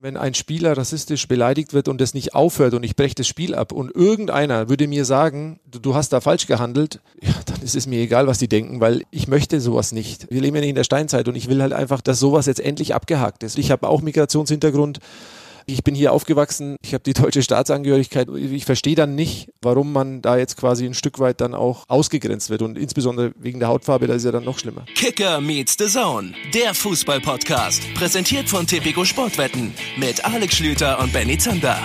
wenn ein Spieler rassistisch beleidigt wird und es nicht aufhört und ich breche das Spiel ab und irgendeiner würde mir sagen, du, du, hast da falsch gehandelt, ja, dann ist es mir egal, was die denken, weil ich möchte sowas nicht. Wir leben ja nicht in der Steinzeit und ich will halt einfach, dass sowas jetzt endlich abgehakt ist. Ich habe auch Migrationshintergrund. Ich bin hier aufgewachsen, ich habe die deutsche Staatsangehörigkeit. Ich verstehe dann nicht, warum man da jetzt quasi ein Stück weit dann auch ausgegrenzt wird. Und insbesondere wegen der Hautfarbe, da ist ja dann noch schlimmer. Kicker meets the Zone, der Fußball-Podcast. Präsentiert von Tipico Sportwetten mit Alex Schlüter und Benny Zander.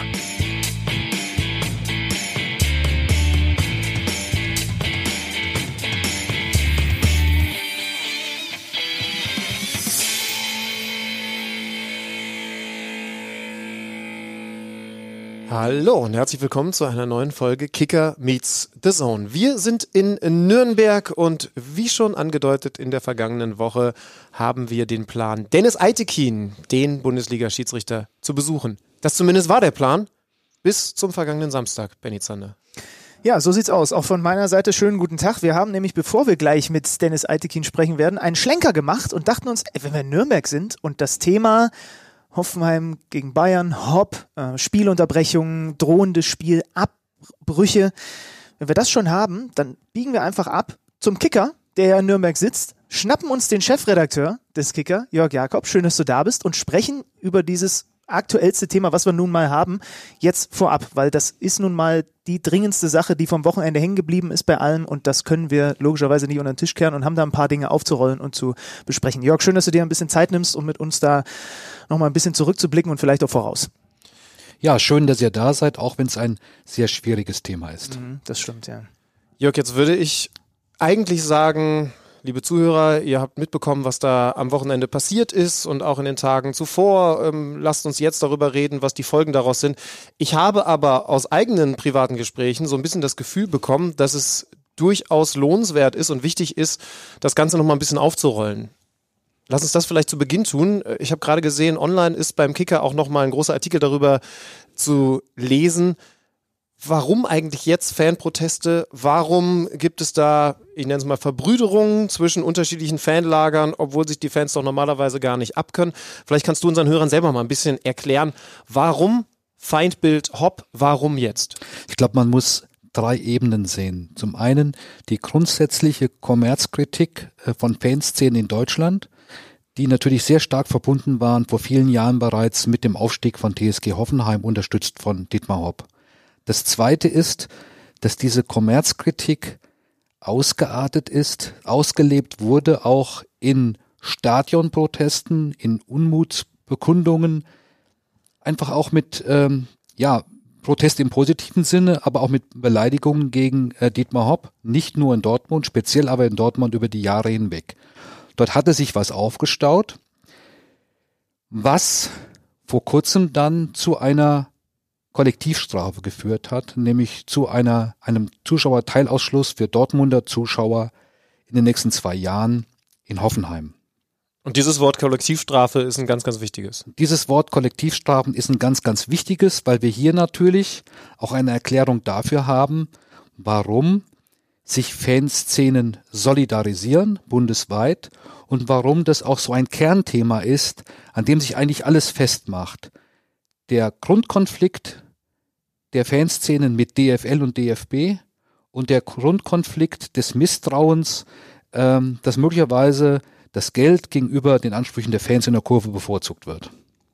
Hallo und herzlich willkommen zu einer neuen Folge Kicker Meets the Zone. Wir sind in Nürnberg und wie schon angedeutet in der vergangenen Woche haben wir den Plan, Dennis Eitekin, den Bundesliga-Schiedsrichter, zu besuchen. Das zumindest war der Plan bis zum vergangenen Samstag, Benny Zander. Ja, so sieht's aus. Auch von meiner Seite schönen guten Tag. Wir haben nämlich, bevor wir gleich mit Dennis Eitekin sprechen werden, einen Schlenker gemacht und dachten uns, wenn wir in Nürnberg sind und das Thema Hoffenheim gegen Bayern, Hopp, äh, Spielunterbrechungen, drohendes Spiel, Abbrüche. Wenn wir das schon haben, dann biegen wir einfach ab zum Kicker, der ja in Nürnberg sitzt, schnappen uns den Chefredakteur des Kicker, Jörg Jakob, schön, dass du da bist, und sprechen über dieses aktuellste Thema, was wir nun mal haben, jetzt vorab, weil das ist nun mal die dringendste Sache, die vom Wochenende hängen geblieben ist bei allem und das können wir logischerweise nicht unter den Tisch kehren und haben da ein paar Dinge aufzurollen und zu besprechen. Jörg, schön, dass du dir ein bisschen Zeit nimmst, um mit uns da nochmal ein bisschen zurückzublicken und vielleicht auch voraus. Ja, schön, dass ihr da seid, auch wenn es ein sehr schwieriges Thema ist. Mhm, das stimmt, ja. Jörg, jetzt würde ich eigentlich sagen, liebe Zuhörer, ihr habt mitbekommen, was da am Wochenende passiert ist und auch in den Tagen zuvor. Ähm, lasst uns jetzt darüber reden, was die Folgen daraus sind. Ich habe aber aus eigenen privaten Gesprächen so ein bisschen das Gefühl bekommen, dass es durchaus lohnenswert ist und wichtig ist, das Ganze nochmal ein bisschen aufzurollen. Lass uns das vielleicht zu Beginn tun. Ich habe gerade gesehen, online ist beim Kicker auch nochmal ein großer Artikel darüber zu lesen, warum eigentlich jetzt Fanproteste? Warum gibt es da, ich nenne es mal, Verbrüderungen zwischen unterschiedlichen Fanlagern, obwohl sich die Fans doch normalerweise gar nicht abkönnen? Vielleicht kannst du unseren Hörern selber mal ein bisschen erklären, warum Feindbild Hopp, warum jetzt? Ich glaube, man muss drei Ebenen sehen. Zum einen die grundsätzliche Kommerzkritik äh, von Fanszenen in Deutschland, die natürlich sehr stark verbunden waren vor vielen Jahren bereits mit dem Aufstieg von TSG Hoffenheim, unterstützt von Dietmar Hopp. Das zweite ist, dass diese Kommerzkritik ausgeartet ist, ausgelebt wurde auch in Stadionprotesten, in Unmutsbekundungen, einfach auch mit ähm, ja, Protest im positiven Sinne, aber auch mit Beleidigungen gegen äh, Dietmar Hopp, nicht nur in Dortmund, speziell aber in Dortmund über die Jahre hinweg. Dort hatte sich was aufgestaut, was vor kurzem dann zu einer Kollektivstrafe geführt hat, nämlich zu einer, einem Zuschauerteilausschluss für Dortmunder Zuschauer in den nächsten zwei Jahren in Hoffenheim. Und dieses Wort Kollektivstrafe ist ein ganz, ganz wichtiges. Dieses Wort Kollektivstrafen ist ein ganz, ganz wichtiges, weil wir hier natürlich auch eine Erklärung dafür haben, warum sich Fanszenen solidarisieren bundesweit und warum das auch so ein Kernthema ist, an dem sich eigentlich alles festmacht. Der Grundkonflikt der Fanszenen mit DFL und DFB und der Grundkonflikt des Misstrauens, ähm, dass möglicherweise das Geld gegenüber den Ansprüchen der Fans in der Kurve bevorzugt wird.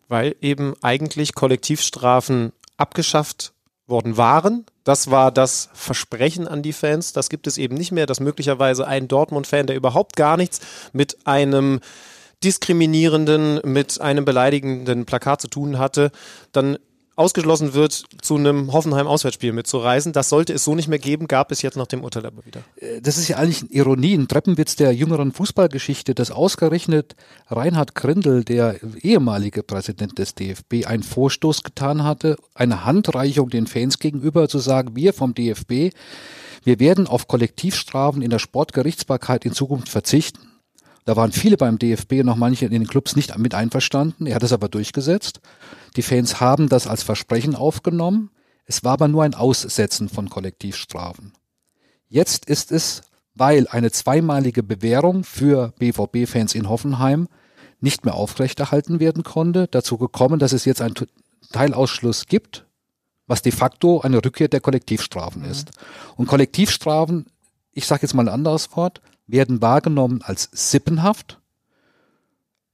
Weil eben eigentlich Kollektivstrafen abgeschafft worden waren. Das war das Versprechen an die Fans. Das gibt es eben nicht mehr, dass möglicherweise ein Dortmund-Fan, der überhaupt gar nichts mit einem diskriminierenden, mit einem beleidigenden Plakat zu tun hatte, dann ausgeschlossen wird, zu einem Hoffenheim-Auswärtsspiel mitzureisen. Das sollte es so nicht mehr geben, gab es jetzt nach dem Urteil aber wieder. Äh, das ist ja eigentlich eine Ironie, ein Treppenwitz der jüngeren Fußballgeschichte, dass ausgerechnet Reinhard Grindel, der ehemalige Präsident des DFB, einen Vorstoß getan hatte, eine Handreichung den Fans gegenüber zu sagen, wir vom DFB, wir werden auf Kollektivstrafen in der Sportgerichtsbarkeit in Zukunft verzichten. Da waren viele beim DFB, noch manche in den Clubs nicht mit einverstanden. Er hat es aber durchgesetzt. Die Fans haben das als Versprechen aufgenommen. Es war aber nur ein Aussetzen von Kollektivstrafen. Jetzt ist es, weil eine zweimalige Bewährung für BVB-Fans in Hoffenheim nicht mehr aufrechterhalten werden konnte, dazu gekommen, dass es jetzt einen Teilausschluss gibt, was de facto eine Rückkehr der Kollektivstrafen mhm. ist. Und Kollektivstrafen, ich sage jetzt mal ein anderes Wort, werden wahrgenommen als sippenhaft.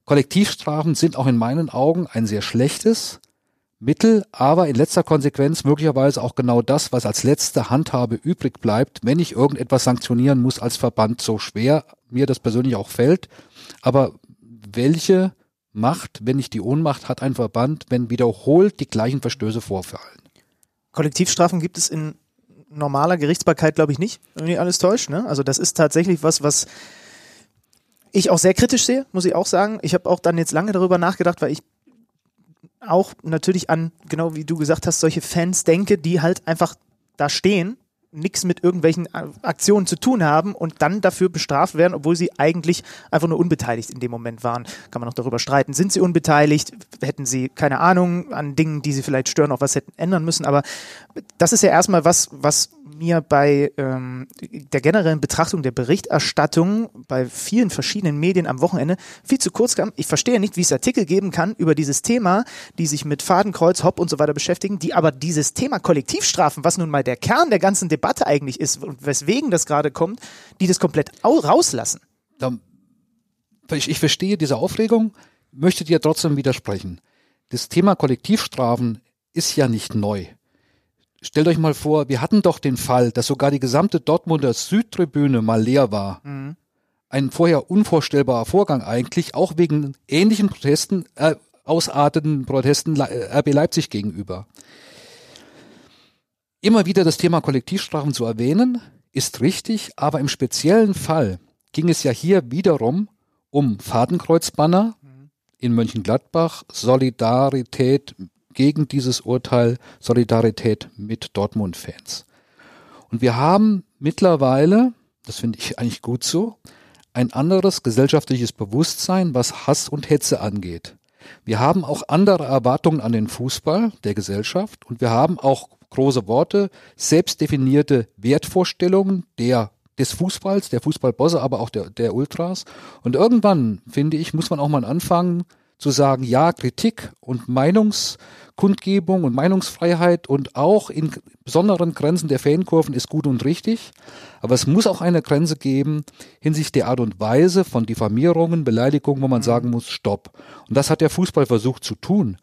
Kollektivstrafen sind auch in meinen Augen ein sehr schlechtes Mittel, aber in letzter Konsequenz möglicherweise auch genau das, was als letzte Handhabe übrig bleibt, wenn ich irgendetwas sanktionieren muss als Verband, so schwer mir das persönlich auch fällt. Aber welche Macht, wenn nicht die Ohnmacht, hat ein Verband, wenn wiederholt die gleichen Verstöße vorfallen? Kollektivstrafen gibt es in normaler Gerichtsbarkeit, glaube ich, nicht, wenn mich alles täuscht. Ne? Also das ist tatsächlich was, was ich auch sehr kritisch sehe, muss ich auch sagen. Ich habe auch dann jetzt lange darüber nachgedacht, weil ich auch natürlich an, genau wie du gesagt hast, solche Fans denke, die halt einfach da stehen, nichts mit irgendwelchen Aktionen zu tun haben und dann dafür bestraft werden, obwohl sie eigentlich einfach nur unbeteiligt in dem Moment waren. Kann man noch darüber streiten. Sind sie unbeteiligt? Hätten sie keine Ahnung an Dingen, die sie vielleicht stören, auch was hätten ändern müssen? Aber das ist ja erstmal was, was mir bei ähm, der generellen Betrachtung der Berichterstattung bei vielen verschiedenen Medien am Wochenende viel zu kurz kam. Ich verstehe nicht, wie es Artikel geben kann über dieses Thema, die sich mit Fadenkreuz, Hopp und so weiter beschäftigen, die aber dieses Thema Kollektivstrafen, was nun mal der Kern der ganzen Debatte eigentlich ist und weswegen das gerade kommt, die das komplett rauslassen. Ich, ich verstehe diese Aufregung, möchte dir trotzdem widersprechen. Das Thema Kollektivstrafen ist ja nicht neu. Stellt euch mal vor, wir hatten doch den Fall, dass sogar die gesamte Dortmunder Südtribüne mal leer war. Mhm. Ein vorher unvorstellbarer Vorgang eigentlich, auch wegen ähnlichen Protesten, äh, ausartenden Protesten äh, RB Leipzig gegenüber. Immer wieder das Thema Kollektivstrafen zu erwähnen, ist richtig, aber im speziellen Fall ging es ja hier wiederum um Fadenkreuzbanner mhm. in Mönchengladbach, Solidarität gegen dieses Urteil Solidarität mit Dortmund-Fans. Und wir haben mittlerweile, das finde ich eigentlich gut so, ein anderes gesellschaftliches Bewusstsein, was Hass und Hetze angeht. Wir haben auch andere Erwartungen an den Fußball der Gesellschaft und wir haben auch große Worte, selbstdefinierte Wertvorstellungen der des Fußballs, der Fußballbosse, aber auch der, der Ultras. Und irgendwann, finde ich, muss man auch mal anfangen zu sagen, ja, Kritik und Meinungs, Kundgebung und Meinungsfreiheit und auch in besonderen Grenzen der Fankurven ist gut und richtig. Aber es muss auch eine Grenze geben hinsichtlich der Art und Weise von Diffamierungen, Beleidigungen, wo man mhm. sagen muss, stopp. Und das hat der Fußball versucht zu tun.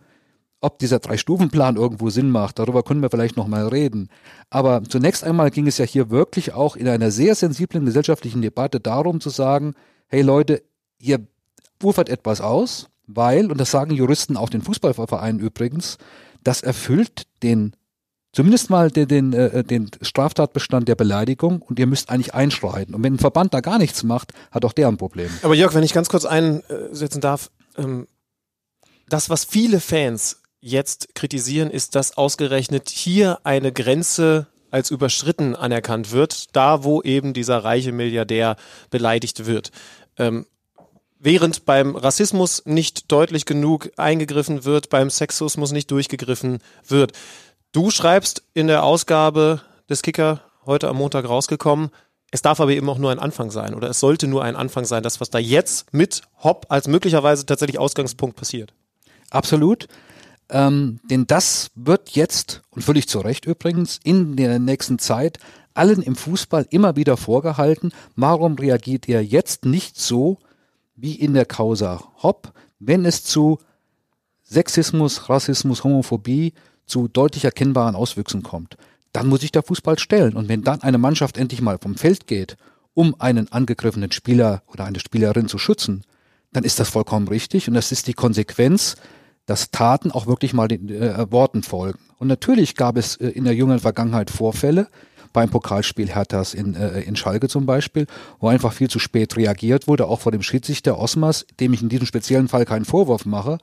Ob dieser Drei-Stufen-Plan irgendwo Sinn macht, darüber können wir vielleicht nochmal reden. Aber zunächst einmal ging es ja hier wirklich auch in einer sehr sensiblen gesellschaftlichen Debatte darum zu sagen, hey Leute, ihr ufert etwas aus, weil, und das sagen Juristen auch den Fußballvereinen übrigens, das erfüllt den zumindest mal den, den, äh, den Straftatbestand der Beleidigung und ihr müsst eigentlich einschreiten. Und wenn ein Verband da gar nichts macht, hat auch der ein Problem. Aber Jörg, wenn ich ganz kurz einsetzen darf, ähm, das, was viele Fans jetzt kritisieren, ist, dass ausgerechnet hier eine Grenze als überschritten anerkannt wird, da wo eben dieser reiche Milliardär beleidigt wird. Ähm, während beim Rassismus nicht deutlich genug eingegriffen wird, beim Sexismus nicht durchgegriffen wird. Du schreibst in der Ausgabe des Kicker heute am Montag rausgekommen, es darf aber eben auch nur ein Anfang sein oder es sollte nur ein Anfang sein, das was da jetzt mit Hopp als möglicherweise tatsächlich Ausgangspunkt passiert. Absolut. Ähm, denn das wird jetzt, und völlig zu Recht übrigens, in der nächsten Zeit allen im Fußball immer wieder vorgehalten. Warum reagiert er jetzt nicht so, wie in der Causa Hopp, wenn es zu Sexismus, Rassismus, Homophobie zu deutlich erkennbaren Auswüchsen kommt, dann muss sich der Fußball stellen. Und wenn dann eine Mannschaft endlich mal vom Feld geht, um einen angegriffenen Spieler oder eine Spielerin zu schützen, dann ist das vollkommen richtig und das ist die Konsequenz, dass Taten auch wirklich mal den äh, Worten folgen. Und natürlich gab es äh, in der jüngeren Vergangenheit Vorfälle, beim Pokalspiel Herthas in, äh, in Schalke zum Beispiel, wo einfach viel zu spät reagiert wurde, auch vor dem Schiedsrichter Osmers, dem ich in diesem speziellen Fall keinen Vorwurf mache.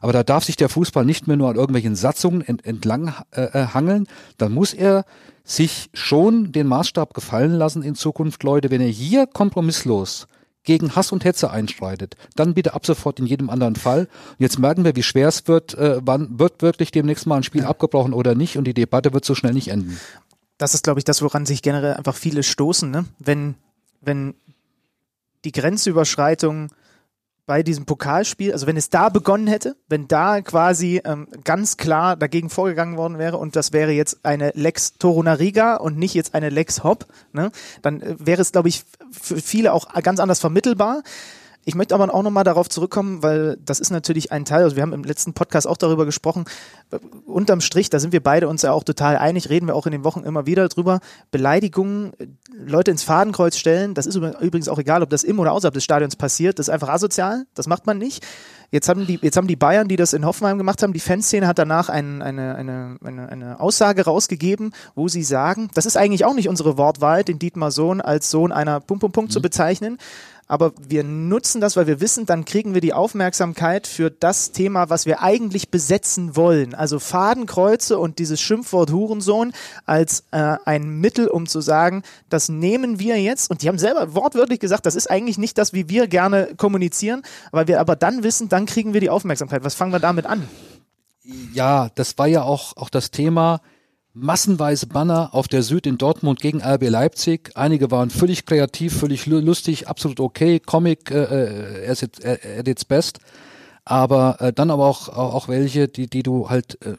Aber da darf sich der Fußball nicht mehr nur an irgendwelchen Satzungen ent, entlang äh, äh, hangeln. Dann muss er sich schon den Maßstab gefallen lassen in Zukunft, Leute, wenn er hier kompromisslos gegen Hass und Hetze einschreitet, dann bitte ab sofort in jedem anderen Fall. Und jetzt merken wir, wie schwer es wird, äh, wann wird wirklich demnächst mal ein Spiel ja. abgebrochen oder nicht und die Debatte wird so schnell nicht enden das ist, glaube ich, das, woran sich generell einfach viele stoßen, ne? Wenn, wenn die Grenzüberschreitung bei diesem Pokalspiel, also wenn es da begonnen hätte, wenn da quasi ähm, ganz klar dagegen vorgegangen worden wäre und das wäre jetzt eine Lex Torunariga und nicht jetzt eine Lex Hopp, ne, dann äh, wäre es, glaube ich, für viele auch ganz anders vermittelbar. Ich möchte aber auch nochmal darauf zurückkommen, weil das ist natürlich ein Teil, also wir haben im letzten Podcast auch darüber gesprochen, unterm Strich, da sind wir beide uns ja auch total einig, reden wir auch in den Wochen immer wieder drüber, Beleidigungen, Leute ins Fadenkreuz stellen, das ist übrigens auch egal, ob das im oder außerhalb des Stadions passiert, das ist einfach asozial, das macht man nicht. Jetzt haben die, jetzt haben die Bayern, die das in Hoffenheim gemacht haben, die Fanszene hat danach ein, eine, eine, eine, eine Aussage rausgegeben, wo sie sagen, das ist eigentlich auch nicht unsere Wortwahl, den Dietmar Sohn als Sohn einer Punkt, Punkt, Punkt mhm. zu bezeichnen, aber wir nutzen das, weil wir wissen, dann kriegen wir die Aufmerksamkeit für das Thema, was wir eigentlich besetzen wollen. Also Fadenkreuze und dieses Schimpfwort Hurensohn als äh, ein Mittel, um zu sagen, das nehmen wir jetzt. Und die haben selber wortwörtlich gesagt, das ist eigentlich nicht das, wie wir gerne kommunizieren, weil wir aber dann wissen, dann kriegen wir die Aufmerksamkeit. Was fangen wir damit an? Ja, das war ja auch, auch das Thema massenweise Banner auf der Süd in Dortmund gegen RB Leipzig. Einige waren völlig kreativ, völlig lustig, absolut okay, Comic äh, äh at, its, at its best. Aber äh, dann aber auch, auch welche, die, die du halt, äh,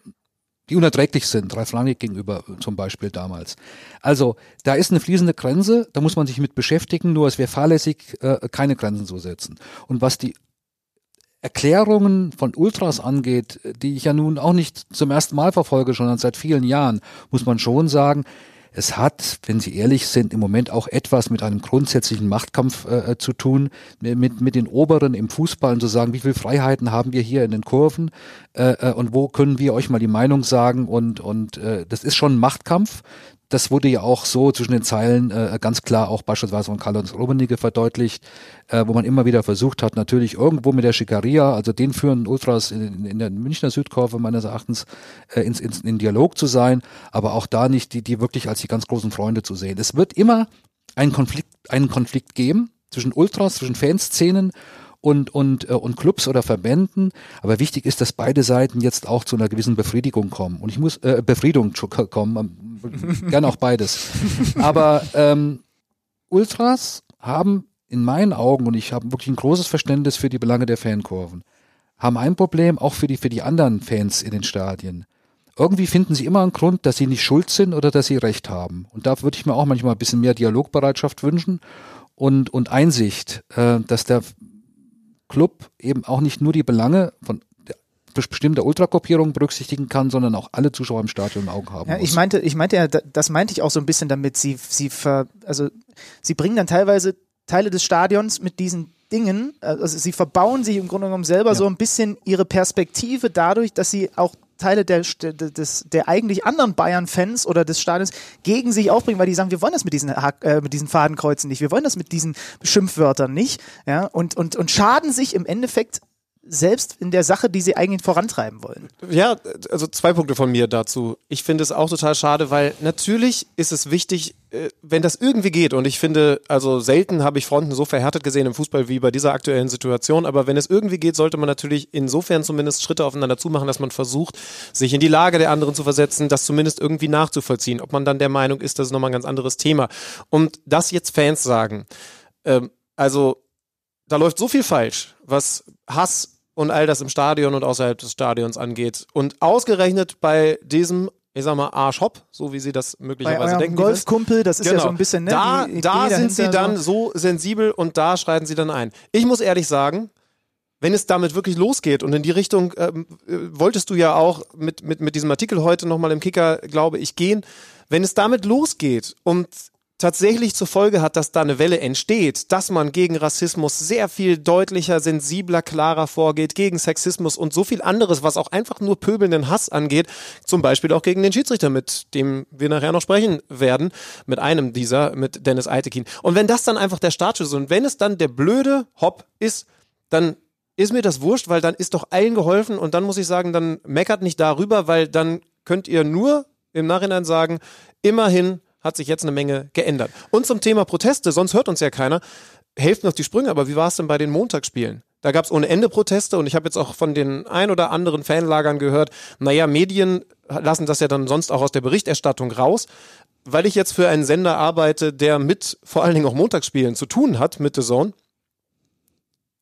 die unerträglich sind, Ralf Langig gegenüber zum Beispiel damals. Also da ist eine fließende Grenze, da muss man sich mit beschäftigen, nur es wäre fahrlässig, äh, keine Grenzen zu setzen. Und was die Erklärungen von Ultras angeht, die ich ja nun auch nicht zum ersten Mal verfolge, sondern seit vielen Jahren, muss man schon sagen, es hat, wenn Sie ehrlich sind, im Moment auch etwas mit einem grundsätzlichen Machtkampf äh, zu tun, mit, mit den Oberen im Fußball und zu sagen, wie viele Freiheiten haben wir hier in den Kurven äh, äh, und wo können wir euch mal die Meinung sagen und, und äh, das ist schon ein Machtkampf, das wurde ja auch so zwischen den Zeilen äh, ganz klar auch beispielsweise von Karl-Heinz Rummenigge verdeutlicht, äh, wo man immer wieder versucht hat, natürlich irgendwo mit der Schikaria, also den führenden Ultras in, in der Münchner Südkurve meines Erachtens, äh, ins, ins, in Dialog zu sein, aber auch da nicht die, die wirklich als die ganz großen Freunde zu sehen. Es wird immer einen Konflikt, einen Konflikt geben zwischen Ultras, zwischen Fanszenen und, und, äh, und Clubs oder Verbänden. Aber wichtig ist, dass beide Seiten jetzt auch zu einer gewissen Befriedigung kommen. Und ich muss, äh, Befriedung kommen, ähm, gerne auch beides. Aber ähm, Ultras haben in meinen Augen, und ich habe wirklich ein großes Verständnis für die Belange der Fankurven, haben ein Problem auch für die, für die anderen Fans in den Stadien. Irgendwie finden sie immer einen Grund, dass sie nicht schuld sind oder dass sie recht haben. Und da würde ich mir auch manchmal ein bisschen mehr Dialogbereitschaft wünschen und, und Einsicht, äh, dass der Club eben auch nicht nur die Belange von bestimmter Ultrakopierung berücksichtigen kann, sondern auch alle Zuschauer im Stadion im Auge haben ja, muss. Ich meinte, ich meinte ja, das meinte ich auch so ein bisschen damit, sie, sie ver, also sie bringen dann teilweise Teile des Stadions mit diesen Dingen, also sie verbauen sich im Grunde genommen selber ja. so ein bisschen ihre Perspektive dadurch, dass sie auch Teile der, des, der eigentlich anderen Bayern-Fans oder des Stadions gegen sich aufbringen, weil die sagen, wir wollen das mit diesen, äh, mit diesen Fadenkreuzen nicht, wir wollen das mit diesen Schimpfwörtern nicht, ja, und, und, und schaden sich im Endeffekt selbst in der Sache, die sie eigentlich vorantreiben wollen. Ja, also zwei Punkte von mir dazu. Ich finde es auch total schade, weil natürlich ist es wichtig, äh, wenn das irgendwie geht, und ich finde, also selten habe ich Fronten so verhärtet gesehen im Fußball wie bei dieser aktuellen Situation, aber wenn es irgendwie geht, sollte man natürlich insofern zumindest Schritte aufeinander zumachen, dass man versucht, sich in die Lage der anderen zu versetzen, das zumindest irgendwie nachzuvollziehen. Ob man dann der Meinung ist, das ist nochmal ein ganz anderes Thema. Und das jetzt Fans sagen, ähm, also da läuft so viel falsch, was Hass und all das im Stadion und außerhalb des Stadions angeht. Und ausgerechnet bei diesem ich sag mal, Arschhopp, so wie sie das möglicherweise denken. Golfkumpel, das ist genau. ja so ein bisschen, ne? Da, da sind sie dann so sensibel und da schreiten sie dann ein. Ich muss ehrlich sagen, wenn es damit wirklich losgeht und in die Richtung ähm, äh, wolltest du ja auch mit, mit, mit diesem Artikel heute nochmal im Kicker, glaube ich, gehen, wenn es damit losgeht und tatsächlich zur Folge hat, dass da eine Welle entsteht, dass man gegen Rassismus sehr viel deutlicher, sensibler, klarer vorgeht, gegen Sexismus und so viel anderes, was auch einfach nur pöbelnden Hass angeht, zum Beispiel auch gegen den Schiedsrichter, mit dem wir nachher noch sprechen werden, mit einem dieser, mit Dennis Eitekin. Und wenn das dann einfach der Startschuss ist und wenn es dann der blöde Hopp ist, dann ist mir das wurscht, weil dann ist doch allen geholfen und dann muss ich sagen, dann meckert nicht darüber, weil dann könnt ihr nur im Nachhinein sagen, immerhin hat sich jetzt eine Menge geändert. Und zum Thema Proteste, sonst hört uns ja keiner, helfen uns die Sprünge, aber wie war es denn bei den Montagsspielen? Da gab es ohne Ende Proteste und ich habe jetzt auch von den ein oder anderen Fanlagern gehört, naja, Medien lassen das ja dann sonst auch aus der Berichterstattung raus. Weil ich jetzt für einen Sender arbeite, der mit vor allen Dingen auch Montagsspielen zu tun hat, mit The Zone,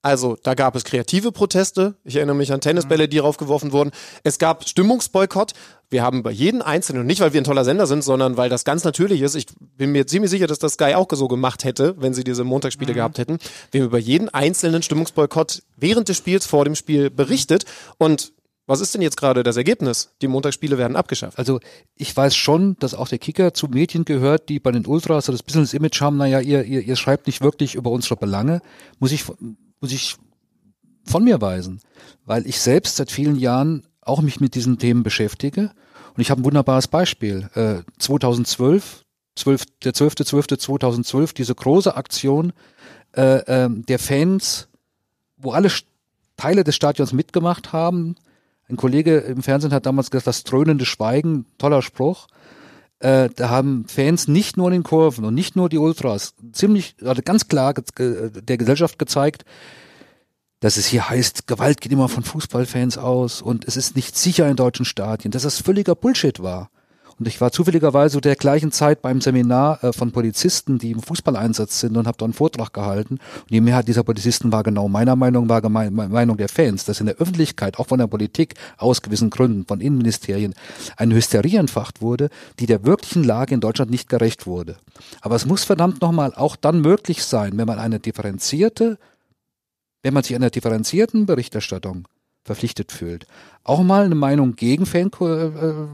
Also da gab es kreative Proteste. Ich erinnere mich an Tennisbälle, die raufgeworfen wurden. Es gab Stimmungsboykott. Wir haben bei jedem Einzelnen, und nicht weil wir ein toller Sender sind, sondern weil das ganz natürlich ist. Ich bin mir ziemlich sicher, dass das Sky auch so gemacht hätte, wenn sie diese Montagsspiele mhm. gehabt hätten. Wir haben über jeden einzelnen Stimmungsboykott während des Spiels, vor dem Spiel berichtet. Und was ist denn jetzt gerade das Ergebnis? Die Montagsspiele werden abgeschafft. Also ich weiß schon, dass auch der Kicker zu Medien gehört, die bei den Ultras so das Business Image haben, naja, ihr, ihr, ihr schreibt nicht wirklich über unsere Belange. Muss ich, muss ich von mir weisen. Weil ich selbst seit vielen Jahren auch mich mit diesen Themen beschäftige. Und ich habe ein wunderbares Beispiel. Äh, 2012, 12, der 12.12.2012, diese große Aktion äh, äh, der Fans, wo alle Teile des Stadions mitgemacht haben, ein Kollege im Fernsehen hat damals gesagt, das dröhnende Schweigen, toller Spruch. Äh, da haben Fans nicht nur in den Kurven und nicht nur die Ultras ziemlich, also ganz klar der Gesellschaft gezeigt, dass es hier heißt, Gewalt geht immer von Fußballfans aus und es ist nicht sicher in deutschen Stadien, dass das völliger Bullshit war. Und ich war zufälligerweise zu der gleichen Zeit beim Seminar äh, von Polizisten, die im Fußballeinsatz sind und habe da einen Vortrag gehalten. Und die Mehrheit dieser Polizisten war genau meiner Meinung, war gemein, Meinung der Fans, dass in der Öffentlichkeit, auch von der Politik, aus gewissen Gründen, von Innenministerien, eine Hysterie entfacht wurde, die der wirklichen Lage in Deutschland nicht gerecht wurde. Aber es muss verdammt nochmal auch dann möglich sein, wenn man eine differenzierte, wenn man sich einer differenzierten Berichterstattung verpflichtet fühlt, auch mal eine Meinung gegen Fan äh,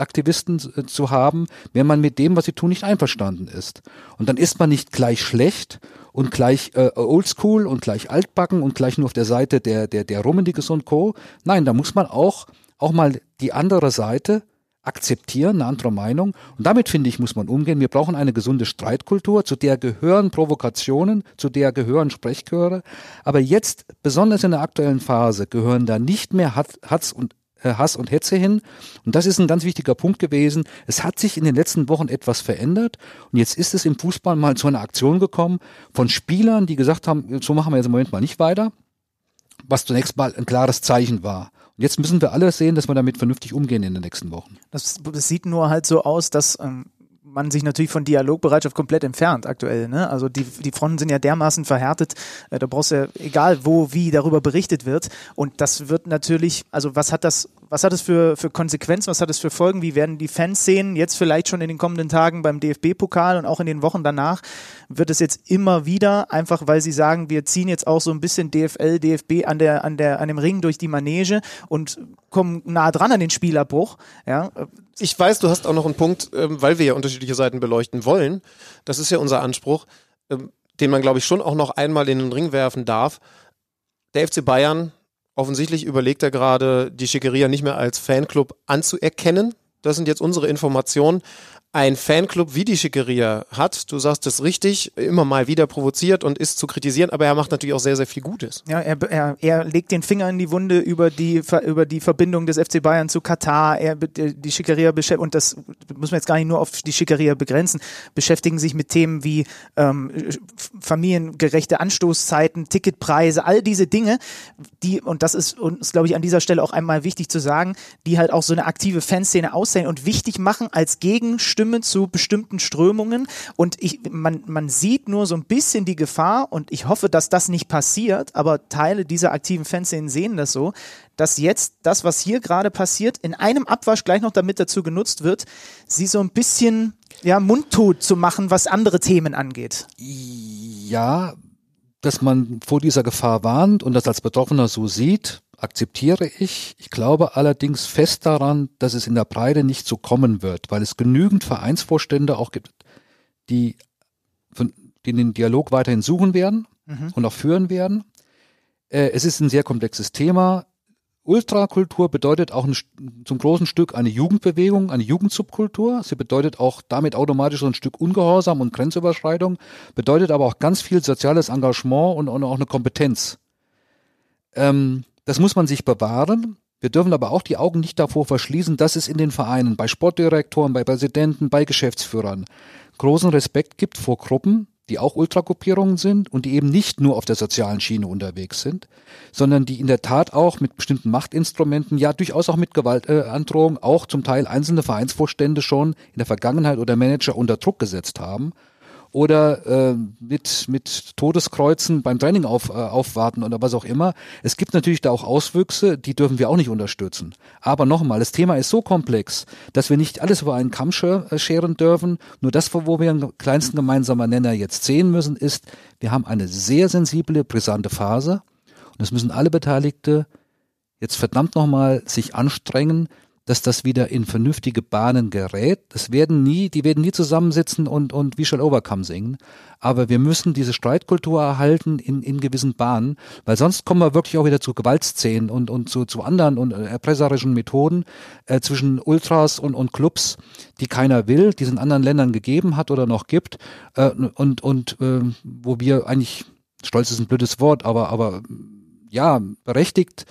Aktivisten äh, zu haben, wenn man mit dem, was sie tun, nicht einverstanden ist. Und dann ist man nicht gleich schlecht und gleich äh, oldschool und gleich altbacken und gleich nur auf der Seite der, der, der Rummeniges und Co. Nein, da muss man auch, auch mal die andere Seite akzeptieren, eine andere Meinung. Und damit, finde ich, muss man umgehen. Wir brauchen eine gesunde Streitkultur, zu der gehören Provokationen, zu der gehören Sprechchöre. Aber jetzt, besonders in der aktuellen Phase, gehören da nicht mehr Hatz und äh, Hass und Hetze hin. Und das ist ein ganz wichtiger Punkt gewesen. Es hat sich in den letzten Wochen etwas verändert. Und jetzt ist es im Fußball mal zu einer Aktion gekommen von Spielern, die gesagt haben, so machen wir jetzt im Moment mal nicht weiter. Was zunächst mal ein klares Zeichen war. Und jetzt müssen wir alle sehen, dass wir damit vernünftig umgehen in den nächsten Wochen. Das, das sieht nur halt so aus, dass ähm, man sich natürlich von Dialogbereitschaft komplett entfernt aktuell. Ne? Also die, die Fronten sind ja dermaßen verhärtet, äh, da brauchst du ja, egal wo, wie darüber berichtet wird. Und das wird natürlich, also was hat das was hat es für, für Konsequenzen, was hat es für Folgen? Wie werden die Fans sehen? Jetzt vielleicht schon in den kommenden Tagen beim DFB-Pokal und auch in den Wochen danach wird es jetzt immer wieder, einfach weil sie sagen, wir ziehen jetzt auch so ein bisschen DFL, DFB an der, an der, an dem Ring durch die Manege und kommen nah dran an den Spielabbruch. Ja. Ich weiß, du hast auch noch einen Punkt, ähm, weil wir ja unterschiedliche Seiten beleuchten wollen. Das ist ja unser Anspruch, ähm, den man, glaube ich, schon auch noch einmal in den Ring werfen darf. Der FC Bayern Offensichtlich überlegt er gerade, die Schickeria nicht mehr als Fanclub anzuerkennen. Das sind jetzt unsere Informationen ein Fanclub wie die Schickeria hat, du sagst es richtig, immer mal wieder provoziert und ist zu kritisieren, aber er macht natürlich auch sehr, sehr viel Gutes. Ja, er, er, er legt den Finger in die Wunde über die, über die Verbindung des FC Bayern zu Katar, er, die Schickeria beschäftigt, und das muss man jetzt gar nicht nur auf die Schickeria begrenzen, beschäftigen sich mit Themen wie ähm, familiengerechte Anstoßzeiten, Ticketpreise, all diese Dinge, die, und das ist uns, glaube ich, an dieser Stelle auch einmal wichtig zu sagen, die halt auch so eine aktive Fanszene aussehen und wichtig machen als Gegenstimme Stimme zu bestimmten Strömungen und ich, man, man sieht nur so ein bisschen die Gefahr und ich hoffe, dass das nicht passiert, aber Teile dieser aktiven Fanszenen sehen das so, dass jetzt das, was hier gerade passiert, in einem Abwasch gleich noch damit dazu genutzt wird, sie so ein bisschen ja, mundtot zu machen, was andere Themen angeht. Ja, dass man vor dieser Gefahr warnt und das als Betroffener so sieht, akzeptiere ich. Ich glaube allerdings fest daran, dass es in der Breite nicht so kommen wird, weil es genügend Vereinsvorstände auch gibt, die, die den Dialog weiterhin suchen werden mhm. und auch führen werden. Äh, es ist ein sehr komplexes Thema. Ultrakultur bedeutet auch ein, zum großen Stück eine Jugendbewegung, eine Jugendsubkultur. Sie bedeutet auch damit automatisch so ein Stück Ungehorsam und Grenzüberschreitung, bedeutet aber auch ganz viel soziales Engagement und, und auch eine Kompetenz. Ähm, das muss man sich bewahren. Wir dürfen aber auch die Augen nicht davor verschließen, dass es in den Vereinen, bei Sportdirektoren, bei Präsidenten, bei Geschäftsführern großen Respekt gibt vor Gruppen, die auch Ultragruppierungen sind und die eben nicht nur auf der sozialen Schiene unterwegs sind, sondern die in der Tat auch mit bestimmten Machtinstrumenten, ja durchaus auch mit Gewaltandrohung, äh, auch zum Teil einzelne Vereinsvorstände schon in der Vergangenheit oder Manager unter Druck gesetzt haben oder äh, mit, mit Todeskreuzen beim Training auf, äh, aufwarten oder was auch immer. Es gibt natürlich da auch Auswüchse, die dürfen wir auch nicht unterstützen. Aber nochmal, das Thema ist so komplex, dass wir nicht alles über einen Kamm äh, scheren dürfen. Nur das, wo wir einen kleinsten gemeinsamen Nenner jetzt sehen müssen, ist, wir haben eine sehr sensible, brisante Phase und es müssen alle Beteiligte jetzt verdammt nochmal sich anstrengen, dass das wieder in vernünftige Bahnen gerät. Das werden nie, die werden nie zusammensitzen und, und We Shall Overcome singen. Aber wir müssen diese Streitkultur erhalten in, in gewissen Bahnen, weil sonst kommen wir wirklich auch wieder zu Gewaltszenen und, und zu, zu anderen und erpresserischen Methoden äh, zwischen Ultras und, und Clubs, die keiner will, die es in anderen Ländern gegeben hat oder noch gibt äh, und, und äh, wo wir eigentlich, stolz ist ein blödes Wort, aber, aber ja, berechtigt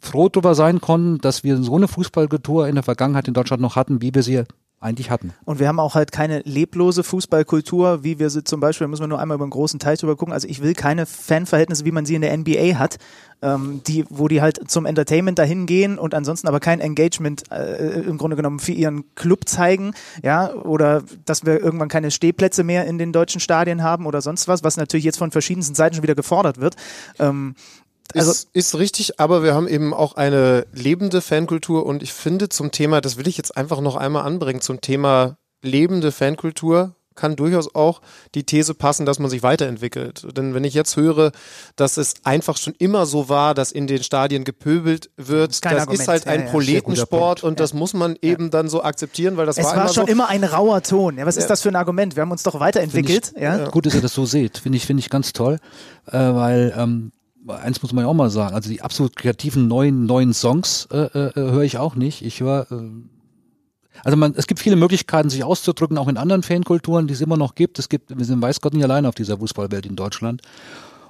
froh darüber sein konnten, dass wir so eine Fußballkultur in der Vergangenheit in Deutschland noch hatten, wie wir sie eigentlich hatten. Und wir haben auch halt keine leblose Fußballkultur, wie wir sie zum Beispiel, da müssen wir nur einmal über einen großen Teil drüber gucken. Also ich will keine Fanverhältnisse, wie man sie in der NBA hat, ähm, die, wo die halt zum Entertainment dahin gehen und ansonsten aber kein Engagement äh, im Grunde genommen für ihren Club zeigen, ja, oder dass wir irgendwann keine Stehplätze mehr in den deutschen Stadien haben oder sonst was, was natürlich jetzt von verschiedensten Seiten schon wieder gefordert wird. Ähm, also ist, ist richtig, aber wir haben eben auch eine lebende Fankultur und ich finde zum Thema, das will ich jetzt einfach noch einmal anbringen, zum Thema lebende Fankultur kann durchaus auch die These passen, dass man sich weiterentwickelt. Denn wenn ich jetzt höre, dass es einfach schon immer so war, dass in den Stadien gepöbelt wird, das ist, das ist halt ein ja, Proletensport und das muss man eben dann so akzeptieren, weil das es war, war immer schon so. immer ein rauer Ton. Ja, was ist das für ein Argument? Wir haben uns doch weiterentwickelt. Ich, ja? Gut, dass ihr das so seht. Finde ich, finde ich ganz toll, äh, weil ähm, eins muss man ja auch mal sagen, also die absolut kreativen neuen neuen Songs äh, äh, höre ich auch nicht. Ich höre äh, also man, es gibt viele Möglichkeiten, sich auszudrücken, auch in anderen Fankulturen, die es immer noch gibt. Es gibt, wir sind weiß Gott nicht allein auf dieser Fußballwelt in Deutschland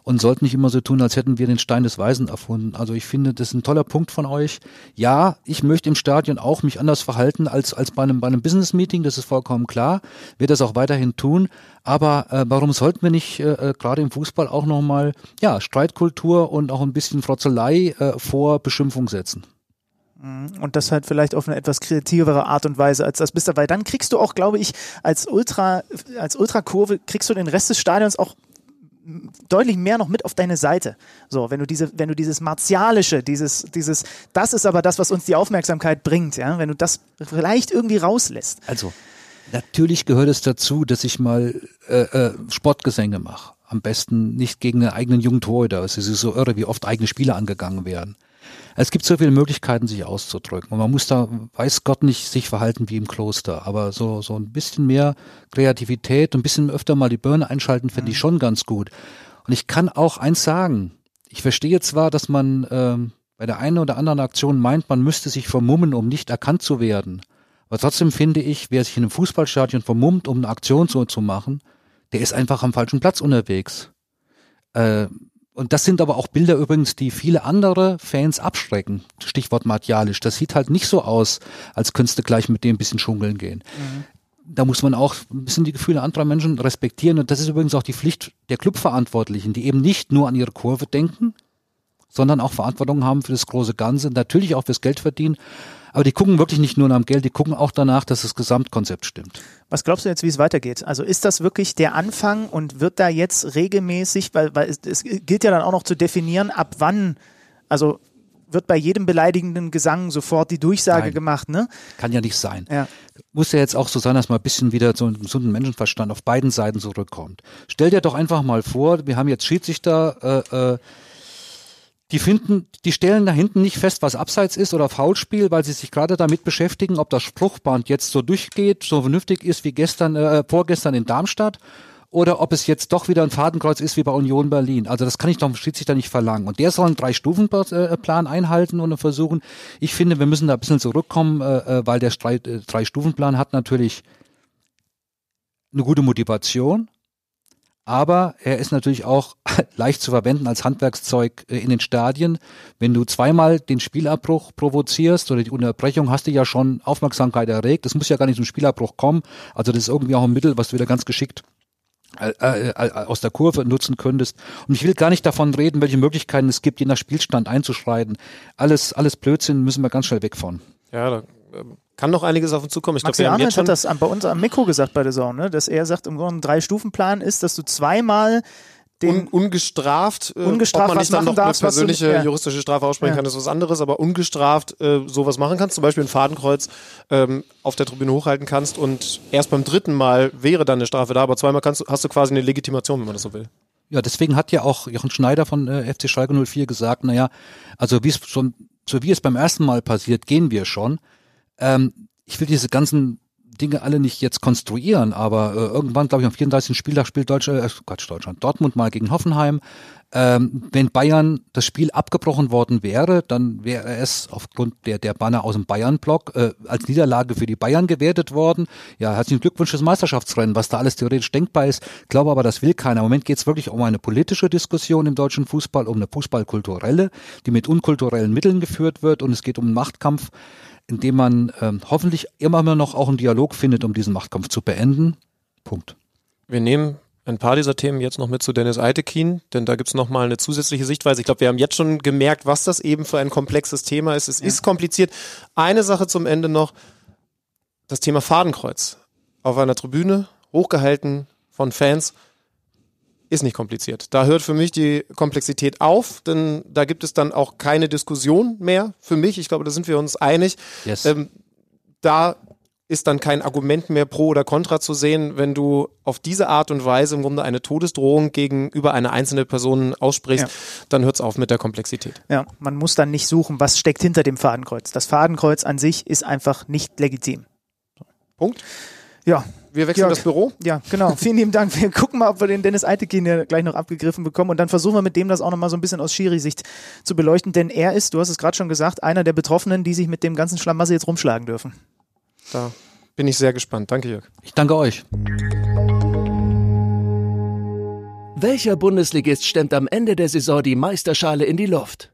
und sollten nicht immer so tun, als hätten wir den Stein des Weisen erfunden. Also ich finde, das ist ein toller Punkt von euch. Ja, ich möchte im Stadion auch mich anders verhalten als, als bei einem, bei einem Business-Meeting, das ist vollkommen klar. Wird das auch weiterhin tun. Aber äh, warum sollten wir nicht äh, äh gerade im Fußball auch nochmal ja, Streitkultur und auch ein bisschen Frotzelei äh, vor Beschimpfung setzen? Mhm. Und das halt vielleicht auf eine etwas kreativere Art und Weise als das bist, weil dann kriegst du auch, glaube ich, als Ultra, als Ultrakurve kriegst du den Rest des Stadions auch deutlich mehr noch mit auf deine Seite. So, wenn du diese, wenn du dieses martialische, dieses, dieses, das ist aber das, was uns die Aufmerksamkeit bringt, ja, wenn du das vielleicht irgendwie rauslässt. Also, natürlich gehört es dazu, dass ich mal äh, äh, Sportgesänge mache. Am besten nicht gegen einen eigenen jungen Torhüter. Es ist so irre, wie oft eigene Spiele angegangen werden. Es gibt so viele Möglichkeiten, sich auszudrücken. Und man muss da, weiß Gott nicht, sich verhalten wie im Kloster. Aber so, so ein bisschen mehr Kreativität und ein bisschen öfter mal die Birne einschalten, finde ich mhm. schon ganz gut. Und ich kann auch eins sagen. Ich verstehe zwar, dass man ähm, bei der einen oder anderen Aktion meint, man müsste sich vermummen, um nicht erkannt zu werden. Aber trotzdem finde ich, wer sich in einem Fußballstadion vermummt, um eine Aktion so zu machen, der ist einfach am falschen Platz unterwegs. Äh, und das sind aber auch Bilder übrigens, die viele andere Fans abschrecken. Stichwort martialisch. Das sieht halt nicht so aus, als könntest du gleich mit dem ein bisschen schungeln gehen. Mhm. Da muss man auch ein bisschen die Gefühle anderer Menschen respektieren. Und das ist übrigens auch die Pflicht der Clubverantwortlichen, die eben nicht nur an ihre Kurve denken, sondern auch Verantwortung haben für das große Ganze, natürlich auch fürs Geld verdienen. Aber die gucken wirklich nicht nur nach dem Geld, die gucken auch danach, dass das Gesamtkonzept stimmt. Was glaubst du jetzt, wie es weitergeht? Also ist das wirklich der Anfang und wird da jetzt regelmäßig, weil, weil es, es gilt ja dann auch noch zu definieren, ab wann, also wird bei jedem beleidigenden Gesang sofort die Durchsage Nein. gemacht, ne? Kann ja nicht sein. Ja. Muss ja jetzt auch so sein, dass man ein bisschen wieder zu einem gesunden Menschenverstand auf beiden Seiten zurückkommt. Stell dir doch einfach mal vor, wir haben jetzt Schiedsrichter, äh, äh, die finden, die stellen da hinten nicht fest, was Abseits ist oder Foulspiel, weil sie sich gerade damit beschäftigen, ob das Spruchband jetzt so durchgeht, so vernünftig ist wie gestern, äh, vorgestern in Darmstadt oder ob es jetzt doch wieder ein Fadenkreuz ist wie bei Union Berlin. Also das kann ich doch Schiedsrichter nicht verlangen. Und der soll einen Drei-Stufen-Plan einhalten und versuchen. Ich finde, wir müssen da ein bisschen zurückkommen, äh, äh weil der äh, Drei-Stufen-Plan hat natürlich eine gute Motivation, aber er ist natürlich auch leicht zu verwenden als Handwerkszeug äh, in den Stadien. Wenn du zweimal den Spielabbruch provozierst oder die Unterbrechung, hast du ja schon Aufmerksamkeit erregt. Es muss ja gar nicht zum Spielabbruch kommen. Also das ist irgendwie auch ein Mittel, was du wieder ganz geschickt äh, äh, aus der Kurve nutzen könntest. Und ich will gar nicht davon reden, welche Möglichkeiten es gibt, je nach Spielstand einzuschreiten. Alles, alles Blödsinn müssen wir ganz schnell weg von. Ja, da ähm, kann noch einiges auf uns zukommen. Ich glaube, jetzt schon hat das bei uns am Mikro gesagt bei der Saison, ne? dass er sagt, im Grunde ein Drei-Stufen-Plan ist, dass du zweimal den un, ungestraft, äh, Ungestraft ob man nicht dann noch darfst, eine was du- persönliche ja. juristische Strafe aussprechen Ja. kann, ist was anderes, aber ungestraft äh, sowas machen kannst, zum Beispiel ein Fadenkreuz ähm, auf der Tribüne hochhalten kannst und erst beim dritten Mal wäre dann eine Strafe da, aber zweimal kannst du, hast du quasi eine Legitimation, wenn man das so will. Ja, deswegen hat ja auch Jochen Schneider von äh, FC Schalke 04 gesagt, naja, also wie es schon, so wie es beim ersten Mal passiert, gehen wir schon. Ähm, ich will diese ganzen Dinge alle nicht jetzt konstruieren, aber äh, irgendwann, glaube ich, am 34. Spieltag spielt Deutschland, äh, Quatsch, Deutschland, Dortmund mal gegen Hoffenheim. Ähm, wenn Bayern das Spiel abgebrochen worden wäre, dann wäre es aufgrund der, der Banner aus dem Bayern-Block äh, als Niederlage für die Bayern gewertet worden. Ja, herzlichen Glückwunsch das Meisterschaftsrennen, was da alles theoretisch denkbar ist. Glaube aber, das will keiner. Im Moment geht es wirklich um eine politische Diskussion im deutschen Fußball, um eine Fußballkulturelle, die mit unkulturellen Mitteln geführt wird und es geht um einen Machtkampf, in dem man ähm, hoffentlich immer noch auch einen Dialog findet, um diesen Machtkampf zu beenden. Punkt. Wir nehmen ein paar dieser Themen jetzt noch mit zu Dennis Eitekin, denn da gibt's noch mal eine zusätzliche Sichtweise. Ich glaube, wir haben jetzt schon gemerkt, was das eben für ein komplexes Thema ist. Es ist kompliziert. Eine Sache zum Ende noch, das Thema Fadenkreuz. Auf einer Tribüne, hochgehalten von Fans, ist nicht kompliziert. Da hört für mich die Komplexität auf, denn da gibt es dann auch keine Diskussion mehr für mich. Ich glaube, da sind wir uns einig. Yes. Ähm, da ist dann kein Argument mehr pro oder contra zu sehen, wenn du auf diese Art und Weise im Grunde eine Todesdrohung gegenüber einer einzelnen Person aussprichst, Ja. dann hört's auf mit der Komplexität. Ja, man muss dann nicht suchen, was steckt hinter dem Fadenkreuz. Das Fadenkreuz an sich ist einfach nicht legitim. Punkt. Ja, Wir wechseln Jörg. das Büro. ja, genau. Vielen lieben Dank. Wir gucken mal, ob wir den Dennis Eitekin ja gleich noch abgegriffen bekommen und dann versuchen wir mit dem das auch nochmal so ein bisschen aus Schiri-Sicht zu beleuchten, denn er ist, du hast es gerade schon gesagt, einer der Betroffenen, die sich mit dem ganzen Schlamassel jetzt rumschlagen dürfen. Da bin ich sehr gespannt. Danke, Jörg. Ich danke euch. Welcher Bundesligist stemmt am Ende der Saison die Meisterschale in die Luft?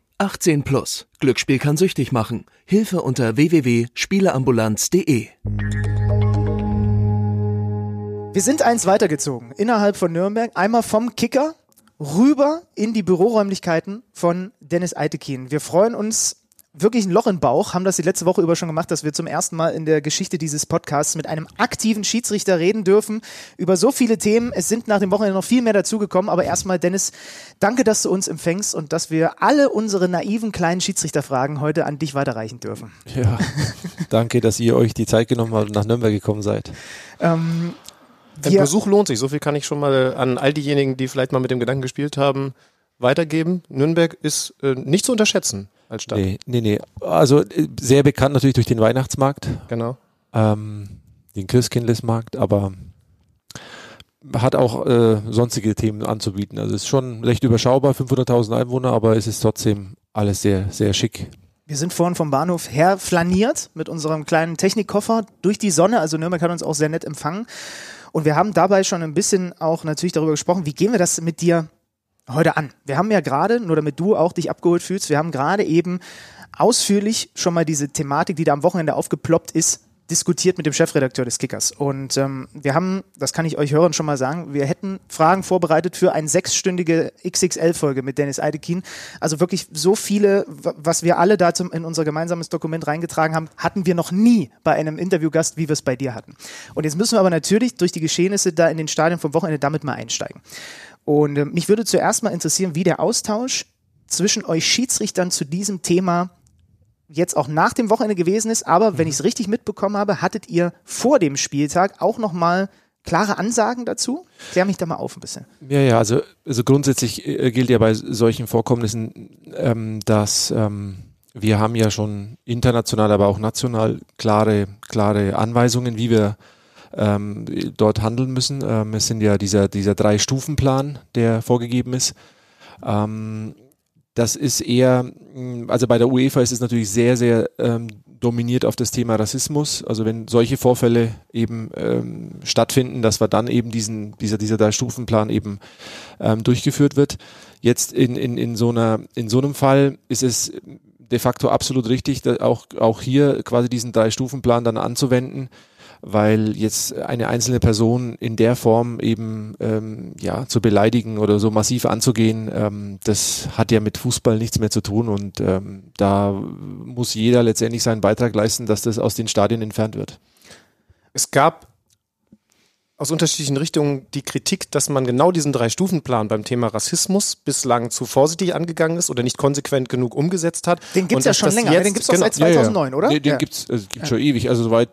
18 plus. Glücksspiel kann süchtig machen. Hilfe unter www.spieleambulanz.de. Wir sind eins weitergezogen innerhalb von Nürnberg, einmal vom Kicker rüber in die Büroräumlichkeiten von Dennis Eitekin. Wir freuen uns wirklich ein Loch im Bauch, haben das die letzte Woche über schon gemacht, dass wir zum ersten Mal in der Geschichte dieses Podcasts mit einem aktiven Schiedsrichter reden dürfen über so viele Themen. Es sind nach dem Wochenende noch viel mehr dazugekommen, aber erstmal Dennis, danke, dass du uns empfängst und dass wir alle unsere naiven kleinen Schiedsrichterfragen heute an dich weiterreichen dürfen. Ja, danke, dass ihr euch die Zeit genommen habt und nach Nürnberg gekommen seid. Ähm, Ein wir- Besuch lohnt sich. So viel kann ich schon mal an all diejenigen, die vielleicht mal mit dem Gedanken gespielt haben, weitergeben. Nürnberg ist äh, nicht zu unterschätzen als Stadt. Nee, nee, nee. Also äh, sehr bekannt natürlich durch den Weihnachtsmarkt, Genau. ähm, den Christkindlesmarkt, aber hat auch äh, sonstige Themen anzubieten. Also es ist schon recht überschaubar, 500.000 Einwohner, aber es ist trotzdem alles sehr, sehr schick. Wir sind vorhin vom Bahnhof her flaniert mit unserem kleinen Technikkoffer durch die Sonne. Also Nürnberg hat uns auch sehr nett empfangen. Und wir haben dabei schon ein bisschen auch natürlich darüber gesprochen, wie gehen wir das mit dir heute an? Wir haben ja gerade, nur damit du auch dich abgeholt fühlst, wir haben gerade eben ausführlich schon mal diese Thematik, die da am Wochenende aufgeploppt ist, diskutiert mit dem Chefredakteur des Kickers. Und ähm, wir haben, das kann ich euch Hörern schon mal sagen, wir hätten Fragen vorbereitet für eine sechsstündige XXL-Folge mit Dennis Eidekin. Also wirklich so viele, wa- was wir alle da in unser gemeinsames Dokument reingetragen haben, hatten wir noch nie bei einem Interviewgast, wie wir es bei dir hatten. Und jetzt müssen wir aber natürlich durch die Geschehnisse da in den Stadien vom Wochenende damit mal einsteigen. Und äh, mich würde zuerst mal interessieren, wie der Austausch zwischen euch Schiedsrichtern zu diesem Thema jetzt auch nach dem Wochenende gewesen ist, aber wenn ich es richtig mitbekommen habe, hattet ihr vor dem Spieltag auch nochmal klare Ansagen dazu? Klär mich da mal auf ein bisschen. Ja, ja, also, also grundsätzlich äh, gilt ja bei solchen Vorkommnissen, ähm, dass ähm, wir haben ja schon international, aber auch national klare, klare Anweisungen, wie wir ähm, dort handeln müssen. Ähm, es sind ja dieser, dieser Drei-Stufen-Plan, der vorgegeben ist. Ähm, das ist eher, mh, also bei der UEFA ist es natürlich sehr, sehr ähm, dominiert auf das Thema Rassismus. Also wenn solche Vorfälle eben ähm, stattfinden, dass wir dann eben diesen, dieser, dieser Drei-Stufen-Plan eben ähm, durchgeführt wird. Jetzt in, in, in, so einer, in so einem Fall ist es de facto absolut richtig, auch, auch hier quasi diesen Drei-Stufen-Plan dann anzuwenden weil jetzt eine einzelne Person in der Form eben ähm, ja zu beleidigen oder so massiv anzugehen, ähm, das hat ja mit Fußball nichts mehr zu tun und ähm, da muss jeder letztendlich seinen Beitrag leisten, dass das aus den Stadien entfernt wird. Es gab aus unterschiedlichen Richtungen die Kritik, dass man genau diesen Drei-Stufen-Plan beim Thema Rassismus bislang zu vorsichtig angegangen ist oder nicht konsequent genug umgesetzt hat. Den gibt es ja schon länger, jetzt, den gibt es doch genau, seit 2009, ja, ja. oder? Den, den ja. gibt es also gibt's schon ewig, also soweit,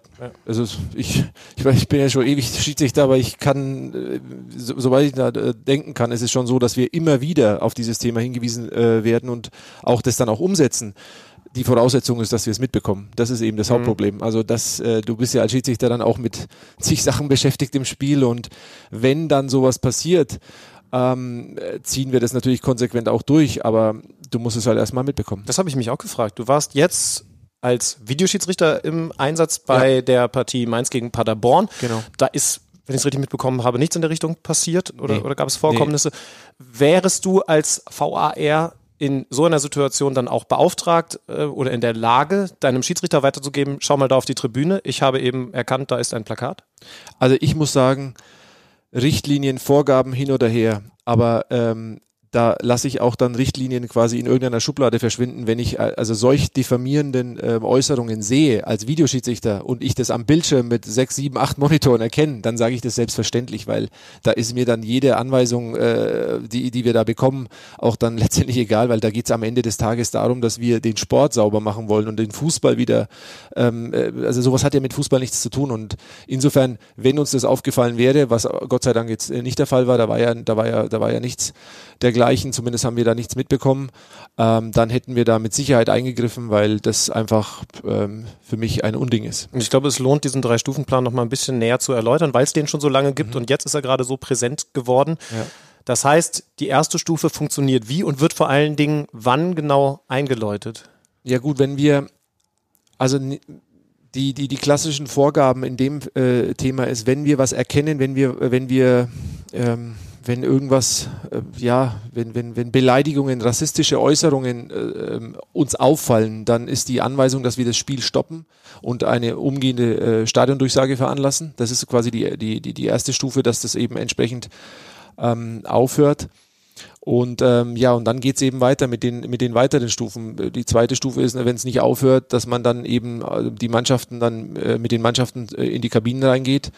also ich, ich, ich bin ja schon ewig Schiedsrichter, aber ich kann, äh, so, soweit ich da äh, denken kann, ist es schon so, dass wir immer wieder auf dieses Thema hingewiesen äh, werden und auch das dann auch umsetzen die Voraussetzung ist, dass wir es mitbekommen. Das ist eben das mhm. Hauptproblem. Also dass äh, du bist ja als Schiedsrichter dann auch mit zig Sachen beschäftigt im Spiel und wenn dann sowas passiert, ähm, ziehen wir das natürlich konsequent auch durch, aber du musst es halt erstmal mitbekommen. Das habe ich mich auch gefragt. Du warst jetzt als Videoschiedsrichter im Einsatz bei ja. der Partie Mainz gegen Paderborn. Genau. Da ist wenn ich es richtig mitbekommen habe, nichts in der Richtung passiert oder, nee. oder gab es Vorkommnisse. Nee. Wärest du als VAR in so einer Situation dann auch beauftragt äh, oder in der Lage, deinem Schiedsrichter weiterzugeben, schau mal da auf die Tribüne, ich habe eben erkannt, da ist ein Plakat? Also ich muss sagen, Richtlinien, Vorgaben hin oder her, aber ähm, da lasse ich auch dann Richtlinien quasi in irgendeiner Schublade verschwinden, wenn ich äh, also solch diffamierenden äh, Äußerungen sehe als Videoschiedsrichter und ich das am Bildschirm mit sechs, sieben, acht Monitoren erkenne, dann sage ich das selbstverständlich, weil da ist mir dann jede Anweisung, äh, die, die wir da bekommen, auch dann letztendlich egal, weil da geht es am Ende des Tages darum, dass wir den Sport sauber machen wollen und den Fußball wieder, ähm, äh, also sowas hat ja mit Fußball nichts zu tun und insofern, wenn uns das aufgefallen wäre, was Gott sei Dank jetzt nicht der Fall war, da war ja, da war ja, da war ja nichts dergleichen, zumindest haben wir da nichts mitbekommen, ähm, dann hätten wir da mit Sicherheit eingegriffen, weil das einfach ähm, für mich ein Unding ist. Und ich glaube, es lohnt, diesen Drei-Stufen-Plan noch mal ein bisschen näher zu erläutern, weil es den schon so lange gibt mhm. und jetzt ist er gerade so präsent geworden. Ja. Das heißt, die erste Stufe funktioniert wie und wird vor allen Dingen wann genau eingeläutet? Ja gut, wenn wir, also die, die, die klassischen Vorgaben in dem äh, Thema ist, wenn wir was erkennen, wenn wir, wenn wir ähm, wenn irgendwas, äh, ja, wenn, wenn, wenn Beleidigungen, rassistische Äußerungen äh, ähm, uns auffallen, dann ist die Anweisung, dass wir das Spiel stoppen und eine umgehende äh, Stadiondurchsage veranlassen. Das ist quasi die, die, die, die erste Stufe, dass das eben entsprechend ähm, aufhört. Und ähm, ja, und dann geht's eben weiter mit den, mit den weiteren Stufen. Die zweite Stufe ist, wenn es nicht aufhört, dass man dann eben äh, die Mannschaften dann äh, mit den Mannschaften äh, in die Kabinen reingeht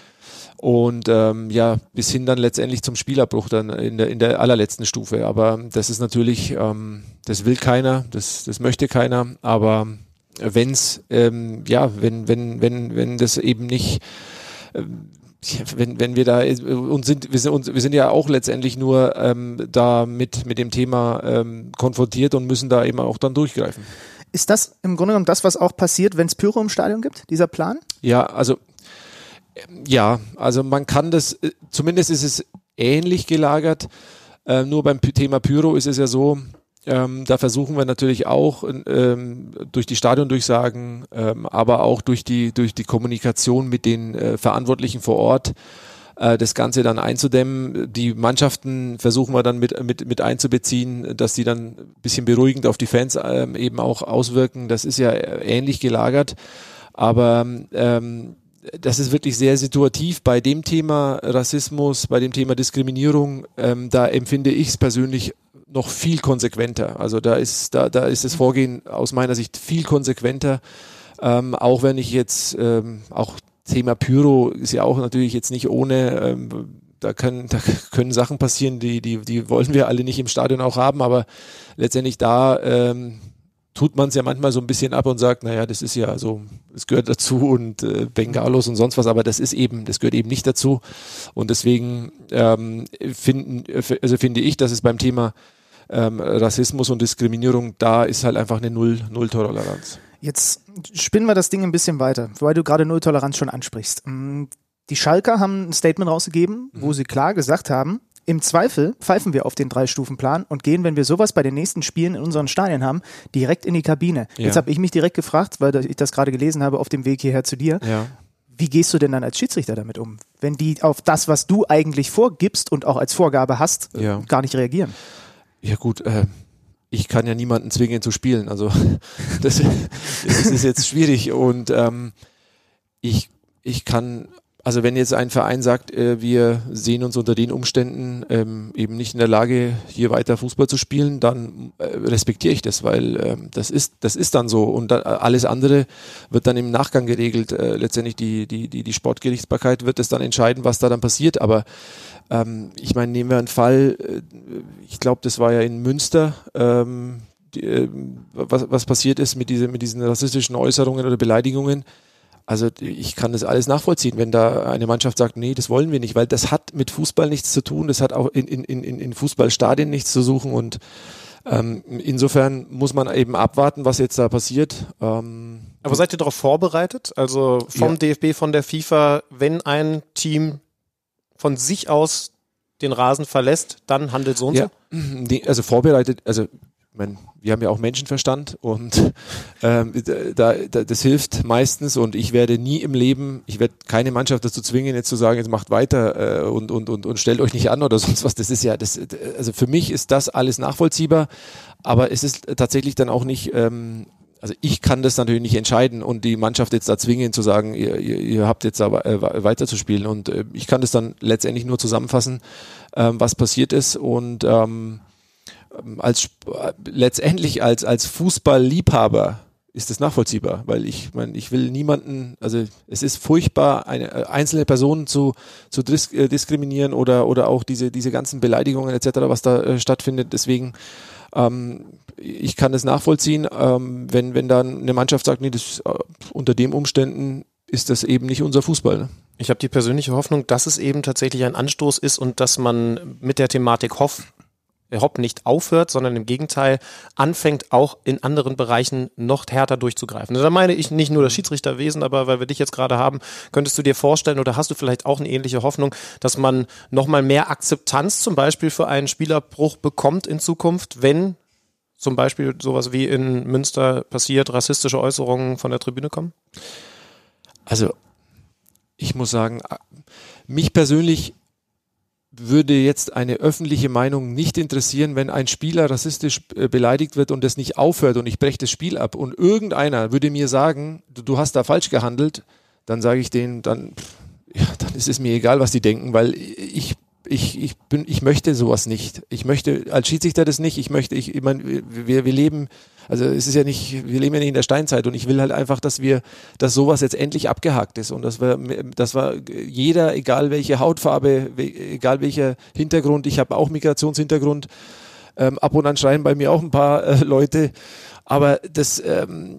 und ähm, ja, bis hin dann letztendlich zum Spielabbruch dann in der, in der allerletzten Stufe. Aber das ist natürlich, ähm, das will keiner, das, das möchte keiner, aber wenn's, ähm, ja, wenn, wenn, wenn, wenn das eben nicht, ähm, wenn, wenn wir da und sind, wir sind, wir sind ja auch letztendlich nur ähm, da mit, mit dem Thema ähm, konfrontiert und müssen da eben auch dann durchgreifen. Ist das im Grunde genommen das, was auch passiert, wenn es Pyro im Stadion gibt, dieser Plan? Ja, also ja, also man kann das, äh, zumindest ist es ähnlich gelagert. Äh, nur beim Thema Pyro ist es ja so, ähm, da versuchen wir natürlich auch ähm, durch die Stadiondurchsagen, ähm, aber auch durch die, durch die Kommunikation mit den äh, Verantwortlichen vor Ort äh, das Ganze dann einzudämmen. Die Mannschaften versuchen wir dann mit, mit, mit einzubeziehen, dass die dann ein bisschen beruhigend auf die Fans ähm, eben auch auswirken. Das ist ja äh, ähnlich gelagert. Aber ähm, das ist wirklich sehr situativ bei dem Thema Rassismus, bei dem Thema Diskriminierung. Ähm, da empfinde ich es persönlich noch viel konsequenter. Also da ist da da ist das Vorgehen aus meiner Sicht viel konsequenter. Ähm, auch wenn ich jetzt ähm, auch Thema Pyro ist ja auch natürlich jetzt nicht ohne. Ähm, da können, da können Sachen passieren, die, die, die wollen wir alle nicht im Stadion auch haben, aber letztendlich da ähm, tut man es ja manchmal so ein bisschen ab und sagt, naja, das ist ja so, es gehört dazu und äh, Bengalos und sonst was, aber das ist eben, das gehört eben nicht dazu. Und deswegen ähm, finden, also finde ich, dass es beim Thema ähm, Rassismus und Diskriminierung, da ist halt einfach eine Null, Null-Toleranz. Jetzt spinnen wir das Ding ein bisschen weiter, weil du gerade Null-Toleranz schon ansprichst. Mm, die Schalker haben ein Statement rausgegeben, wo mhm. sie klar gesagt haben, Im Zweifel pfeifen wir auf den Drei-Stufen-Plan und gehen, wenn wir sowas bei den nächsten Spielen in unseren Stadien haben, direkt in die Kabine. Ja. Jetzt habe ich mich direkt gefragt, weil ich das gerade gelesen habe auf dem Weg hierher zu dir. Ja. Wie gehst du denn dann als Schiedsrichter damit um, wenn die auf das, was du eigentlich vorgibst und auch als Vorgabe hast, äh, Ja. gar nicht reagieren? Ja gut, äh, ich kann ja niemanden zwingen zu spielen. Also das, das ist jetzt schwierig und ähm, ich, ich kann, also wenn jetzt ein Verein sagt, äh, wir sehen uns unter den Umständen ähm, eben nicht in der Lage, hier weiter Fußball zu spielen, dann äh, respektiere ich das, weil ähm, das ist das ist dann so und alles andere wird dann im Nachgang geregelt. Äh, letztendlich die die die die Sportgerichtsbarkeit wird es dann entscheiden, was da dann passiert. Aber ähm, ich meine, nehmen wir einen Fall, ich glaube, das war ja in Münster, die, was, was passiert ist mit, diese, mit diesen rassistischen Äußerungen oder Beleidigungen. Also ich kann das alles nachvollziehen, wenn da eine Mannschaft sagt, nee, das wollen wir nicht, weil das hat mit Fußball nichts zu tun, das hat auch in, in, in, in Fußballstadien nichts zu suchen und ähm, insofern muss man eben abwarten, was jetzt da passiert. Ähm, Aber seid ihr darauf vorbereitet? Also vom Ja. DFB, von der FIFA, wenn ein Team von sich aus den Rasen verlässt, dann handelt so und Ja, nee, also vorbereitet, also ich mein, wir haben ja auch Menschenverstand und ähm, da, da, das hilft meistens und ich werde nie im Leben, ich werde keine Mannschaft dazu zwingen, jetzt zu sagen, jetzt macht weiter äh, und, und, und, und stellt euch nicht an oder sonst was. Das ist ja, das, also für mich ist das alles nachvollziehbar, aber es ist tatsächlich dann auch nicht, ähm, also ich kann das natürlich nicht entscheiden und die Mannschaft jetzt da zwingen zu sagen, ihr, ihr, ihr habt jetzt aber äh, weiterzuspielen und äh, ich kann das dann letztendlich nur zusammenfassen, ähm, was passiert ist und ähm, als letztendlich als als Fußballliebhaber ist das nachvollziehbar, weil ich meine, ich will niemanden, also es ist furchtbar, eine äh, einzelne Personen zu zu äh, diskriminieren oder oder auch diese diese ganzen Beleidigungen etc., was da äh, stattfindet. Deswegen ähm, ich kann das nachvollziehen, ähm, wenn wenn dann eine Mannschaft sagt, nee, das äh, unter den Umständen ist das eben nicht unser Fußball. Ne? Ich habe die persönliche Hoffnung, dass es eben tatsächlich ein Anstoß ist und dass man mit der Thematik Hoff, äh, Hopp nicht aufhört, sondern im Gegenteil anfängt, auch in anderen Bereichen noch härter durchzugreifen. Also da meine ich nicht nur das Schiedsrichterwesen, aber weil wir dich jetzt gerade haben, könntest du dir vorstellen oder hast du vielleicht auch eine ähnliche Hoffnung, dass man nochmal mehr Akzeptanz zum Beispiel für einen Spielerbruch bekommt in Zukunft, wenn zum Beispiel sowas wie in Münster passiert, rassistische Äußerungen von der Tribüne kommen? Also, ich muss sagen, mich persönlich würde jetzt eine öffentliche Meinung nicht interessieren, wenn ein Spieler rassistisch äh, beleidigt wird und das nicht aufhört und ich breche das Spiel ab. Und irgendeiner würde mir sagen, du, du hast da falsch gehandelt, dann sage ich denen, dann, ja, dann ist es mir egal, was die denken, weil ich ich, ich bin, ich möchte sowas nicht. Ich möchte als Schiedsrichter das nicht. Ich möchte, ich, ich meine, wir, wir leben, also es ist ja nicht, wir leben ja nicht in der Steinzeit und ich will halt einfach, dass wir, dass sowas jetzt endlich abgehakt ist und dass wir, dass wir jeder, egal welche Hautfarbe, egal welcher Hintergrund, ich habe auch Migrationshintergrund, ähm, ab und an schreien bei mir auch ein paar äh, Leute, aber das, ähm,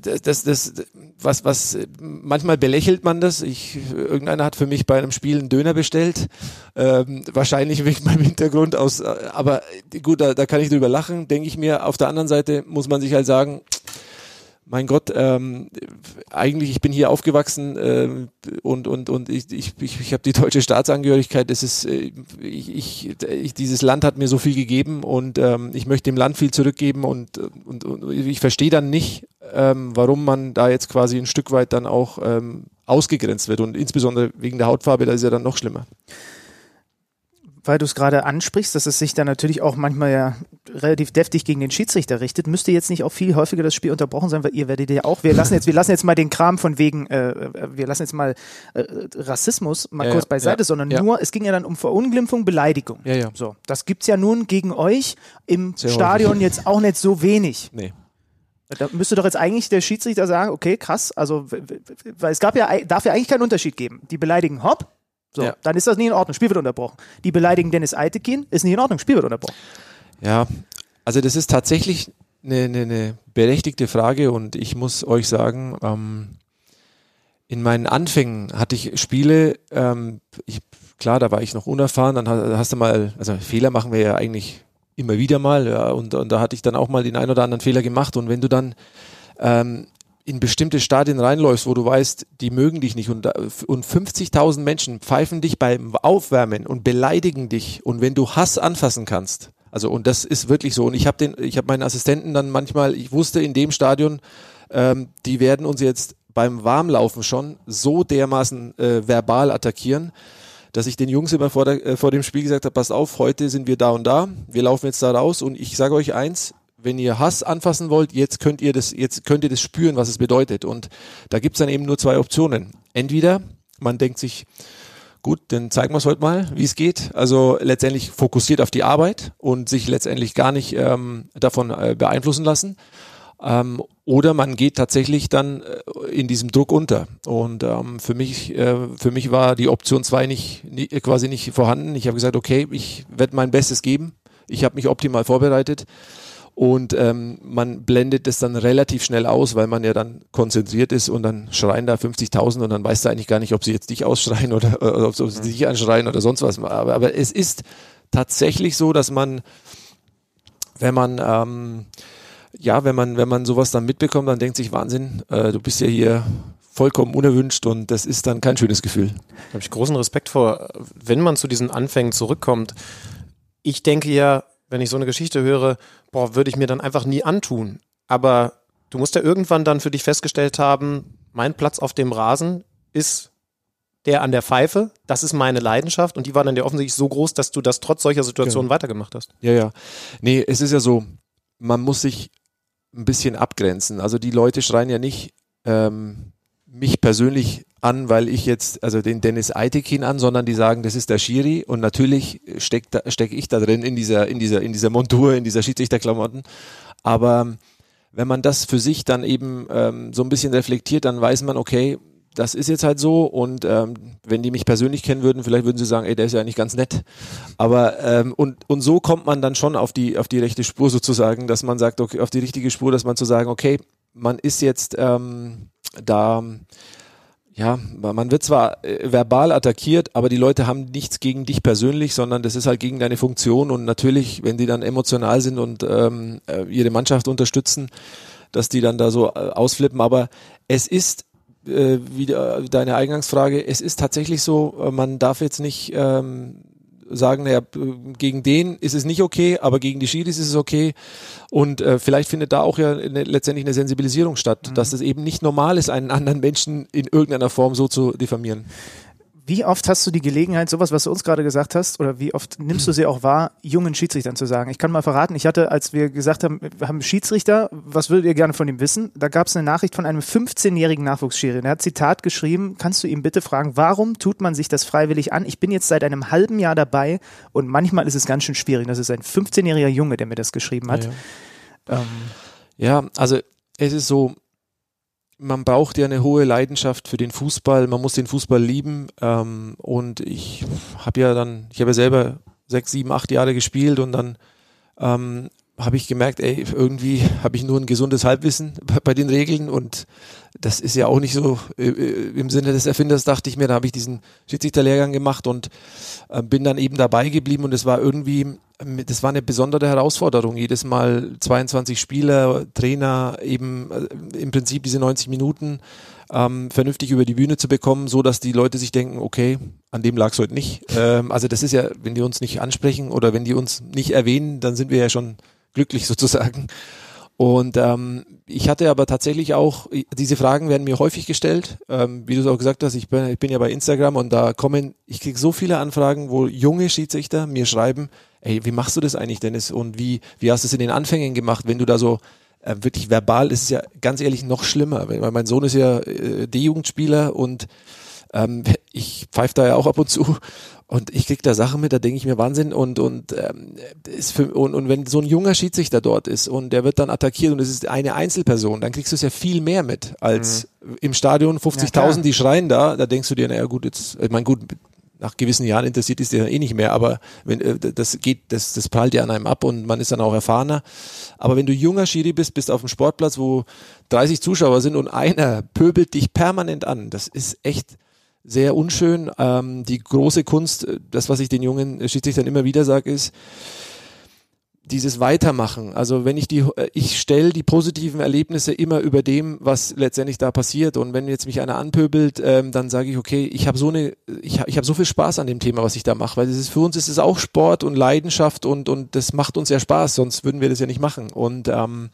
das, das, das, was, was, manchmal belächelt man das. Ich, irgendeiner hat für mich bei einem Spiel einen Döner bestellt, ähm, wahrscheinlich wegen meinem Hintergrund aus, äh, aber gut, da, da kann ich drüber lachen, denke ich mir. Auf der anderen Seite muss man sich halt sagen, mein Gott, ähm, eigentlich, ich bin hier aufgewachsen ähm, und, und, und ich, ich, ich, ich habe die deutsche Staatsangehörigkeit. Das ist, äh, ich, ich, ich, dieses Land hat mir so viel gegeben und ähm, ich möchte dem Land viel zurückgeben und, und, und ich verstehe dann nicht, ähm, warum man da jetzt quasi ein Stück weit dann auch ähm, ausgegrenzt wird und insbesondere wegen der Hautfarbe, da ist ja dann noch schlimmer. Weil du es gerade ansprichst, dass es sich dann natürlich auch manchmal ja relativ deftig gegen den Schiedsrichter richtet, müsste jetzt nicht auch viel häufiger das Spiel unterbrochen sein, weil ihr werdet ja auch, wir lassen jetzt, wir lassen jetzt mal den Kram von wegen, äh, äh, wir lassen jetzt mal äh, Rassismus mal Ja, kurz beiseite, ja, sondern ja. nur, es ging ja dann um Verunglimpfung, Beleidigung. Ja, ja. So, das gibt's ja nun gegen euch im Sehr Stadion häufig. jetzt auch nicht so wenig. Nee. Da müsste doch jetzt eigentlich der Schiedsrichter sagen, okay, krass, also weil es gab ja darf ja eigentlich keinen Unterschied geben. Die beleidigen Hopp, so, Ja. dann ist das nicht in Ordnung, Spiel wird unterbrochen. Die beleidigen Dennis Eitekin, ist nicht in Ordnung, Spiel wird unterbrochen. Ja, also das ist tatsächlich eine, eine, eine berechtigte Frage und ich muss euch sagen, ähm, in meinen Anfängen hatte ich Spiele, ähm, ich, klar, da war ich noch unerfahren, dann ha- hast du mal, also Fehler machen wir ja eigentlich immer wieder mal, ja, und, und da hatte ich dann auch mal den ein oder anderen Fehler gemacht und wenn du dann ähm, in bestimmte Stadien reinläufst, wo du weißt, die mögen dich nicht. Und, und 50.000 Menschen pfeifen dich beim Aufwärmen und beleidigen dich. Und wenn du Hass anfassen kannst, also und das ist wirklich so. Und ich habe den, ich habe meinen Assistenten dann manchmal, ich wusste in dem Stadion, ähm, die werden uns jetzt beim Warmlaufen schon so dermaßen äh, verbal attackieren, dass ich den Jungs immer vor, der, äh, vor dem Spiel gesagt habe, passt auf, heute sind wir da und da, wir laufen jetzt da raus. Und ich sage euch eins, wenn ihr Hass anfassen wollt, jetzt könnt ihr das, jetzt könnt ihr das spüren, was es bedeutet. Und da gibt's dann eben nur zwei Optionen. Entweder man denkt sich, gut, dann zeigen wir es heute mal, wie es geht. Also letztendlich fokussiert auf die Arbeit und sich letztendlich gar nicht ähm, davon äh, beeinflussen lassen. Ähm, oder man geht tatsächlich dann äh, in diesem Druck unter. Und ähm, für mich, äh, für mich war die Option zwei nicht, nie, quasi nicht vorhanden. Ich habe gesagt, okay, ich werde mein Bestes geben. Ich habe mich optimal vorbereitet. Und ähm, man blendet das dann relativ schnell aus, weil man ja dann konzentriert ist und dann schreien da 50.000 und dann weißt du eigentlich gar nicht, ob sie jetzt dich ausschreien oder, oder ob sie mhm. dich anschreien oder sonst was. Aber, aber es ist tatsächlich so, dass man, wenn man ähm, ja, wenn man wenn man sowas dann mitbekommt, dann denkt sich Wahnsinn, äh, du bist ja hier vollkommen unerwünscht und das ist dann kein schönes Gefühl. Da habe ich großen Respekt vor, wenn man zu diesen Anfängen zurückkommt. Ich denke ja, wenn ich so eine Geschichte höre, boah, würde ich mir dann einfach nie antun. Aber du musst ja irgendwann dann für dich festgestellt haben, mein Platz auf dem Rasen ist der an der Pfeife, das ist meine Leidenschaft und die war dann ja offensichtlich so groß, dass du das trotz solcher Situationen genau. weitergemacht hast. Ja, ja. Nee, es ist ja so, man muss sich ein bisschen abgrenzen. Also die Leute schreien ja nicht ähm, mich persönlich an, weil ich jetzt, also den Dennis Eitekin an, sondern die sagen, das ist der Schiri und natürlich stecke steck ich da drin in dieser, in dieser, in dieser Montur, in dieser Schiedsrichterklamotten. Aber wenn man das für sich dann eben ähm, so ein bisschen reflektiert, dann weiß man, okay, das ist jetzt halt so und ähm, wenn die mich persönlich kennen würden, vielleicht würden sie sagen, ey, der ist ja eigentlich ganz nett. Aber ähm, und und so kommt man dann schon auf die auf die rechte Spur sozusagen, dass man sagt, okay, auf die richtige Spur, dass man zu sagen, okay, man ist jetzt ähm, da ja, man wird zwar äh, verbal attackiert, aber die Leute haben nichts gegen dich persönlich, sondern das ist halt gegen deine Funktion und natürlich, wenn die dann emotional sind und ähm, äh, ihre Mannschaft unterstützen, dass die dann da so äh, ausflippen. Aber es ist äh, wieder deine Eingangsfrage, es ist tatsächlich so, man darf jetzt nicht ähm, sagen, naja, gegen den ist es nicht okay, aber gegen die Schiris ist es okay. Und äh, vielleicht findet da auch ja eine, letztendlich eine Sensibilisierung statt, mhm. dass es eben nicht normal ist, einen anderen Menschen in irgendeiner Form so zu diffamieren. Wie oft hast du die Gelegenheit, sowas, was du uns gerade gesagt hast, oder wie oft nimmst du sie auch wahr, jungen Schiedsrichtern zu sagen? Ich kann mal verraten, ich hatte, als wir gesagt haben, wir haben einen Schiedsrichter, was würdet ihr gerne von ihm wissen? Da gab es eine Nachricht von einem 15-jährigen Nachwuchsschiri. Er hat Zitat geschrieben, kannst du ihm bitte fragen, warum tut man sich das freiwillig an? Ich bin jetzt seit einem halben Jahr dabei und manchmal ist es ganz schön schwierig. Das ist ein 15-jähriger Junge, der mir das geschrieben hat. Ja, ähm, ja also es ist so, man braucht ja eine hohe Leidenschaft für den Fußball, man muss den Fußball lieben. Ähm, und ich habe ja dann, ich habe ja selber sechs, sieben, acht Jahre gespielt und dann ähm, habe ich gemerkt, ey, irgendwie habe ich nur ein gesundes Halbwissen bei den Regeln und das ist ja auch nicht so äh, äh, im Sinne des Erfinders, dachte ich mir, da habe ich diesen Schiedsrichterlehrgang gemacht und äh, bin dann eben dabei geblieben und es war irgendwie, das war eine besondere Herausforderung, jedes Mal 22 Spieler, Trainer, eben äh, im Prinzip diese 90 Minuten ähm, vernünftig über die Bühne zu bekommen, so dass die Leute sich denken, okay, an dem lag es heute nicht. Ähm, also das ist ja, wenn die uns nicht ansprechen oder wenn die uns nicht erwähnen, dann sind wir ja schon glücklich sozusagen. Und ähm, ich hatte aber tatsächlich auch, diese Fragen werden mir häufig gestellt, ähm, wie du es auch gesagt hast, ich bin, ich bin ja bei Instagram und da kommen, ich kriege so viele Anfragen, wo junge Schiedsrichter mir schreiben, ey, wie machst du das eigentlich, Dennis? Und wie, wie hast du es in den Anfängen gemacht, wenn du da so äh, wirklich verbal, ist es ja ganz ehrlich noch schlimmer, weil mein Sohn ist ja äh, D-Jugendspieler und ähm, ich pfeife da ja auch ab und zu und ich krieg da Sachen mit, da denke ich mir Wahnsinn und und, ähm, ist für, und und wenn so ein junger Schiedsrichter dort ist und der wird dann attackiert und es ist eine Einzelperson, dann kriegst du es ja viel mehr mit als mhm. im Stadion 50.000, ja, die schreien da, da denkst du dir, naja gut, jetzt, ich meine gut, nach gewissen Jahren interessiert ist der eh nicht mehr, aber wenn äh, das geht, das, das prallt ja an einem ab und man ist dann auch erfahrener. Aber wenn du junger Schiri bist, bist auf dem Sportplatz, wo 30 Zuschauer sind und einer pöbelt dich permanent an, das ist echt sehr unschön. Ähm, die große Kunst, äh, das, was ich den jungen Schiedsrichtern immer wieder sage, ist, dieses Weitermachen. Also wenn ich die, äh, ich stelle die positiven Erlebnisse immer über dem, was letztendlich da passiert. Und wenn jetzt mich einer anpöbelt, ähm, dann sage ich, okay, ich habe so eine, ich, ich habe so viel Spaß an dem Thema, was ich da mache, weil das ist für uns ist es auch Sport und Leidenschaft und und das macht uns ja Spaß, sonst würden wir das ja nicht machen. Und ähm,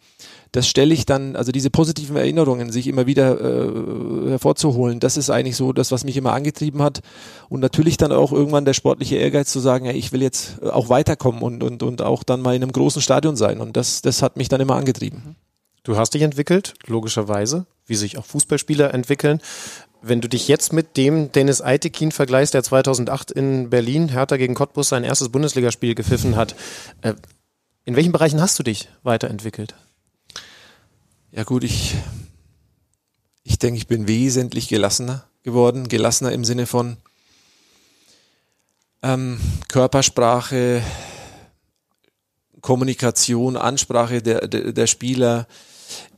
das stelle ich dann, also diese positiven Erinnerungen, sich immer wieder äh, hervorzuholen, das ist eigentlich so das, was mich immer angetrieben hat. Und natürlich dann auch irgendwann der sportliche Ehrgeiz zu sagen, hey, ich will jetzt auch weiterkommen und, und, und auch dann mal in einem großen Stadion sein. Und das, das hat mich dann immer angetrieben. Du hast dich entwickelt, logischerweise, wie sich auch Fußballspieler entwickeln. Wenn du dich jetzt mit dem Dennis Eitekin vergleichst, der 2008 in Berlin Hertha gegen Cottbus sein erstes Bundesligaspiel gepfiffen hat, äh, in welchen Bereichen hast du dich weiterentwickelt? Ja gut, ich, ich denke, ich bin wesentlich gelassener geworden. Gelassener im Sinne von ähm, Körpersprache, Kommunikation, Ansprache der, der, der Spieler.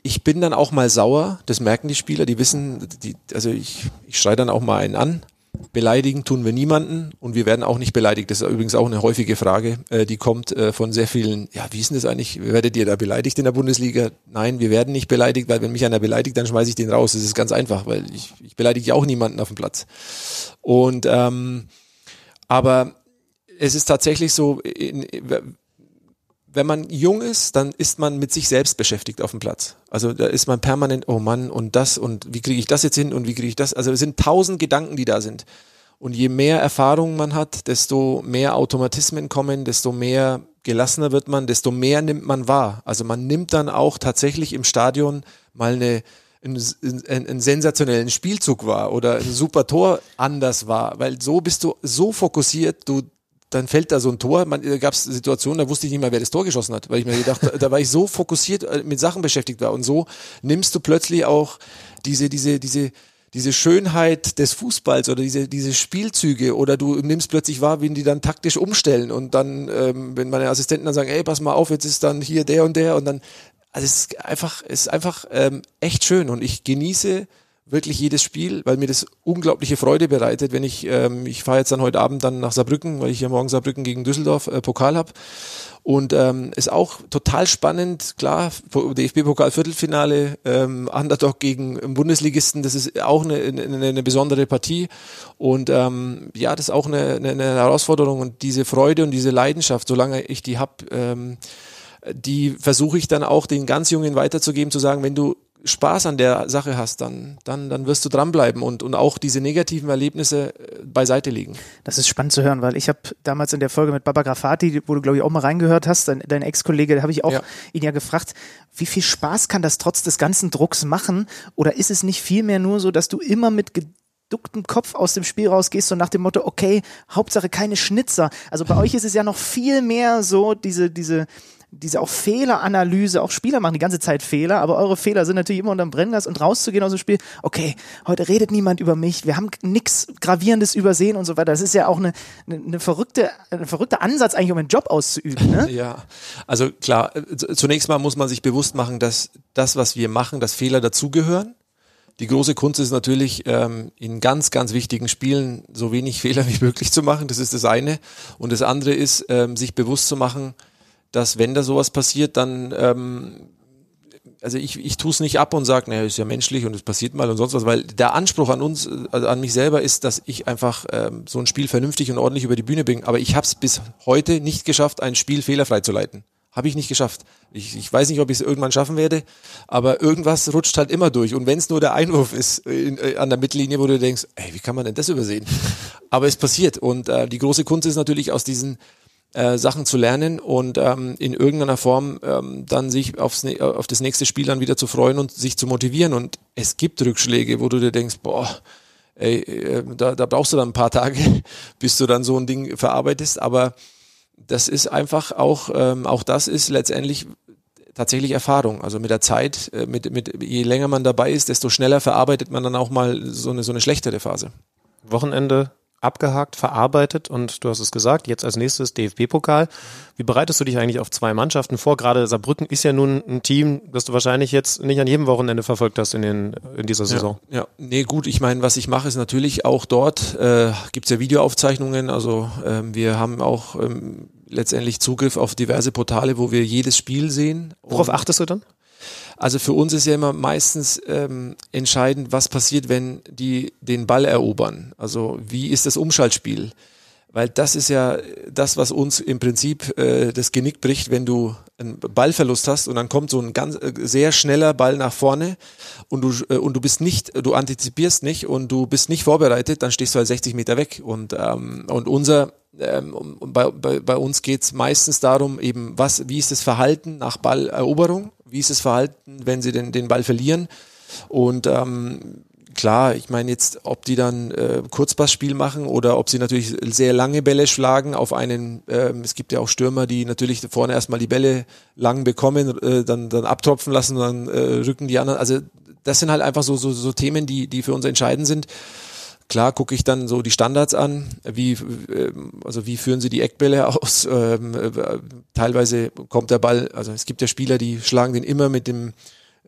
Ich bin dann auch mal sauer, das merken die Spieler, die wissen, die, also ich, ich schreie dann auch mal einen an, Beleidigen tun wir niemanden und wir werden auch nicht beleidigt. Das ist übrigens auch eine häufige Frage, äh, die kommt äh, von sehr vielen. Ja, wie ist denn das eigentlich? Werdet ihr da beleidigt in der Bundesliga? Nein, wir werden nicht beleidigt, weil wenn mich einer beleidigt, dann schmeiße ich den raus. Das ist ganz einfach, weil ich, ich beleidige ja auch niemanden auf dem Platz. Und ähm, aber es ist tatsächlich so, in, wenn man jung ist, dann ist man mit sich selbst beschäftigt auf dem Platz. Also da ist man permanent, oh Mann, und das und wie kriege ich das jetzt hin und wie kriege ich das? Also es sind tausend Gedanken, die da sind. Und je mehr Erfahrung man hat, desto mehr Automatismen kommen, desto mehr gelassener wird man, desto mehr nimmt man wahr. Also man nimmt dann auch tatsächlich im Stadion mal eine, einen, einen, einen sensationellen Spielzug wahr oder ein super Tor anders wahr, weil so bist du so fokussiert, du dann fällt da so ein Tor. Man, da gab es Situationen, da wusste ich nicht mehr, wer das Tor geschossen hat, weil ich mir gedacht, da war ich so fokussiert äh, mit Sachen beschäftigt war. Und so nimmst du plötzlich auch diese, diese, diese, diese Schönheit des Fußballs oder diese, diese Spielzüge oder du nimmst plötzlich wahr, wie die dann taktisch umstellen und dann, ähm, wenn meine Assistenten dann sagen, ey, pass mal auf, jetzt ist dann hier der und der und dann, also es ist einfach, es ist einfach ähm, echt schön und ich genieße wirklich jedes Spiel, weil mir das unglaubliche Freude bereitet, wenn ich, ähm, ich fahre jetzt dann heute Abend dann nach Saarbrücken, weil ich ja morgen Saarbrücken gegen Düsseldorf äh, Pokal habe. Und ähm, ist auch total spannend, klar, DFB-Pokal Viertelfinale, ähm, Underdog gegen Bundesligisten, das ist auch eine, eine, eine besondere Partie. Und ähm, ja, das ist auch eine, eine, eine Herausforderung und diese Freude und diese Leidenschaft, solange ich die hab, ähm, die versuche ich dann auch den ganz Jungen weiterzugeben, zu sagen, wenn du Spaß an der Sache hast, dann, dann, dann wirst du dranbleiben und, und auch diese negativen Erlebnisse äh, beiseite legen. Das ist spannend zu hören, weil ich habe damals in der Folge mit Baba Grafati, wo du glaube ich auch mal reingehört hast, dein, dein Ex-Kollege, da habe ich auch ja. ihn ja gefragt, wie viel Spaß kann das trotz des ganzen Drucks machen? Oder ist es nicht vielmehr nur so, dass du immer mit geducktem Kopf aus dem Spiel rausgehst und nach dem Motto, okay, Hauptsache keine Schnitzer. Also bei euch ist es ja noch viel mehr so diese, diese, diese auch Fehleranalyse, auch Spieler machen die ganze Zeit Fehler, aber eure Fehler sind natürlich immer unterm Brennglas und rauszugehen aus dem Spiel, okay, heute redet niemand über mich, wir haben nichts Gravierendes übersehen und so weiter. Das ist ja auch eine, eine, verrückte, ein verrückter Ansatz eigentlich, um einen Job auszuüben. Ne? Ja, also klar, zunächst mal muss man sich bewusst machen, dass das, was wir machen, dass Fehler dazugehören. Die große Kunst ist natürlich, ähm, in ganz, ganz wichtigen Spielen so wenig Fehler wie möglich zu machen. Das ist das eine. Und das andere ist, ähm, sich bewusst zu machen, dass wenn da sowas passiert, dann ähm, also ich, ich tue es nicht ab und sage, naja, ist ja menschlich und es passiert mal und sonst was, weil der Anspruch an uns, also an mich selber ist, dass ich einfach ähm, so ein Spiel vernünftig und ordentlich über die Bühne bringe. Aber ich habe es bis heute nicht geschafft, ein Spiel fehlerfrei zu leiten. Habe ich nicht geschafft. Ich, ich weiß nicht, ob ich es irgendwann schaffen werde, aber irgendwas rutscht halt immer durch. Und wenn es nur der Einwurf ist in, äh, an der Mittellinie, wo du denkst, ey, wie kann man denn das übersehen? Aber es passiert. Und äh, die große Kunst ist natürlich aus diesen äh, Sachen zu lernen und ähm, in irgendeiner Form ähm, dann sich aufs, auf das nächste Spiel dann wieder zu freuen und sich zu motivieren. Und es gibt Rückschläge, wo du dir denkst, boah, ey, äh, da, da brauchst du dann ein paar Tage, bis du dann so ein Ding verarbeitest. Aber das ist einfach auch, ähm, auch das ist letztendlich tatsächlich Erfahrung. Also mit der Zeit, äh, mit, mit, je länger man dabei ist, desto schneller verarbeitet man dann auch mal so eine, so eine schlechtere Phase. Wochenende abgehakt, verarbeitet und du hast es gesagt, jetzt als nächstes DFB-Pokal. Wie bereitest du dich eigentlich auf zwei Mannschaften vor? Gerade Saarbrücken ist ja nun ein Team, das du wahrscheinlich jetzt nicht an jedem Wochenende verfolgt hast in, den, in dieser Saison. Ja, ja. nee, gut, ich meine, was ich mache, ist natürlich auch dort, äh, gibt es ja Videoaufzeichnungen, also ähm, wir haben auch ähm, letztendlich Zugriff auf diverse Portale, wo wir jedes Spiel sehen. Worauf achtest du dann? Also für uns ist ja immer meistens ähm, entscheidend, was passiert, wenn die den Ball erobern. Also wie ist das Umschaltspiel? Weil das ist ja das, was uns im Prinzip äh, das Genick bricht, wenn du einen Ballverlust hast und dann kommt so ein ganz äh, sehr schneller Ball nach vorne und du äh, und du bist nicht, du antizipierst nicht und du bist nicht vorbereitet, dann stehst du halt 60 Meter weg und ähm, und unser ähm, bei, bei, bei uns geht's meistens darum, eben was, wie ist das Verhalten nach Balleroberung, wie ist das Verhalten, wenn sie den, den Ball verlieren und ähm, klar, ich meine jetzt, ob die dann äh, Kurzpassspiel machen oder ob sie natürlich sehr lange Bälle schlagen auf einen, ähm, es gibt ja auch Stürmer, die natürlich vorne erstmal die Bälle lang bekommen, äh, dann, dann abtropfen lassen, dann äh, rücken die anderen. Also das sind halt einfach so, so, so Themen, die, die für uns entscheidend sind. Klar gucke ich dann so die Standards an, wie, ähm, also wie führen sie die Eckbälle aus. Ähm, äh, teilweise kommt der Ball, also es gibt ja Spieler, die schlagen den immer mit dem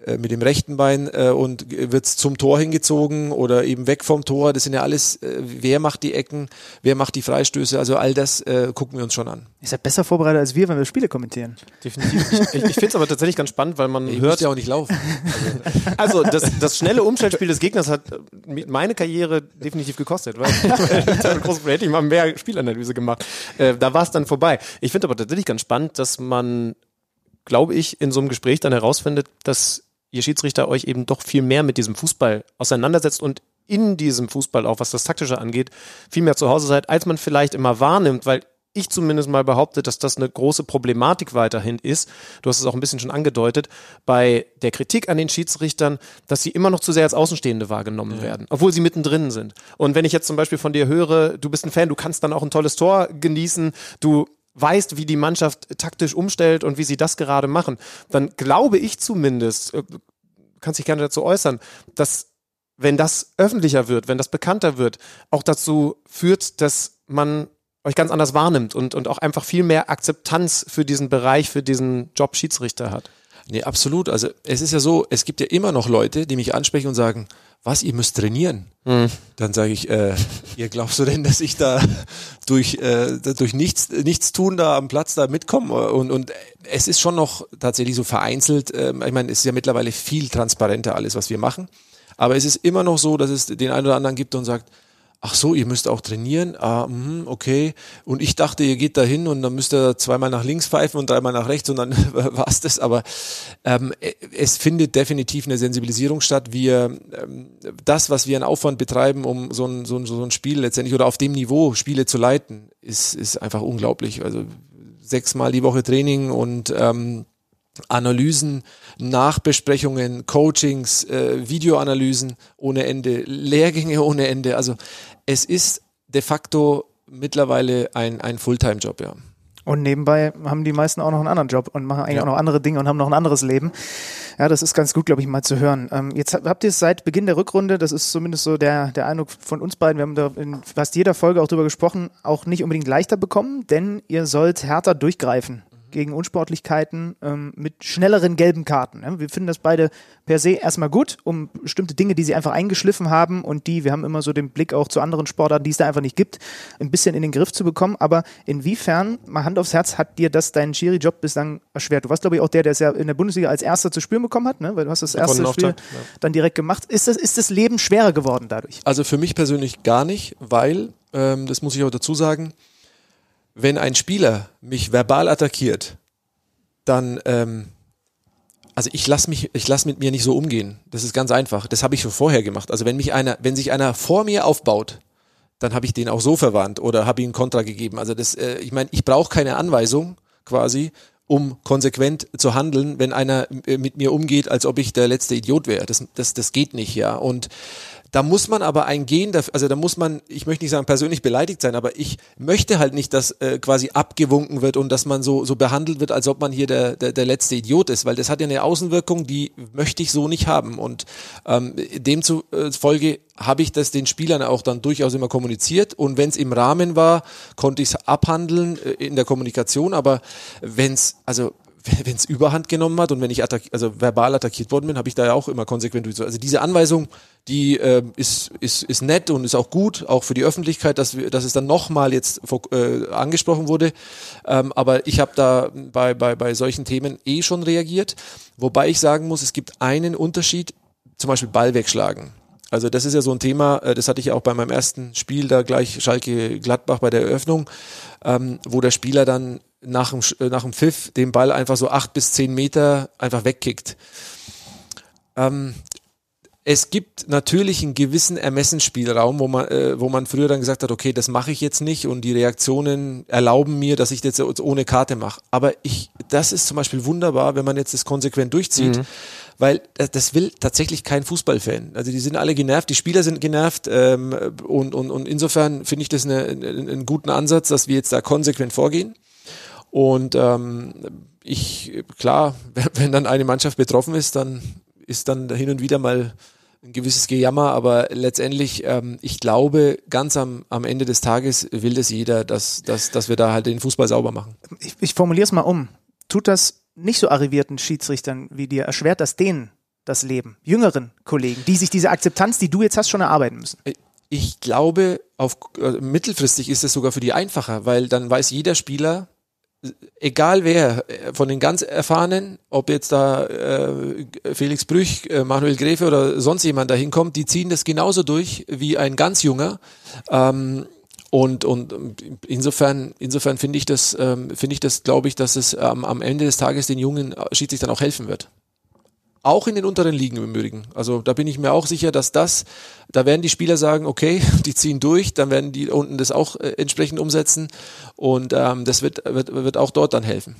äh, mit dem rechten Bein äh, und wird zum Tor hingezogen oder eben weg vom Tor. Das sind ja alles, äh, wer macht die Ecken, wer macht die Freistöße, also all das äh, gucken wir uns schon an. Ist ja besser vorbereitet als wir, wenn wir Spiele kommentieren. Definitiv. Ich, ich, ich finde es aber tatsächlich ganz spannend, weil man Ich hört, ja auch nicht laufen. Also das, das schnelle Umschaltspiel des Gegners hat äh, meine Karriere definitiv gekostet, weil großen hätte ich mal mehr Spielanalyse gemacht. Äh, da war es dann vorbei. Ich finde aber tatsächlich ganz spannend, dass man, glaube ich, in so einem Gespräch dann herausfindet, dass ihr Schiedsrichter euch eben doch viel mehr mit diesem Fußball auseinandersetzt und in diesem Fußball auch, was das Taktische angeht, viel mehr zu Hause seid, als man vielleicht immer wahrnimmt, weil ich zumindest mal behaupte, dass das eine große Problematik weiterhin ist. Du hast es auch ein bisschen schon angedeutet, bei der Kritik an den Schiedsrichtern, dass sie immer noch zu sehr als Außenstehende wahrgenommen werden, obwohl sie mittendrin sind. Und wenn ich jetzt zum Beispiel von dir höre, du bist ein Fan, du kannst dann auch ein tolles Tor genießen, du weißt, wie die Mannschaft taktisch umstellt und wie sie das gerade machen, dann glaube ich zumindest, äh, kannst dich gerne dazu äußern, dass wenn das öffentlicher wird, wenn das bekannter wird, auch dazu führt, dass man euch ganz anders wahrnimmt und, und auch einfach viel mehr Akzeptanz für diesen Bereich, für diesen Job Schiedsrichter hat. Nee, absolut. Also es ist ja so, es gibt ja immer noch Leute, die mich ansprechen und sagen, was, ihr müsst trainieren. Dann sage ich, äh, ihr glaubst du denn, dass ich da durch, äh, durch nichts, nichts tun da am Platz da mitkomme? Und, und es ist schon noch tatsächlich so vereinzelt, ähm, ich meine, es ist ja mittlerweile viel transparenter alles, was wir machen. Aber es ist immer noch so, dass es den einen oder anderen gibt und sagt, ach so, ihr müsst auch trainieren, ah, mhm, okay. Und ich dachte, ihr geht da hin und dann müsst ihr zweimal nach links pfeifen und dreimal nach rechts und dann war's das. Aber ähm, es findet definitiv eine Sensibilisierung statt. Wir, ähm, das, was wir an Aufwand betreiben, um so ein, so, ein, so ein Spiel letztendlich oder auf dem Niveau Spiele zu leiten, ist, ist einfach unglaublich. Also sechsmal die Woche Training und ähm, Analysen, Nachbesprechungen, Coachings, äh, Videoanalysen ohne Ende, Lehrgänge ohne Ende. Also es ist de facto mittlerweile ein, ein Fulltime-Job, ja. Und nebenbei haben die meisten auch noch einen anderen Job und machen eigentlich Ja. auch noch andere Dinge und haben noch ein anderes Leben. Ja, das ist ganz gut, glaube ich, mal zu hören. Ähm, jetzt hab- habt ihr es seit Beginn der Rückrunde, das ist zumindest so der, der Eindruck von uns beiden, wir haben da in fast jeder Folge auch drüber gesprochen, auch nicht unbedingt leichter bekommen, denn ihr sollt härter durchgreifen gegen Unsportlichkeiten ähm, mit schnelleren gelben Karten. Ja, wir finden das beide per se erstmal gut, um bestimmte Dinge, die sie einfach eingeschliffen haben und die, wir haben immer so den Blick auch zu anderen Sportarten, die es da einfach nicht gibt, ein bisschen in den Griff zu bekommen. Aber inwiefern, mal Hand aufs Herz, hat dir das deinen Schiri-Job bislang erschwert? Du warst, glaube ich, auch der, der es ja in der Bundesliga als erster zu spüren bekommen hat, ne? weil du hast das erste Spiel Auftakt, ja. dann direkt gemacht. Ist das, ist das Leben schwerer geworden dadurch? Also für mich persönlich gar nicht, weil, ähm, das muss ich auch dazu sagen, wenn ein Spieler mich verbal attackiert, dann, ähm, also ich lasse mich, ich lasse mit mir nicht so umgehen. Das ist ganz einfach. Das habe ich schon vorher gemacht. Also wenn mich einer, wenn sich einer vor mir aufbaut, dann habe ich den auch so verwandt oder habe ihm Kontra gegeben. Also das, äh, ich meine, ich brauche keine Anweisung quasi, um konsequent zu handeln, wenn einer äh, mit mir umgeht, als ob ich der letzte Idiot wäre. Das, das, das geht nicht, ja. Und da muss man aber ein Gehen, also da muss man, ich möchte nicht sagen persönlich beleidigt sein, aber ich möchte halt nicht, dass äh, quasi abgewunken wird und dass man so, so behandelt wird, als ob man hier der, der, der letzte Idiot ist, weil das hat ja eine Außenwirkung, die möchte ich so nicht haben. Und ähm, demzufolge habe ich das den Spielern auch dann durchaus immer kommuniziert und wenn es im Rahmen war, konnte ich es abhandeln äh, in der Kommunikation, aber wenn es, also wenn es Überhand genommen hat und wenn ich attack also verbal attackiert worden bin, habe ich da ja auch immer konsequent durch. Also diese Anweisung, die äh, ist, ist, ist nett und ist auch gut, auch für die Öffentlichkeit, dass, wir, dass es dann nochmal jetzt äh, angesprochen wurde. Ähm, aber ich habe da bei, bei, bei solchen Themen eh schon reagiert. Wobei ich sagen muss, es gibt einen Unterschied, zum Beispiel Ball wegschlagen. Also das ist ja so ein Thema, äh, das hatte ich ja auch bei meinem ersten Spiel da gleich Schalke Gladbach bei der Eröffnung, ähm, wo der Spieler dann nach dem, äh, nach dem Pfiff den Ball einfach so acht bis zehn Meter einfach wegkickt. Ähm, es gibt natürlich einen gewissen Ermessensspielraum, wo man, äh, wo man früher dann gesagt hat, okay, das mache ich jetzt nicht und die Reaktionen erlauben mir, dass ich das jetzt ohne Karte mache. Aber ich, das ist zum Beispiel wunderbar, wenn man jetzt das konsequent durchzieht. Mhm weil das will tatsächlich kein Fußballfan. Also die sind alle genervt, die Spieler sind genervt ähm, und, und, und insofern finde ich das eine, einen guten Ansatz, dass wir jetzt da konsequent vorgehen. Und ähm, ich, klar, wenn dann eine Mannschaft betroffen ist, dann ist dann hin und wieder mal ein gewisses Gejammer, aber letztendlich, ähm, ich glaube, ganz am, am Ende des Tages will das jeder, dass, dass, dass wir da halt den Fußball sauber machen. Ich, ich formuliere es mal um. Tut das nicht so arrivierten Schiedsrichtern wie dir, erschwert das denen das Leben? Jüngeren Kollegen, die sich diese Akzeptanz, die du jetzt hast, schon erarbeiten müssen? Ich glaube, auf äh, mittelfristig ist es sogar für die einfacher, weil dann weiß jeder Spieler, egal wer, von den ganz Erfahrenen, ob jetzt da äh, Felix Brüch, äh, Manuel Gräfe oder sonst jemand da hinkommt, die ziehen das genauso durch wie ein ganz junger. Ähm, und, und insofern, insofern finde ich das, ähm, finde das, glaube ich, dass es ähm, am Ende des Tages den jungen Schiedsrichtern auch helfen wird. Auch in den unteren Ligen im Übrigen. Also da bin ich mir auch sicher, dass das, da werden die Spieler sagen, okay, die ziehen durch, dann werden die unten das auch äh, entsprechend umsetzen und ähm, das wird, wird, wird auch dort dann helfen.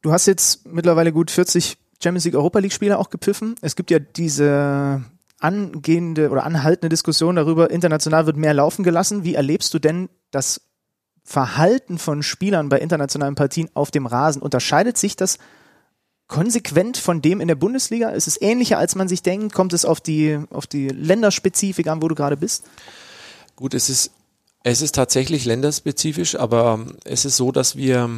Du hast jetzt mittlerweile gut 40 Champions League Europa League Spieler auch gepfiffen. Es gibt ja diese angehende oder anhaltende Diskussion darüber, international wird mehr laufen gelassen. Wie erlebst du denn das Verhalten von Spielern bei internationalen Partien auf dem Rasen? Unterscheidet sich das konsequent von dem in der Bundesliga? Ist es ähnlicher, als man sich denkt? Kommt es auf die, auf die Länderspezifik an, wo du gerade bist? Gut, es ist, es ist tatsächlich länderspezifisch, aber ähm, es ist so, dass wir,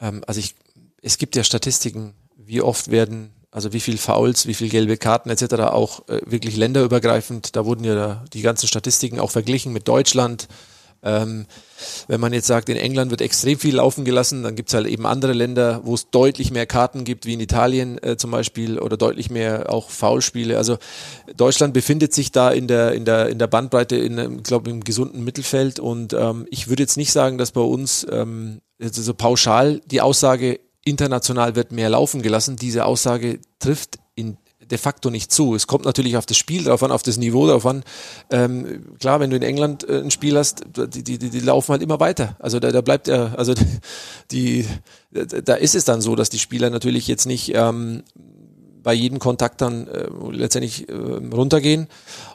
ähm, also ich, es gibt ja Statistiken, wie oft werden, also wie viel Fouls, wie viel gelbe Karten etc. auch äh, wirklich länderübergreifend. Da wurden ja die ganzen Statistiken auch verglichen mit Deutschland, ähm, wenn man jetzt sagt, in England wird extrem viel laufen gelassen, dann gibt es halt eben andere Länder, wo es deutlich mehr Karten gibt, wie in Italien äh, zum Beispiel, oder deutlich mehr auch Foulspiele. Also Deutschland befindet sich da in der, in der, in der Bandbreite, in, glaube im gesunden Mittelfeld. Und ähm, ich würde jetzt nicht sagen, dass bei uns ähm, so pauschal die Aussage, international wird mehr laufen gelassen, diese Aussage trifft de facto nicht zu. Es kommt natürlich auf das Spiel drauf an, auf das Niveau drauf an. Ähm, klar, wenn du in England äh, ein Spiel hast, die, die, die laufen halt immer weiter. Also da, da bleibt er, also die, da ist es dann so, dass die Spieler natürlich jetzt nicht ähm, bei jedem Kontakt dann äh, letztendlich äh, runtergehen.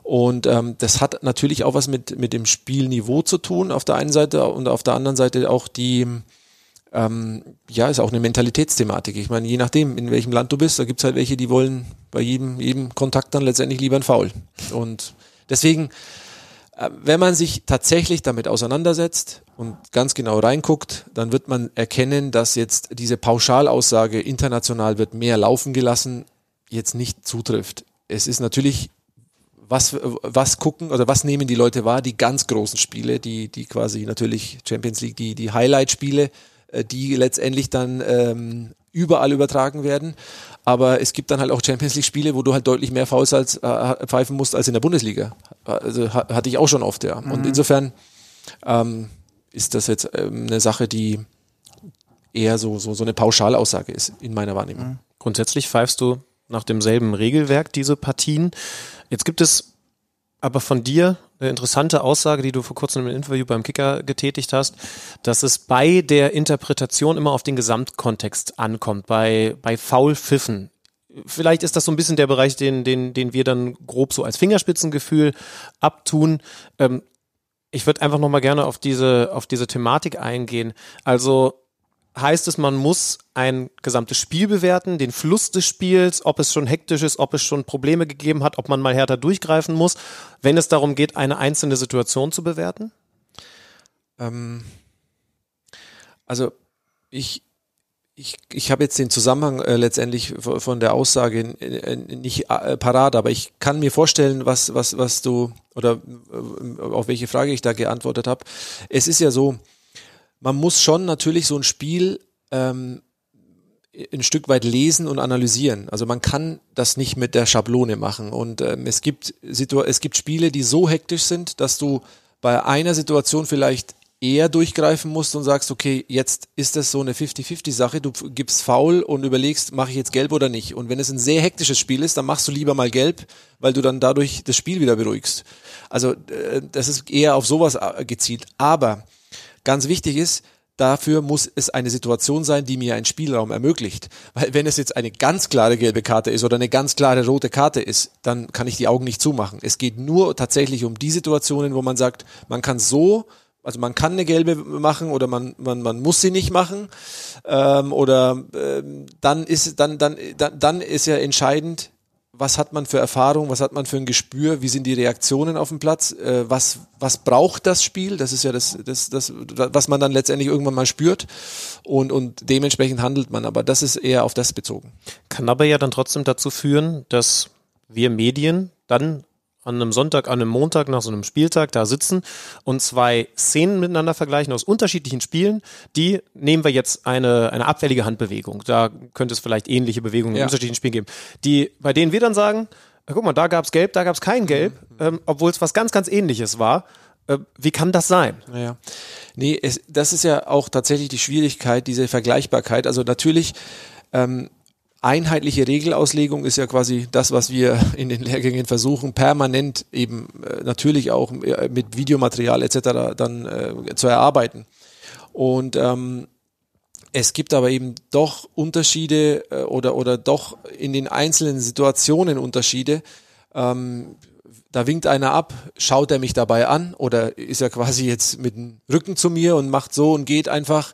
Und ähm, das hat natürlich auch was mit, mit dem Spielniveau zu tun auf der einen Seite und auf der anderen Seite auch die ähm, ja, ist auch eine Mentalitätsthematik. Ich meine, je nachdem, in welchem Land du bist, da gibt's halt welche, die wollen bei jedem, jedem Kontakt dann letztendlich lieber ein Foul. Und deswegen, äh, wenn man sich tatsächlich damit auseinandersetzt und ganz genau reinguckt, dann wird man erkennen, dass jetzt diese Pauschalaussage, international wird mehr laufen gelassen, jetzt nicht zutrifft. Es ist natürlich was, was gucken oder was nehmen die Leute wahr? Die ganz großen Spiele, die, die quasi natürlich Champions League, die, die Highlight-Spiele, die letztendlich dann ähm, überall übertragen werden. Aber es gibt dann halt auch Champions League Spiele, wo du halt deutlich mehr Fouls als, äh, pfeifen musst als in der Bundesliga. Also ha hatte ich auch schon oft, ja. Mhm. Und insofern ähm, ist das jetzt ähm, eine Sache, die eher so, so, so eine Pauschalaussage ist in meiner Wahrnehmung. Mhm. Grundsätzlich pfeifst du nach demselben Regelwerk diese Partien. Jetzt gibt es aber von dir eine interessante Aussage, die du vor kurzem im Interview beim Kicker getätigt hast, dass es bei der Interpretation immer auf den Gesamtkontext ankommt, bei, bei Foulpfiffen. Vielleicht ist das so ein bisschen der Bereich, den, den, den wir dann grob so als Fingerspitzengefühl abtun. Ähm, ich würde einfach nochmal gerne auf diese, auf diese Thematik eingehen. Also heißt es, man muss ein gesamtes Spiel bewerten, den Fluss des Spiels, ob es schon hektisch ist, ob es schon Probleme gegeben hat, ob man mal härter durchgreifen muss, wenn es darum geht, eine einzelne Situation zu bewerten? Ähm, also ich, ich, ich habe jetzt den Zusammenhang äh, letztendlich von der Aussage nicht äh, parat, aber ich kann mir vorstellen, was, was, was du oder äh, auf welche Frage ich da geantwortet habe. Es ist ja so, man muss schon natürlich so ein Spiel ähm, ein Stück weit lesen und analysieren. Also man kann das nicht mit der Schablone machen. Und ähm, es gibt Situ es gibt Spiele, die so hektisch sind, dass du bei einer Situation vielleicht eher durchgreifen musst und sagst, okay, jetzt ist das so eine 50-50-Sache, du gibst faul und überlegst, mache ich jetzt gelb oder nicht. Und wenn es ein sehr hektisches Spiel ist, dann machst du lieber mal gelb, weil du dann dadurch das Spiel wieder beruhigst. Also äh, das ist eher auf sowas äh, gezielt. Aber ganz wichtig ist, dafür muss es eine Situation sein, die mir einen Spielraum ermöglicht. Weil wenn es jetzt eine ganz klare gelbe Karte ist oder eine ganz klare rote Karte ist, dann kann ich die Augen nicht zumachen. Es geht nur tatsächlich um die Situationen, wo man sagt, man kann so also man kann eine gelbe machen oder man, man, man muss sie nicht machen. Ähm, oder ähm, dann ist dann, dann, dann, dann ist ja entscheidend, was hat man für Erfahrung, was hat man für ein Gespür, wie sind die Reaktionen auf dem Platz, äh, was, was braucht das Spiel, das ist ja das, das, das, was man dann letztendlich irgendwann mal spürt und, und dementsprechend handelt man, aber das ist eher auf das bezogen. Kann aber ja dann trotzdem dazu führen, dass wir Medien dann an einem Sonntag, an einem Montag nach so einem Spieltag da sitzen und zwei Szenen miteinander vergleichen aus unterschiedlichen Spielen. Die nehmen wir jetzt eine, eine abfällige Handbewegung. Da könnte es vielleicht ähnliche Bewegungen ja. in unterschiedlichen Spielen geben. Die, bei denen wir dann sagen, guck mal, da gab's Gelb, da gab's kein Gelb, mhm. ähm, obwohl es was ganz, ganz ähnliches war. Äh, wie kann das sein? Naja. Nee, es, das ist ja auch tatsächlich die Schwierigkeit, diese Vergleichbarkeit. Also natürlich, ähm, einheitliche Regelauslegung ist ja quasi das, was wir in den Lehrgängen versuchen, permanent eben äh, natürlich auch äh, mit Videomaterial etc. dann äh, zu erarbeiten. Und ähm, es gibt aber eben doch Unterschiede äh, oder, oder doch in den einzelnen Situationen Unterschiede. Ähm, da winkt einer ab, schaut er mich dabei an oder ist er quasi jetzt mit dem Rücken zu mir und macht so und geht einfach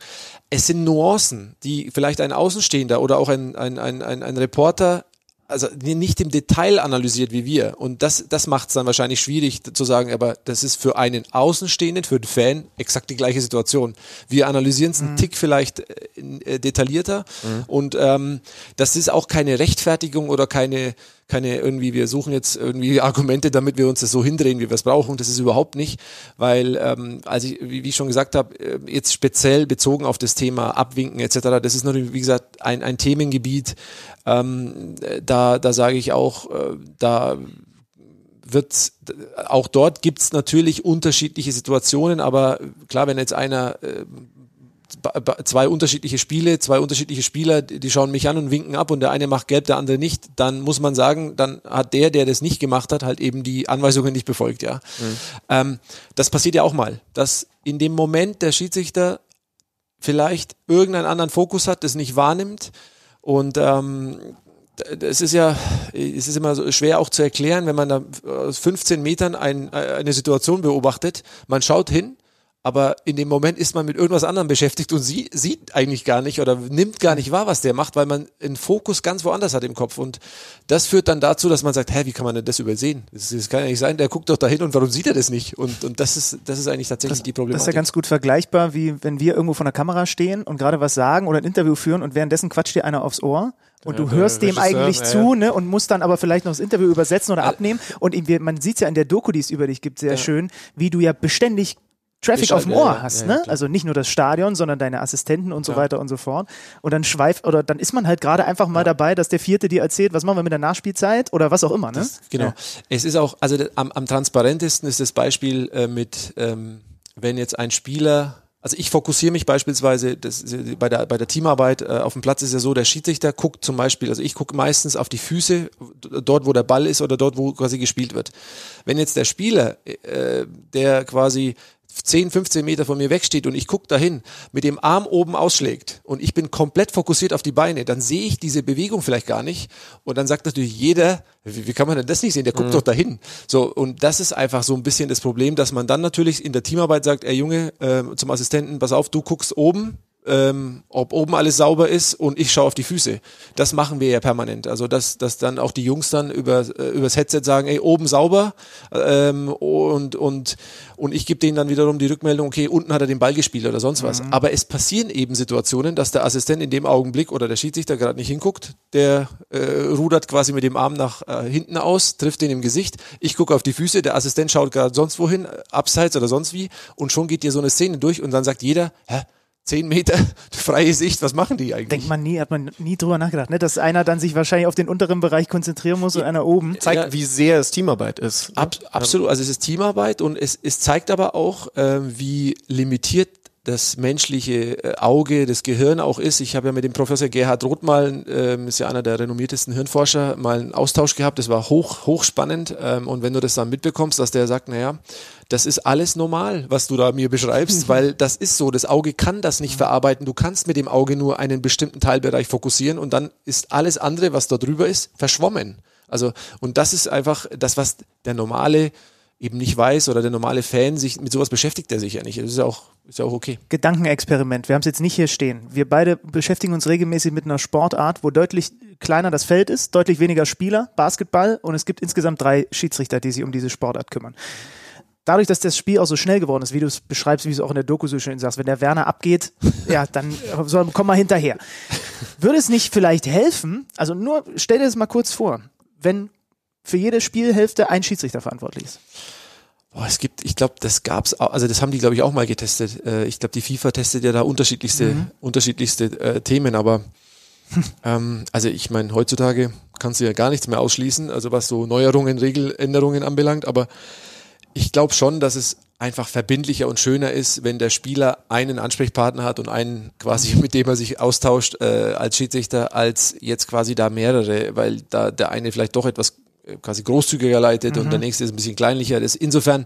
es sind Nuancen, die vielleicht ein Außenstehender oder auch ein, ein, ein, ein, ein Reporter also nicht im Detail analysiert wie wir. Und das, das macht es dann wahrscheinlich schwierig zu sagen, aber das ist für einen Außenstehenden, für den Fan exakt die gleiche Situation. Wir analysieren es einen mhm. Tick vielleicht äh, äh, detaillierter mhm. und ähm, das ist auch keine Rechtfertigung oder keine keine irgendwie, wir suchen jetzt irgendwie Argumente, damit wir uns das so hindrehen, wie wir es brauchen. Das ist überhaupt nicht, weil, ähm, also ich, wie, wie ich schon gesagt habe, äh, jetzt speziell bezogen auf das Thema Abwinken etc., das ist natürlich, wie gesagt, ein, ein Themengebiet, ähm, da, da sage ich auch, äh, da wird auch dort gibt's natürlich unterschiedliche Situationen, aber klar, wenn jetzt einer äh, zwei unterschiedliche Spiele, zwei unterschiedliche Spieler, die schauen mich an und winken ab und der eine macht gelb, der andere nicht, dann muss man sagen, dann hat der, der das nicht gemacht hat, halt eben die Anweisungen nicht befolgt, ja. Mhm. Ähm, das passiert ja auch mal, dass in dem Moment der Schiedsrichter vielleicht irgendeinen anderen Fokus hat, das nicht wahrnimmt und ähm, es ist ja, es ist immer so schwer auch zu erklären, wenn man da aus 15 Metern ein, eine Situation beobachtet. Man schaut hin aber in dem Moment ist man mit irgendwas anderem beschäftigt und sie sieht eigentlich gar nicht oder nimmt gar nicht wahr, was der macht, weil man einen Fokus ganz woanders hat im Kopf. Und das führt dann dazu, dass man sagt, hä, wie kann man denn das übersehen? Das, das kann ja nicht sein, der guckt doch dahin und warum sieht er das nicht? Und, und das ist, das ist eigentlich tatsächlich das, die Problematik. Das ist ja ganz gut vergleichbar, wie wenn wir irgendwo vor der Kamera stehen und gerade was sagen oder ein Interview führen und währenddessen quatscht dir einer aufs Ohr und ja, du hörst dem eigentlich ja, zu, ne, und musst dann aber vielleicht noch das Interview übersetzen oder abnehmen. Und man sieht es ja in der Doku, die es über dich gibt, sehr ja. schön, wie du ja beständig Traffic auf dem Ohr ja, hast, ja, ne? Also nicht nur das Stadion, sondern deine Assistenten und so weiter und so fort. Und dann schweift, oder dann ist man halt gerade einfach mal dabei, dass der Vierte dir erzählt, was machen wir mit der Nachspielzeit oder was auch immer, ne? Das, genau. Es ist auch, also am, am transparentesten ist das Beispiel äh, mit, ähm, wenn jetzt ein Spieler also ich fokussiere mich beispielsweise das, bei, der, bei der Teamarbeit äh, auf dem Platz ist ja so, der Schiedsrichter guckt zum Beispiel, also ich gucke meistens auf die Füße, dort wo der Ball ist oder dort wo quasi gespielt wird. Wenn jetzt der Spieler, äh, der quasi 10, 15 Meter von mir wegsteht und ich gucke dahin, mit dem Arm oben ausschlägt und ich bin komplett fokussiert auf die Beine, dann sehe ich diese Bewegung vielleicht gar nicht. Und dann sagt natürlich jeder, wie, wie kann man denn das nicht sehen? Der guckt mhm. doch dahin. So, und das ist einfach so ein bisschen das Problem, dass man dann natürlich in der Teamarbeit sagt, ey Junge, äh, zum Assistenten, pass auf, du guckst oben, ähm, ob oben alles sauber ist und ich schaue auf die Füße. Das machen wir ja permanent. Also dass, dass dann auch die Jungs dann über äh, übers Headset sagen, ey, oben sauber ähm, und und und ich gebe denen dann wiederum die Rückmeldung, okay, unten hat er den Ball gespielt oder sonst was. Mhm. Aber es passieren eben Situationen, dass der Assistent in dem Augenblick oder der Schiedsrichter gerade nicht hinguckt, der äh, rudert quasi mit dem Arm nach äh, hinten aus, trifft den im Gesicht. Ich gucke auf die Füße, der Assistent schaut gerade sonst wohin, abseits oder sonst wie und schon geht dir so eine Szene durch und dann sagt jeder, hä, zehn Meter freie Sicht, was machen die eigentlich? Denkt man nie, hat man nie drüber nachgedacht, ne? dass einer dann sich wahrscheinlich auf den unteren Bereich konzentrieren muss und einer oben. Zeigt, ja. wie sehr es Teamarbeit ist. Ne? Ab, absolut, also es ist Teamarbeit und es, es zeigt aber auch, äh, wie limitiert das menschliche äh, Auge, das Gehirn auch ist. Ich habe ja mit dem Professor Gerhard Roth mal, ähm, ist ja einer der renommiertesten Hirnforscher, mal einen Austausch gehabt. Das war hoch, hochspannend. Ähm, und wenn du das dann mitbekommst, dass der sagt, naja, das ist alles normal, was du da mir beschreibst, weil das ist so. Das Auge kann das nicht verarbeiten. Du kannst mit dem Auge nur einen bestimmten Teilbereich fokussieren und dann ist alles andere, was da drüber ist, verschwommen. Also, und das ist einfach das, was der normale eben nicht weiß oder der normale Fan sich mit sowas beschäftigt er sich ja nicht. Das ist ja auch, ist ja auch okay. Gedankenexperiment. Wir haben es jetzt nicht hier stehen. Wir beide beschäftigen uns regelmäßig mit einer Sportart, wo deutlich kleiner das Feld ist, deutlich weniger Spieler, Basketball und es gibt insgesamt drei Schiedsrichter, die sich um diese Sportart kümmern. Dadurch, dass das Spiel auch so schnell geworden ist, wie du es beschreibst, wie du es auch in der Doku so schön sagst, wenn der Werner abgeht, ja, dann soll, komm mal hinterher. Würde es nicht vielleicht helfen, also nur stell dir das mal kurz vor, wenn für jede Spielhälfte ein Schiedsrichter verantwortlich ist. Boah, es gibt, ich glaube, das gab's auch, also das haben die, glaube ich, auch mal getestet. Äh, ich glaube, die FIFA testet ja da unterschiedlichste, mhm. unterschiedlichste äh, Themen, aber ähm, also ich meine, heutzutage kannst du ja gar nichts mehr ausschließen, also was so Neuerungen, Regeländerungen anbelangt, aber ich glaube schon, dass es einfach verbindlicher und schöner ist, wenn der Spieler einen Ansprechpartner hat und einen quasi, mit dem er sich austauscht äh, als Schiedsrichter, als jetzt quasi da mehrere, weil da der eine vielleicht doch etwas quasi großzügiger leitet mhm. und der nächste ist ein bisschen kleinlicher. Das, insofern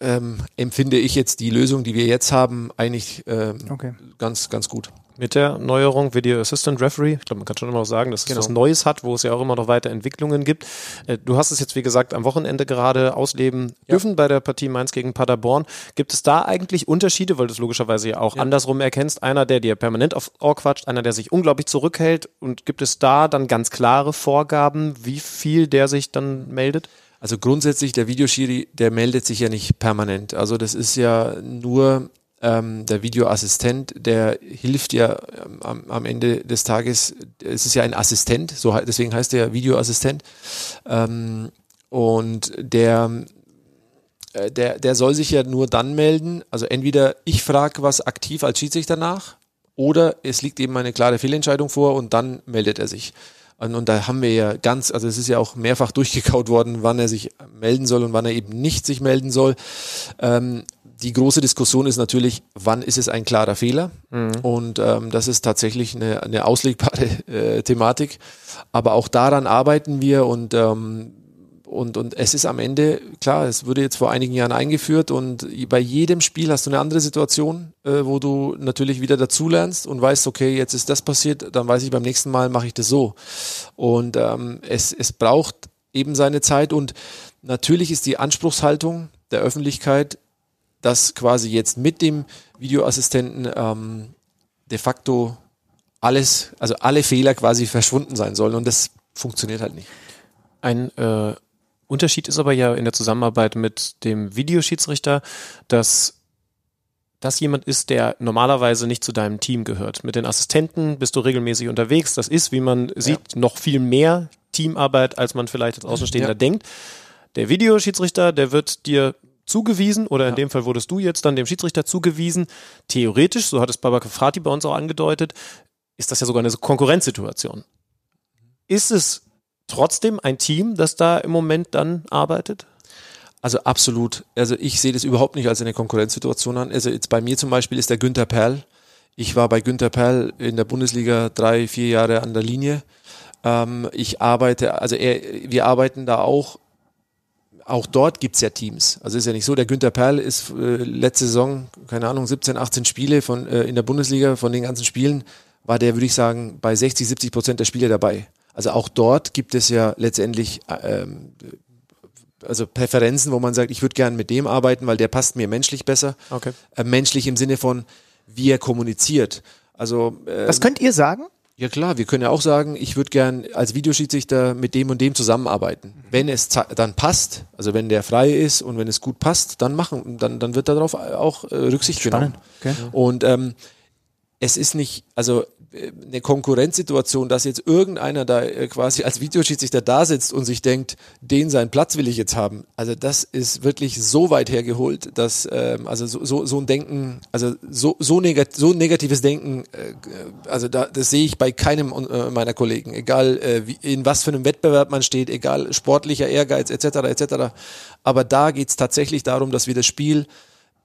ähm, empfinde ich jetzt die Lösung, die wir jetzt haben, eigentlich ähm, okay. ganz, ganz gut. Mit der Neuerung Video Assistant Referee, ich glaube, man kann schon immer noch sagen, dass es genau. was Neues hat, wo es ja auch immer noch weiter Entwicklungen gibt. Äh, du hast es jetzt, wie gesagt, am Wochenende gerade ausleben ja. dürfen bei der Partie Mainz gegen Paderborn. Gibt es da eigentlich Unterschiede, weil du es logischerweise ja auch ja. andersrum erkennst? Einer, der dir permanent auf Ohr quatscht, einer, der sich unglaublich zurückhält. Und gibt es da dann ganz klare Vorgaben, wie viel der sich dann meldet? Also grundsätzlich, der Videoschiri, der meldet sich ja nicht permanent. Also das ist ja nur ähm, der Videoassistent, der hilft ja ähm, am, am, Ende des Tages, es ist ja ein Assistent, so deswegen heißt er Videoassistent. Ähm, und der, äh, der, der soll sich ja nur dann melden, also entweder ich frage was aktiv als Schiedsrichter nach oder es liegt eben eine klare Fehlentscheidung vor und dann meldet er sich. Und, und, da haben wir ja ganz, also es ist ja auch mehrfach durchgekaut worden, wann er sich melden soll und wann er eben nicht sich melden soll. Ähm, die große Diskussion ist natürlich, wann ist es ein klarer Fehler? Mhm. Und ähm, das ist tatsächlich eine, eine auslegbare äh, Thematik. Aber auch daran arbeiten wir und ähm, und, und es ist am Ende, klar, es wurde jetzt vor einigen Jahren eingeführt und bei jedem Spiel hast du eine andere Situation, äh, wo du natürlich wieder dazulernst und weißt, okay, jetzt ist das passiert, dann weiß ich beim nächsten Mal mache ich das so. Und ähm, es, es braucht eben seine Zeit und natürlich ist die Anspruchshaltung der Öffentlichkeit dass quasi jetzt mit dem Videoassistenten ähm, de facto alles, also alle Fehler quasi verschwunden sein sollen und das funktioniert halt nicht. Ein äh, Unterschied ist aber ja in der Zusammenarbeit mit dem Videoschiedsrichter, dass das jemand ist, der normalerweise nicht zu deinem Team gehört. Mit den Assistenten bist du regelmäßig unterwegs. Das ist, wie man sieht, ja. noch viel mehr Teamarbeit, als man vielleicht als Außenstehender ja. denkt. Der Videoschiedsrichter, der wird dir zugewiesen oder in ja. dem Fall wurdest du jetzt dann dem Schiedsrichter zugewiesen. Theoretisch, so hat es Babak Frati bei uns auch angedeutet, ist das ja sogar eine Konkurrenzsituation. Ist es trotzdem ein Team, das da im Moment dann arbeitet? Also absolut. Also ich sehe das überhaupt nicht als eine Konkurrenzsituation an. Also jetzt bei mir zum Beispiel ist der Günther Perl. Ich war bei Günther Perl in der Bundesliga drei, vier Jahre an der Linie. Ähm, ich arbeite, also er, wir arbeiten da auch auch dort gibt's ja Teams. Also ist ja nicht so, der Günther Perl ist äh, letzte Saison, keine Ahnung, 17, 18 Spiele von, äh, in der Bundesliga, von den ganzen Spielen, war der, würde ich sagen, bei 60, 70 Prozent der Spiele dabei. Also auch dort gibt es ja letztendlich äh, ähm, also Präferenzen, wo man sagt, ich würde gerne mit dem arbeiten, weil der passt mir menschlich besser. Okay. Äh, menschlich im Sinne von, wie er kommuniziert. Also äh, Was könnt ihr sagen? Ja klar, wir können ja auch sagen, ich würde gern als Videoschiedsrichter mit dem und dem zusammenarbeiten. Wenn es dann passt, also wenn der frei ist und wenn es gut passt, dann machen, dann, dann wird darauf auch äh, Rücksicht Spannend. genommen. Okay. Und ähm, es ist nicht, also eine Konkurrenzsituation, dass jetzt irgendeiner da äh, quasi als Videoschiedsrichter da sitzt und sich denkt, den seinen Platz will ich jetzt haben. Also das ist wirklich so weit hergeholt, dass ähm, also so, so, so ein Denken, also so, so, negat so negatives Denken, äh, also da, das sehe ich bei keinem äh, meiner Kollegen, egal äh, wie, in was für einem Wettbewerb man steht, egal sportlicher Ehrgeiz etc. etc. Aber da geht es tatsächlich darum, dass wir das Spiel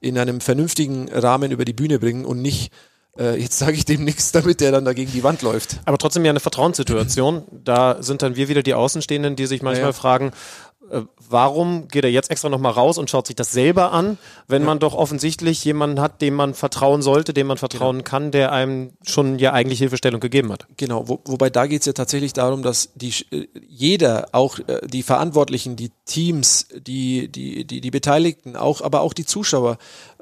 in einem vernünftigen Rahmen über die Bühne bringen und nicht äh, jetzt sage ich dem nichts, damit der dann da gegen die Wand läuft. Aber trotzdem ja eine Vertrauenssituation. Da sind dann wir wieder die Außenstehenden, die sich manchmal Ja, ja. fragen, äh, warum geht er jetzt extra nochmal raus und schaut sich das selber an, wenn man doch offensichtlich jemanden hat, dem man vertrauen sollte, dem man vertrauen kann, der einem schon ja eigentlich Hilfestellung gegeben hat. Genau, wo, wobei da geht es ja tatsächlich darum, dass die äh, jeder, auch äh, die Verantwortlichen, die Teams, die, die, die, die Beteiligten, auch, aber auch die Zuschauer,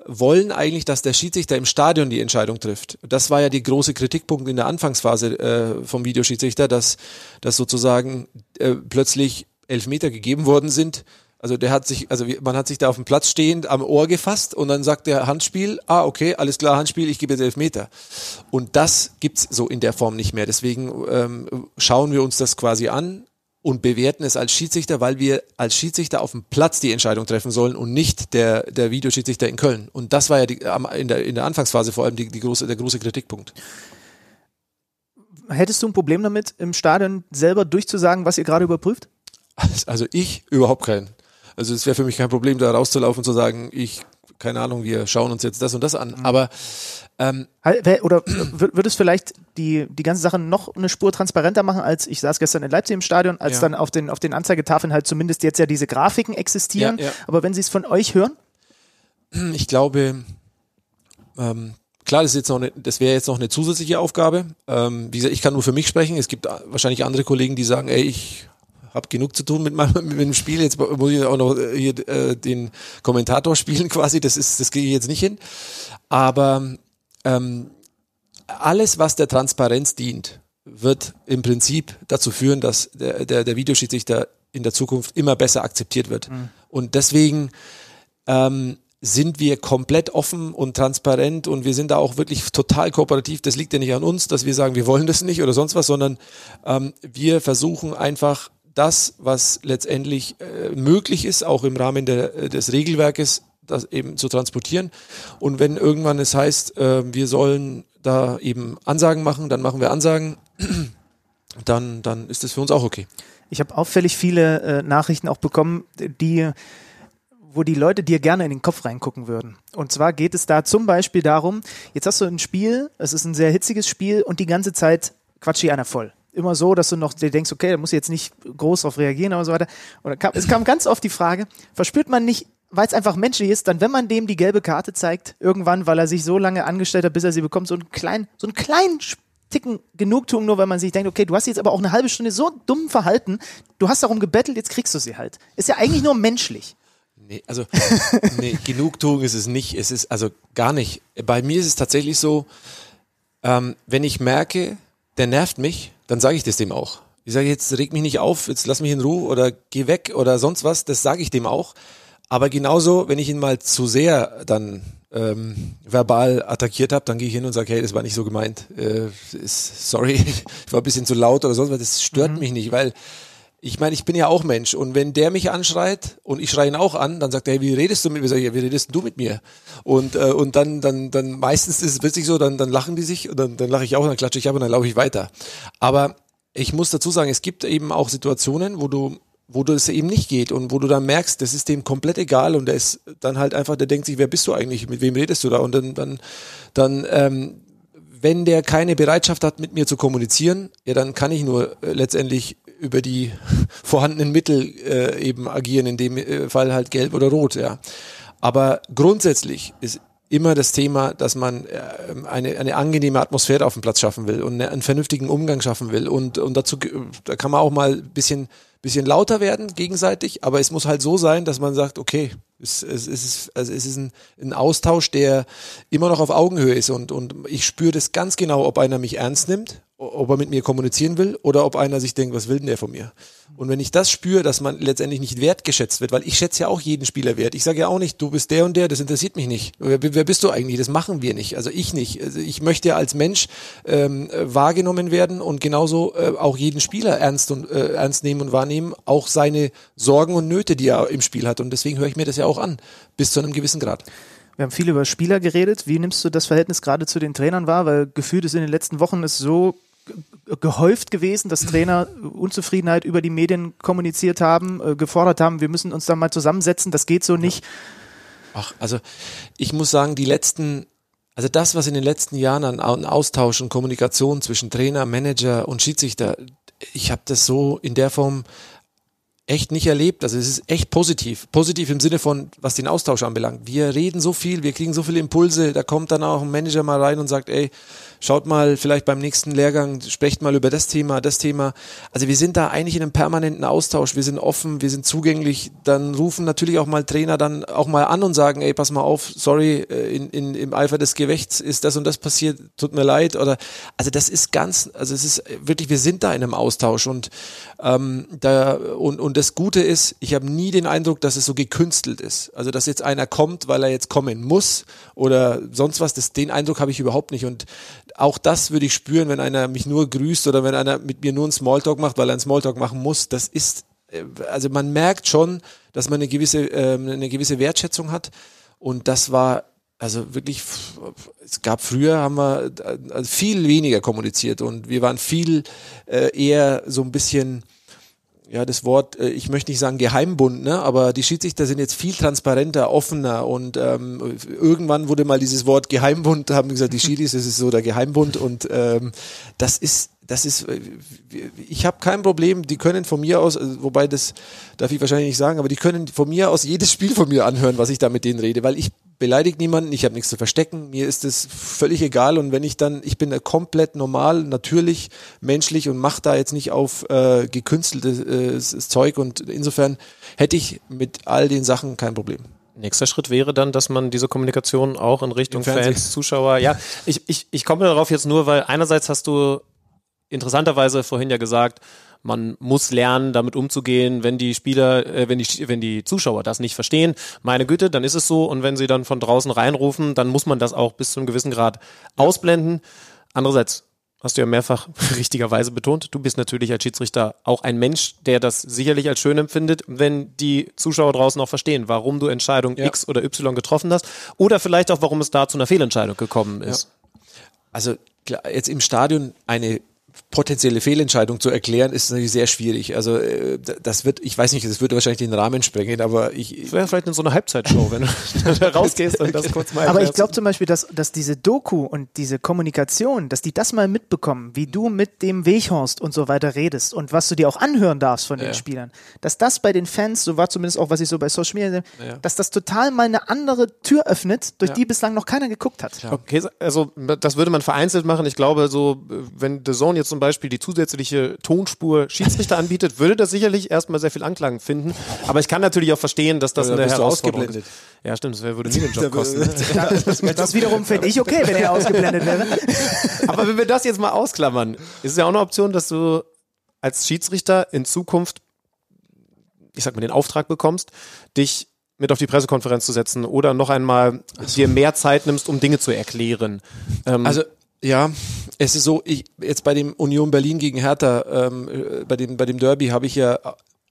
wollen eigentlich, dass der Schiedsrichter im Stadion die Entscheidung trifft. Das war ja die große Kritikpunkt in der Anfangsphase äh, vom Videoschiedsrichter, dass, dass sozusagen äh, plötzlich Elfmeter gegeben worden sind. Also der hat sich, also man hat sich da auf dem Platz stehend am Ohr gefasst und dann sagt der Handspiel, ah okay, alles klar, Handspiel, ich gebe jetzt Elfmeter. Und das gibt's so in der Form nicht mehr. Deswegen ähm, schauen wir uns das quasi an und bewerten es als Schiedsrichter, weil wir als Schiedsrichter auf dem Platz die Entscheidung treffen sollen und nicht der, der Videoschiedsrichter in Köln. Und das war ja die, in, der, in der Anfangsphase vor allem die, die große, der große Kritikpunkt. Hättest du ein Problem damit, im Stadion selber durchzusagen, was ihr gerade überprüft? Also ich überhaupt keinen. Also es wäre für mich kein Problem, da rauszulaufen und zu sagen, ich, keine Ahnung, wir schauen uns jetzt das und das an. Aber ähm, Oder wür- würde es vielleicht die, die ganze Sache noch eine Spur transparenter machen, als ich saß gestern in Leipzig im Stadion, als Ja. dann auf den, auf den Anzeigetafeln halt zumindest jetzt ja diese Grafiken existieren. Ja, ja. Aber wenn sie es von euch hören, ich glaube, ähm, klar, das ist jetzt noch eine, das wäre jetzt noch eine zusätzliche Aufgabe. Ähm, wie gesagt, ich kann nur für mich sprechen. Es gibt wahrscheinlich andere Kollegen, die sagen, ey, ich habe genug zu tun mit meinem mit dem Spiel. Jetzt muss ich auch noch äh, hier äh, den Kommentator spielen quasi. Das ist, das kriege ich jetzt nicht hin. Aber ähm, alles, was der Transparenz dient, wird im Prinzip dazu führen, dass der, der, der Videoschiedsrichter in der Zukunft immer besser akzeptiert wird. Und deswegen ähm, sind wir komplett offen und transparent und wir sind da auch wirklich total kooperativ. Das liegt ja nicht an uns, dass wir sagen, wir wollen das nicht oder sonst was, sondern ähm, wir versuchen einfach das, was letztendlich äh, möglich ist, auch im Rahmen der, äh, des Regelwerkes, das eben zu transportieren. Und wenn irgendwann es heißt, äh, wir sollen da eben Ansagen machen, dann machen wir Ansagen. Dann, dann ist das für uns auch okay. ich habe auffällig viele äh, Nachrichten auch bekommen, die wo die Leute dir gerne in den Kopf reingucken würden. Und zwar geht es da zum Beispiel darum, jetzt hast du ein Spiel, es ist ein sehr hitziges Spiel und die ganze Zeit quatscht dir einer voll. Immer so, dass du noch dir denkst, okay, da muss ich jetzt nicht groß drauf reagieren oder so weiter. Und kam, es kam ganz oft die Frage, verspürt man nicht, weil es einfach menschlich ist, dann wenn man dem die gelbe Karte zeigt, irgendwann, weil er sich so lange angestellt hat, bis er sie bekommt, so einen kleinen, so einen kleinen Ticken Genugtuung, nur weil man sich denkt, okay, du hast jetzt aber auch eine halbe Stunde so dumm verhalten, du hast darum gebettelt, jetzt kriegst du sie halt. Ist ja eigentlich nur menschlich. Nee, also nee, Genugtuung ist es nicht. Es ist also gar nicht. Bei mir ist es tatsächlich so, ähm, wenn ich merke, der nervt mich, dann sage ich das dem auch. Ich sage jetzt reg mich nicht auf, jetzt lass mich in Ruhe oder geh weg oder sonst was. Das sage ich dem auch. Aber genauso, wenn ich ihn mal zu sehr dann ähm, verbal attackiert habe, dann gehe ich hin und sage, hey, das war nicht so gemeint. Äh, ist, sorry, ich war ein bisschen zu laut oder sonst was. Das stört mich nicht, weil ich meine, ich bin ja auch Mensch und wenn der mich anschreit und ich schreie ihn auch an, dann sagt er, hey, wie redest du mit mir? Sag ich, ja, wie redest du mit mir? Und äh, und dann dann dann meistens ist es witzig so, dann dann lachen die sich und dann dann lache ich auch, und dann klatsche ich ab und dann laufe ich weiter. Aber ich muss dazu sagen, es gibt eben auch Situationen, wo du wo du es eben nicht geht und wo du dann merkst, das ist dem komplett egal und der ist dann halt einfach, der denkt sich, wer bist du eigentlich, mit wem redest du da? Und dann dann dann ähm, wenn der keine Bereitschaft hat, mit mir zu kommunizieren, ja, dann kann ich nur äh, letztendlich über die vorhandenen Mittel äh, eben agieren, in dem äh, Fall halt gelb oder rot, ja. Aber grundsätzlich ist immer das Thema, dass man äh, eine, eine angenehme Atmosphäre auf dem Platz schaffen will und einen vernünftigen Umgang schaffen will. Und, und dazu, da kann man auch mal ein bisschen, bisschen lauter werden gegenseitig, aber es muss halt so sein, dass man sagt, okay, es, es, es ist, also es ist ein, ein Austausch, der immer noch auf Augenhöhe ist und, und ich spüre das ganz genau, ob einer mich ernst nimmt ob er mit mir kommunizieren will oder ob einer sich denkt, was will denn der von mir? Und wenn ich das spüre, dass man letztendlich nicht wertgeschätzt wird, weil ich schätze ja auch jeden Spieler wert. Ich sage ja auch nicht, du bist der und der, das interessiert mich nicht. Wer, wer bist du eigentlich? Das machen wir nicht. Also ich nicht. Also ich möchte ja als Mensch ähm, wahrgenommen werden und genauso äh, auch jeden Spieler ernst und äh, ernst nehmen und wahrnehmen, auch seine Sorgen und Nöte, die er im Spiel hat. Und deswegen höre ich mir das ja auch an, bis zu einem gewissen Grad. Wir haben viel über Spieler geredet. Wie nimmst du das Verhältnis gerade zu den Trainern wahr? Weil gefühlt ist in den letzten Wochen ist so gehäuft gewesen, dass Trainer Unzufriedenheit über die Medien kommuniziert haben, äh, gefordert haben, wir müssen uns da mal zusammensetzen, das geht so nicht. Ach, also ich muss sagen, die letzten, also das, was in den letzten Jahren an Austausch und Kommunikation zwischen Trainer, Manager und Schiedsrichter, ich habe das so in der Form echt nicht erlebt. Also es ist echt positiv. Positiv im Sinne von, was den Austausch anbelangt. Wir reden so viel, wir kriegen so viele Impulse, da kommt dann auch ein Manager mal rein und sagt, ey, schaut mal vielleicht beim nächsten Lehrgang, sprecht mal über das Thema, das Thema. Also wir sind da eigentlich in einem permanenten Austausch, wir sind offen, wir sind zugänglich. Dann rufen natürlich auch mal Trainer dann auch mal an und sagen, ey, pass mal auf, sorry, äh, in, in, im Eifer des Gewichts ist das und das passiert, tut mir leid. Oder also das ist ganz, also es ist wirklich, wir sind da in einem Austausch und ähm, da und, und das Gute ist, ich habe nie den Eindruck, dass es so gekünstelt ist. Also dass jetzt einer kommt, weil er jetzt kommen muss oder sonst was. Das, den Eindruck habe ich überhaupt nicht. Und auch das würde ich spüren, wenn einer mich nur grüßt oder wenn einer mit mir nur einen Smalltalk macht, weil er einen Smalltalk machen muss. Das ist, äh, also man merkt schon, dass man eine gewisse, äh, eine gewisse Wertschätzung hat. Und das war also wirklich, es gab früher, haben wir also viel weniger kommuniziert und wir waren viel äh, eher so ein bisschen ja, das Wort, äh, ich möchte nicht sagen Geheimbund, ne, aber die Schiedsrichter sind jetzt viel transparenter, offener und ähm, irgendwann wurde mal dieses Wort Geheimbund, haben gesagt, die Schiris, das ist so der Geheimbund und ähm, das ist das ist, äh, ich habe kein Problem, die können von mir aus, also, wobei das darf ich wahrscheinlich nicht sagen, aber die können von mir aus jedes Spiel von mir anhören, was ich da mit denen rede, weil ich beleidige niemanden, ich habe nichts zu verstecken, mir ist es völlig egal und wenn ich dann, ich bin komplett normal, natürlich, menschlich und mache da jetzt nicht auf äh, gekünsteltes äh, Zeug und insofern hätte ich mit all den Sachen kein Problem. Nächster Schritt wäre dann, dass man diese Kommunikation auch in Richtung Fans, Zuschauer, ja, ich, ich, ich komme darauf jetzt nur, weil einerseits hast du interessanterweise vorhin ja gesagt, man muss lernen, damit umzugehen, wenn die Spieler, äh, wenn die, wenn die Zuschauer das nicht verstehen. Meine Güte, dann ist es so. Und wenn sie dann von draußen reinrufen, dann muss man das auch bis zu einem gewissen Grad ausblenden. Andererseits hast du ja mehrfach richtigerweise betont, du bist natürlich als Schiedsrichter auch ein Mensch, der das sicherlich als schön empfindet, wenn die Zuschauer draußen auch verstehen, warum du Entscheidung ja. X oder Y getroffen hast oder vielleicht auch, warum es da zu einer Fehlentscheidung gekommen ist. Ja. Also jetzt im Stadion eine potenzielle Fehlentscheidung zu erklären, ist natürlich sehr schwierig. Also äh, das wird, ich weiß nicht, das würde wahrscheinlich den Rahmen sprengen, aber ich. Wäre vielleicht in so einer Halbzeitshow, wenn du da rausgehst und das kurz mal Aber ich glaube zum Beispiel, dass, dass diese Doku und diese Kommunikation, dass die das mal mitbekommen, wie du mit dem Weghorst und so weiter redest und was du dir auch anhören darfst von den ja. Spielern, dass das bei den Fans, so war zumindest auch, was ich so bei Social Media, ja. dass das total mal eine andere Tür öffnet, durch ja. die bislang noch keiner geguckt hat. Okay, also das würde man vereinzelt machen. Ich glaube, so, wenn The Zone jetzt zum Beispiel die zusätzliche Tonspur Schiedsrichter anbietet, würde das sicherlich erstmal sehr viel Anklang finden. Aber ich kann natürlich auch verstehen, dass das Oder eine Herausforderung ist. Ja, stimmt, das würde mir den Job kosten. das, das wiederum finde ich okay, wenn er ausgeblendet wäre. Aber wenn wir das jetzt mal ausklammern, ist es ja auch eine Option, dass du als Schiedsrichter in Zukunft, ich sag mal, den Auftrag bekommst, dich mit auf die Pressekonferenz zu setzen oder noch einmal so. dir mehr Zeit nimmst, um Dinge zu erklären. Ähm, also ja, es ist so, ich jetzt bei dem Union Berlin gegen Hertha, ähm, bei dem bei dem Derby habe ich ja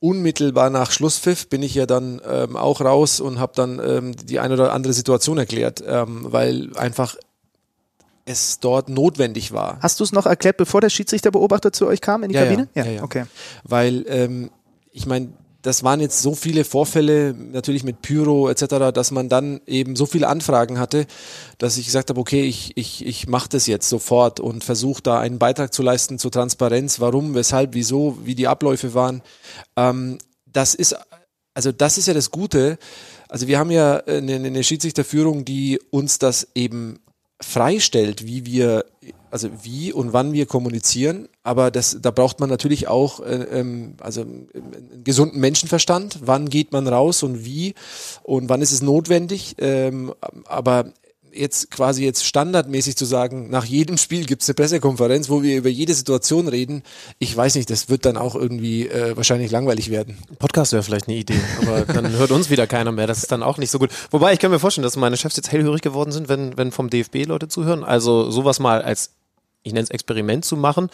unmittelbar nach Schlusspfiff bin ich ja dann ähm, auch raus und habe dann ähm, die eine oder andere Situation erklärt, ähm, weil einfach es dort notwendig war. Hast du es noch erklärt, bevor der Schiedsrichterbeobachter zu euch kam in die ja, Kabine? Ja, ja, ja, okay. Weil ähm, ich meine, das waren jetzt so viele Vorfälle, natürlich mit Pyro etc., dass man dann eben so viele Anfragen hatte, dass ich gesagt habe, okay, ich, ich, ich mache das jetzt sofort und versuche da einen Beitrag zu leisten zur Transparenz, warum, weshalb, wieso, wie die Abläufe waren. Ähm, das ist also das ist ja das Gute. Also wir haben ja eine, eine Schiedsrichterführung, die uns das eben freistellt, wie wir, also wie und wann wir kommunizieren. Aber das, da braucht man natürlich auch äh, ähm, also einen gesunden Menschenverstand. Wann geht man raus und wie und wann ist es notwendig? Ähm, aber jetzt quasi jetzt standardmäßig zu sagen, nach jedem Spiel gibt es eine Pressekonferenz, wo wir über jede Situation reden, ich weiß nicht, das wird dann auch irgendwie äh, wahrscheinlich langweilig werden. Podcast wäre vielleicht eine Idee, aber dann hört uns wieder keiner mehr. Das ist dann auch nicht so gut. Wobei ich kann mir vorstellen, dass meine Chefs jetzt hellhörig geworden sind, wenn, wenn vom DFB Leute zuhören. Also sowas mal als, ich nenne es Experiment zu machen.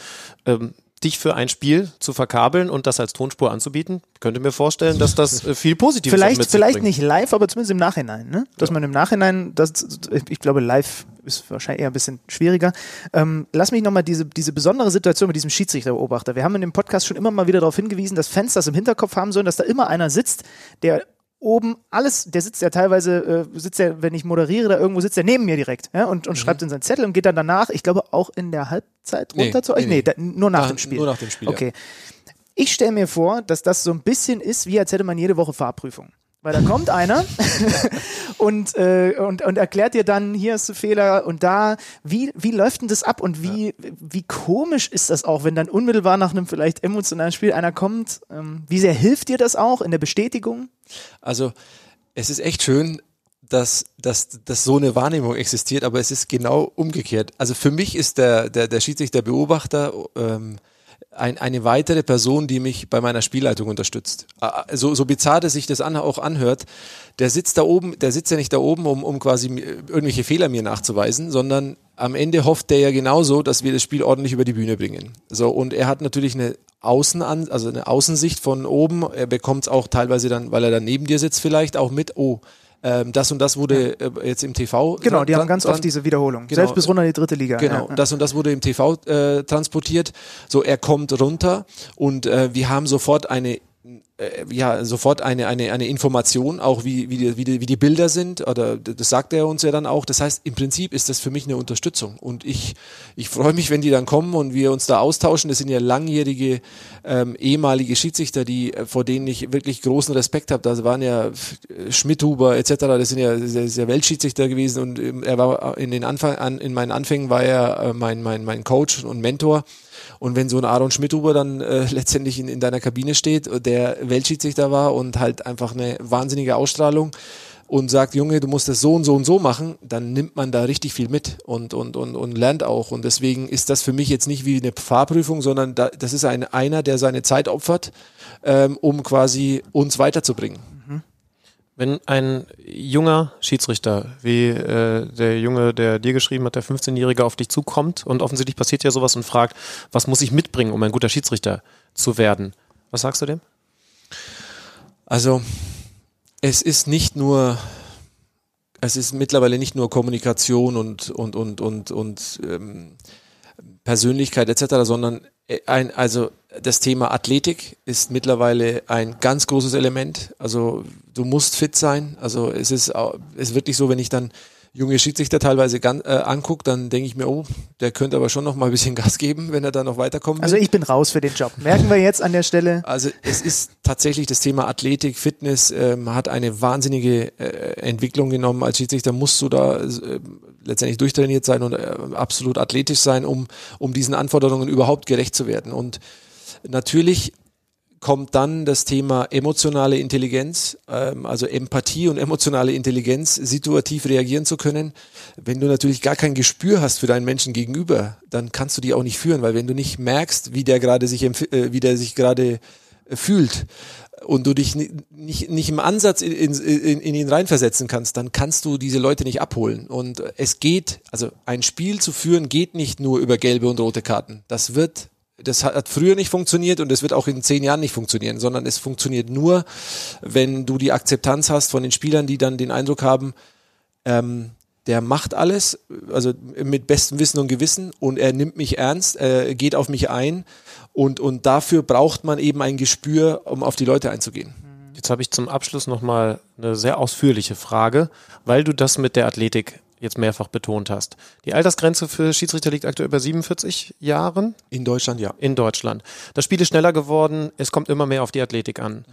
Ähm, dich für ein Spiel zu verkabeln und das als Tonspur anzubieten, könnte mir vorstellen, dass das äh, viel Positives Vielleicht, mit sich vielleicht bringt. nicht live, aber zumindest im Nachhinein. Ne? Dass man im Nachhinein, das, ich glaube, live ist wahrscheinlich eher ein bisschen schwieriger. Ähm, lass mich nochmal diese, diese besondere Situation mit diesem Schiedsrichterbeobachter. Wir haben in dem Podcast schon immer mal wieder darauf hingewiesen, dass Fans das im Hinterkopf haben sollen, dass da immer einer sitzt, der oben alles, der sitzt ja teilweise, äh, sitzt ja, wenn ich moderiere, da irgendwo sitzt er neben mir direkt ja, und, und schreibt in seinen Zettel und geht dann danach, ich glaube auch in der Halbzeit Nee, runter zu euch. nee, Nee, nee. da, nur nach Nach- dem Spiel. nur nach dem Spiel, ja. Okay. Ich stelle mir vor, dass das so ein bisschen ist, wie als hätte man jede Woche Fahrprüfung. Weil da kommt einer und, äh, und, und erklärt dir dann, hier hast du Fehler und da, wie, wie läuft denn das ab und wie, wie komisch ist das auch, wenn dann unmittelbar nach einem vielleicht emotionalen Spiel einer kommt? Ähm, wie sehr hilft dir das auch in der Bestätigung? Also es ist echt schön, dass, dass, dass so eine Wahrnehmung existiert, aber es ist genau umgekehrt. Also für mich ist der, der, der Schiedsrichter Beobachter ähm, ein, eine weitere Person, die mich bei meiner Spielleitung unterstützt. Ah, So, so bizarr dass sich das an, auch anhört, der sitzt da oben, der sitzt ja nicht da oben, um, um quasi irgendwelche Fehler mir nachzuweisen, sondern am Ende hofft der ja genauso, dass wir das Spiel ordentlich über die Bühne bringen. So, und er hat natürlich eine Außenan, also eine Außensicht von oben. Er bekommt es auch teilweise dann, weil er dann neben dir sitzt, vielleicht auch mit, oh, ähm, das und das wurde äh, jetzt im TV. Genau, die haben ganz oft diese Wiederholung. Genau. Selbst bis runter in die dritte Liga. Genau, Ja, das und das wurde im TV äh, transportiert. So, er kommt runter und äh, wir haben sofort eine ja, sofort eine, eine, eine Information, auch wie, wie, die, wie, die, wie die Bilder sind, oder das sagt er uns ja dann auch. Das heißt, im Prinzip ist das für mich eine Unterstützung. Und ich, ich freue mich, wenn die dann kommen und wir uns da austauschen. Das sind ja langjährige ähm, ehemalige Schiedsrichter, die, äh, vor denen ich wirklich großen Respekt habe. Da waren ja äh, Schmidhuber etc., das sind ja sehr, sehr Weltschiedsrichter gewesen und ähm, er war in den Anfang an, in meinen Anfängen war er äh, mein, mein, mein Coach und Mentor. Und wenn so ein Aaron Schmidhuber dann äh, letztendlich in, in deiner Kabine steht, der Weltschiedsrichter war und halt einfach eine wahnsinnige Ausstrahlung und sagt, Junge, du musst das so und so und so machen, dann nimmt man da richtig viel mit und, und, und, und lernt auch. Und deswegen ist das für mich jetzt nicht wie eine Fahrprüfung, sondern da, das ist ein, einer, der seine Zeit opfert, ähm, um quasi uns weiterzubringen. Wenn ein junger Schiedsrichter, wie äh, der Junge, der dir geschrieben hat, der 15-Jährige auf dich zukommt und offensichtlich passiert ja sowas und fragt, was muss ich mitbringen, um ein guter Schiedsrichter zu werden? Was sagst du dem? Also es ist nicht nur, es ist mittlerweile nicht nur Kommunikation und und und und und ähm, Persönlichkeit etc., sondern äh, ein, also das Thema Athletik ist mittlerweile ein ganz großes Element. Also du musst fit sein. Also es ist, es ist wirklich so, wenn ich dann junge Schiedsrichter teilweise gan, äh, angucke, dann denke ich mir, oh, der könnte aber schon noch mal ein bisschen Gas geben, wenn er da noch weiterkommen will. Also ich bin raus für den Job. Merken wir jetzt an der Stelle. Also es ist tatsächlich das Thema Athletik, Fitness ähm, hat eine wahnsinnige äh, Entwicklung genommen. Als Schiedsrichter musst du da äh, letztendlich durchtrainiert sein und äh, absolut athletisch sein, um, um diesen Anforderungen überhaupt gerecht zu werden. Und natürlich kommt dann das Thema emotionale Intelligenz, ähm, also Empathie und emotionale Intelligenz, situativ reagieren zu können. Wenn du natürlich gar kein Gespür hast für deinen Menschen gegenüber, dann kannst du die auch nicht führen, weil wenn du nicht merkst, wie der gerade sich, äh, wie der sich gerade äh, fühlt und du dich ni- nicht, nicht im Ansatz in, in, in, in ihn reinversetzen kannst, dann kannst du diese Leute nicht abholen. Und es geht, also ein Spiel zu führen geht nicht nur über gelbe und rote Karten. Das wird das hat früher nicht funktioniert und es wird auch in zehn Jahren nicht funktionieren, sondern es funktioniert nur, wenn du die Akzeptanz hast von den Spielern, die dann den Eindruck haben, ähm, der macht alles, also mit bestem Wissen und Gewissen und er nimmt mich ernst, er geht auf mich ein und, und dafür braucht man eben ein Gespür, um auf die Leute einzugehen. Jetzt habe ich zum Abschluss nochmal eine sehr ausführliche Frage, weil du das mit der Athletik jetzt mehrfach betont hast. Die Altersgrenze für Schiedsrichter liegt aktuell bei 47 Jahren In Deutschland ja. in Deutschland. Das Spiel ist schneller geworden, es kommt immer mehr auf die Athletik an.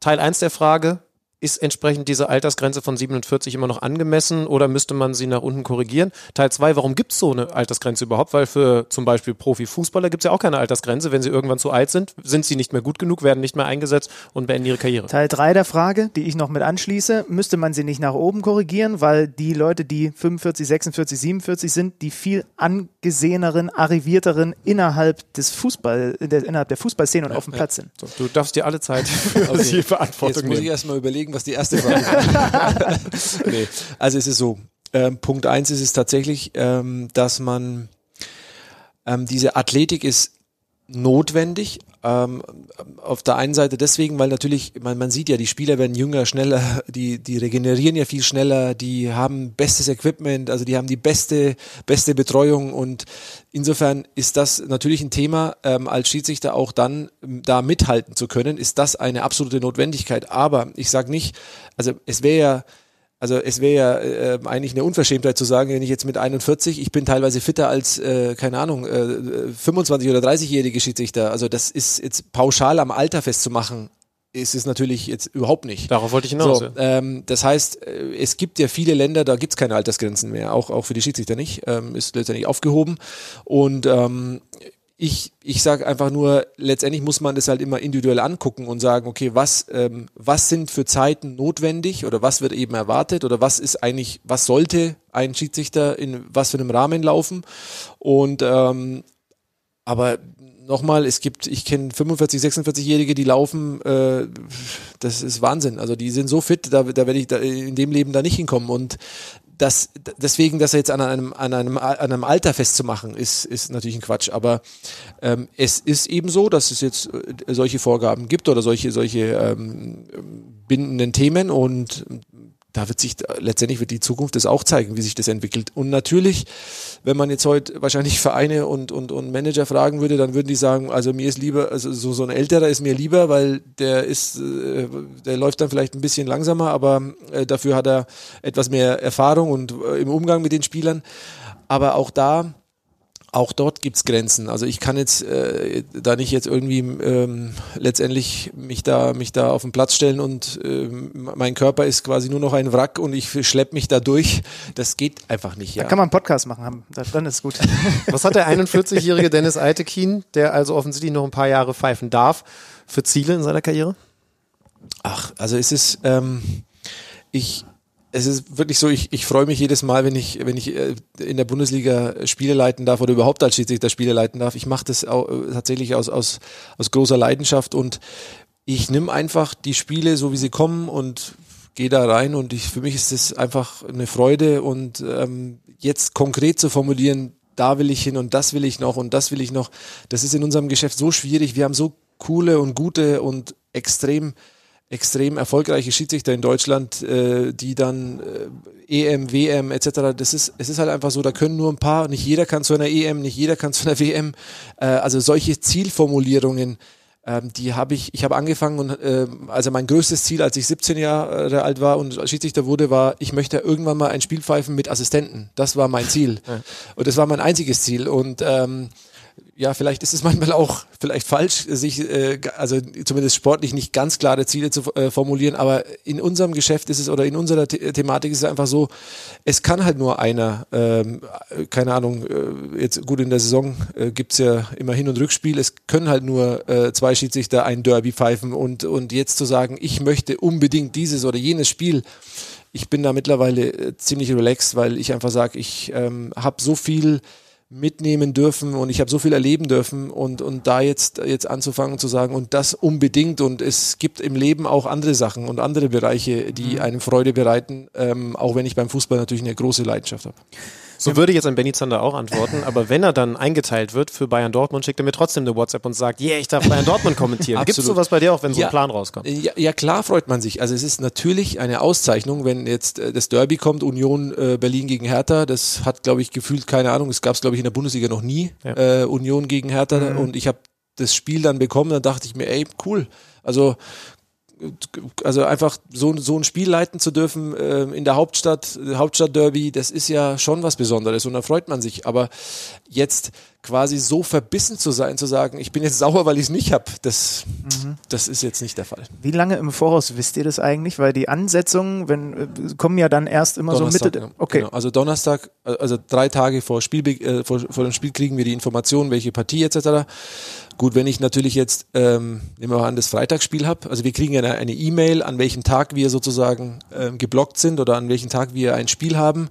Teil 1 der Frage, ist entsprechend diese Altersgrenze von 47 immer noch angemessen oder müsste man sie nach unten korrigieren? Teil 2, warum gibt es so eine Altersgrenze überhaupt? Weil für zum Beispiel Profifußballer gibt es ja auch keine Altersgrenze. Wenn sie irgendwann zu alt sind, sind sie nicht mehr gut genug, werden nicht mehr eingesetzt und beenden ihre Karriere. Teil 3 der Frage, die ich noch mit anschließe, müsste man sie nicht nach oben korrigieren, weil die Leute, die 45, 46, 47 sind, die viel angeseheneren, arrivierteren innerhalb des Fußball, der, innerhalb der Fußballszene und ja, auf dem Platz sind. So, du darfst dir alle Zeit okay. die Verantwortung Jetzt muss nehmen. ich erstmal überlegen, was die erste Frage ist. nee. Also es ist so, ähm, Punkt eins ist es tatsächlich, ähm, dass man ähm, diese Athletik ist notwendig. Ähm, auf der einen Seite deswegen, weil natürlich, man, man sieht ja, die Spieler werden jünger, schneller, die, die regenerieren ja viel schneller, die haben bestes Equipment, also die haben die beste, beste Betreuung und insofern ist das natürlich ein Thema, ähm, als Schiedsrichter auch dann ähm, da mithalten zu können, ist das eine absolute Notwendigkeit. Aber ich sage nicht, also es wäre ja, also es wäre ja äh, eigentlich eine Unverschämtheit zu sagen, wenn ich jetzt mit 41, ich bin teilweise fitter als, äh, keine Ahnung, äh, 25 oder 30-jährige Schiedsrichter. Also das ist jetzt pauschal am Alter festzumachen, ist es natürlich jetzt überhaupt nicht. Darauf wollte ich hinaus. So, ähm, das heißt, äh, es gibt ja viele Länder, da gibt es keine Altersgrenzen mehr, auch, auch für die Schiedsrichter nicht, ähm, ist letztendlich aufgehoben. Und ähm, ich, ich sage einfach nur, letztendlich muss man das halt immer individuell angucken und sagen, okay, was, ähm, was sind für Zeiten notwendig oder was wird eben erwartet oder was ist eigentlich, was sollte ein Schiedsrichter in was für einem Rahmen laufen. Und ähm, aber nochmal, es gibt, ich kenne 45, 46-Jährige, die laufen, äh, das ist Wahnsinn. Also die sind so fit, da, da werde ich da in dem Leben da nicht hinkommen. Und das, deswegen, das jetzt an einem, an einem, an einem Alter festzumachen, ist, ist natürlich ein Quatsch. Aber ähm, es ist eben so, dass es jetzt äh, solche Vorgaben gibt oder solche, solche ähm, bindenden Themen und da wird sich letztendlich wird die Zukunft das auch zeigen, wie sich das entwickelt. Und natürlich, wenn man jetzt heute wahrscheinlich Vereine und, und, und Manager fragen würde, dann würden die sagen, also mir ist lieber, also so, so ein älterer ist mir lieber, weil der ist, äh, der läuft dann vielleicht ein bisschen langsamer, aber äh, dafür hat er etwas mehr Erfahrung und äh, im Umgang mit den Spielern. Aber auch da auch dort gibt's Grenzen. Also ich kann jetzt äh, da nicht jetzt irgendwie ähm, letztendlich mich da mich da auf den Platz stellen und ähm, mein Körper ist quasi nur noch ein Wrack und ich schlepp mich da durch. Das geht einfach nicht. Ja. Da kann man einen Podcast machen, dann ist gut. Was hat der 41-jährige Dennis Eitekin, der also offensichtlich noch ein paar Jahre pfeifen darf, für Ziele in seiner Karriere? Ach, also es ist ähm, ich es ist wirklich so, ich, ich freue mich jedes Mal, wenn ich, wenn ich äh, in der Bundesliga Spiele leiten darf oder überhaupt als Schiedsrichter Spiele leiten darf. Ich mache das auch, äh, tatsächlich aus, aus, aus großer Leidenschaft und ich nehme einfach die Spiele so, wie sie kommen und gehe da rein und ich, für mich ist das einfach eine Freude und ähm, jetzt konkret zu formulieren, da will ich hin und das will ich noch und das will ich noch, das ist in unserem Geschäft so schwierig. Wir haben so coole und gute und extrem extrem erfolgreiche Schiedsrichter in Deutschland, äh, die dann äh, EM, WM etc. Das ist, es ist halt einfach so, da können nur ein paar, nicht jeder kann zu einer EM, nicht jeder kann zu einer WM. Äh, also solche Zielformulierungen, ähm, die habe ich, ich habe angefangen und äh, also mein größtes Ziel, als ich 17 Jahre alt war und Schiedsrichter wurde, war, ich möchte irgendwann mal ein Spiel pfeifen mit Assistenten. Das war mein Ziel. Ja. Und das war mein einziges Ziel. Und ähm, ja, vielleicht ist es manchmal auch vielleicht falsch, sich äh, also zumindest sportlich nicht ganz klare Ziele zu äh, formulieren, aber in unserem Geschäft ist es oder in unserer The Thematik ist es einfach so, es kann halt nur einer, ähm, keine Ahnung, äh, jetzt gut in der Saison äh, gibt's ja immer Hin- und Rückspiel, es können halt nur äh, zwei Schiedsrichter ein Derby pfeifen und, und jetzt zu sagen, ich möchte unbedingt dieses oder jenes Spiel, ich bin da mittlerweile äh, ziemlich relaxed, weil ich einfach sage, ich ähm, habe so viel mitnehmen dürfen und ich habe so viel erleben dürfen und, und da jetzt, jetzt anzufangen zu sagen und das unbedingt und es gibt im Leben auch andere Sachen und andere Bereiche, die mhm. einem Freude bereiten, ähm, auch wenn ich beim Fußball natürlich eine große Leidenschaft habe. So würde jetzt ein Benny Zander auch antworten, aber wenn er dann eingeteilt wird für Bayern Dortmund, schickt er mir trotzdem eine WhatsApp und sagt, yeah, ich darf Bayern Dortmund kommentieren. Gibt es sowas bei dir auch, wenn so ein Plan rauskommt? Ja, ja, klar freut man sich. Also es ist natürlich eine Auszeichnung, wenn jetzt äh, das Derby kommt, Union äh, Berlin gegen Hertha. Das hat, glaube ich, gefühlt keine Ahnung. Das gab es, glaube ich, in der Bundesliga noch nie. Ja. Äh, Union gegen Hertha. Mhm. Und ich habe das Spiel dann bekommen, dann dachte ich mir, ey, cool. Also also einfach so, so ein Spiel leiten zu dürfen äh, in der Hauptstadt, Hauptstadtderby, das ist ja schon was Besonderes und da freut man sich. Aber jetzt quasi so verbissen zu sein, zu sagen, ich bin jetzt sauer, weil ich es nicht habe, das, mhm. das ist jetzt nicht der Fall. Wie lange im Voraus wisst ihr das eigentlich? Weil die Ansetzungen, wenn äh, kommen ja dann erst immer Donnerstag, so Mitte. Okay. Genau. Also Donnerstag, also drei Tage vor, Spiel, äh, vor, vor dem Spiel kriegen wir die Informationen, welche Partie etc. Gut, wenn ich natürlich jetzt, ähm, nehmen wir mal an, das Freitagsspiel habe, also wir kriegen ja eine E-Mail, an welchem Tag wir sozusagen ähm, geblockt sind oder an welchem Tag wir ein Spiel haben.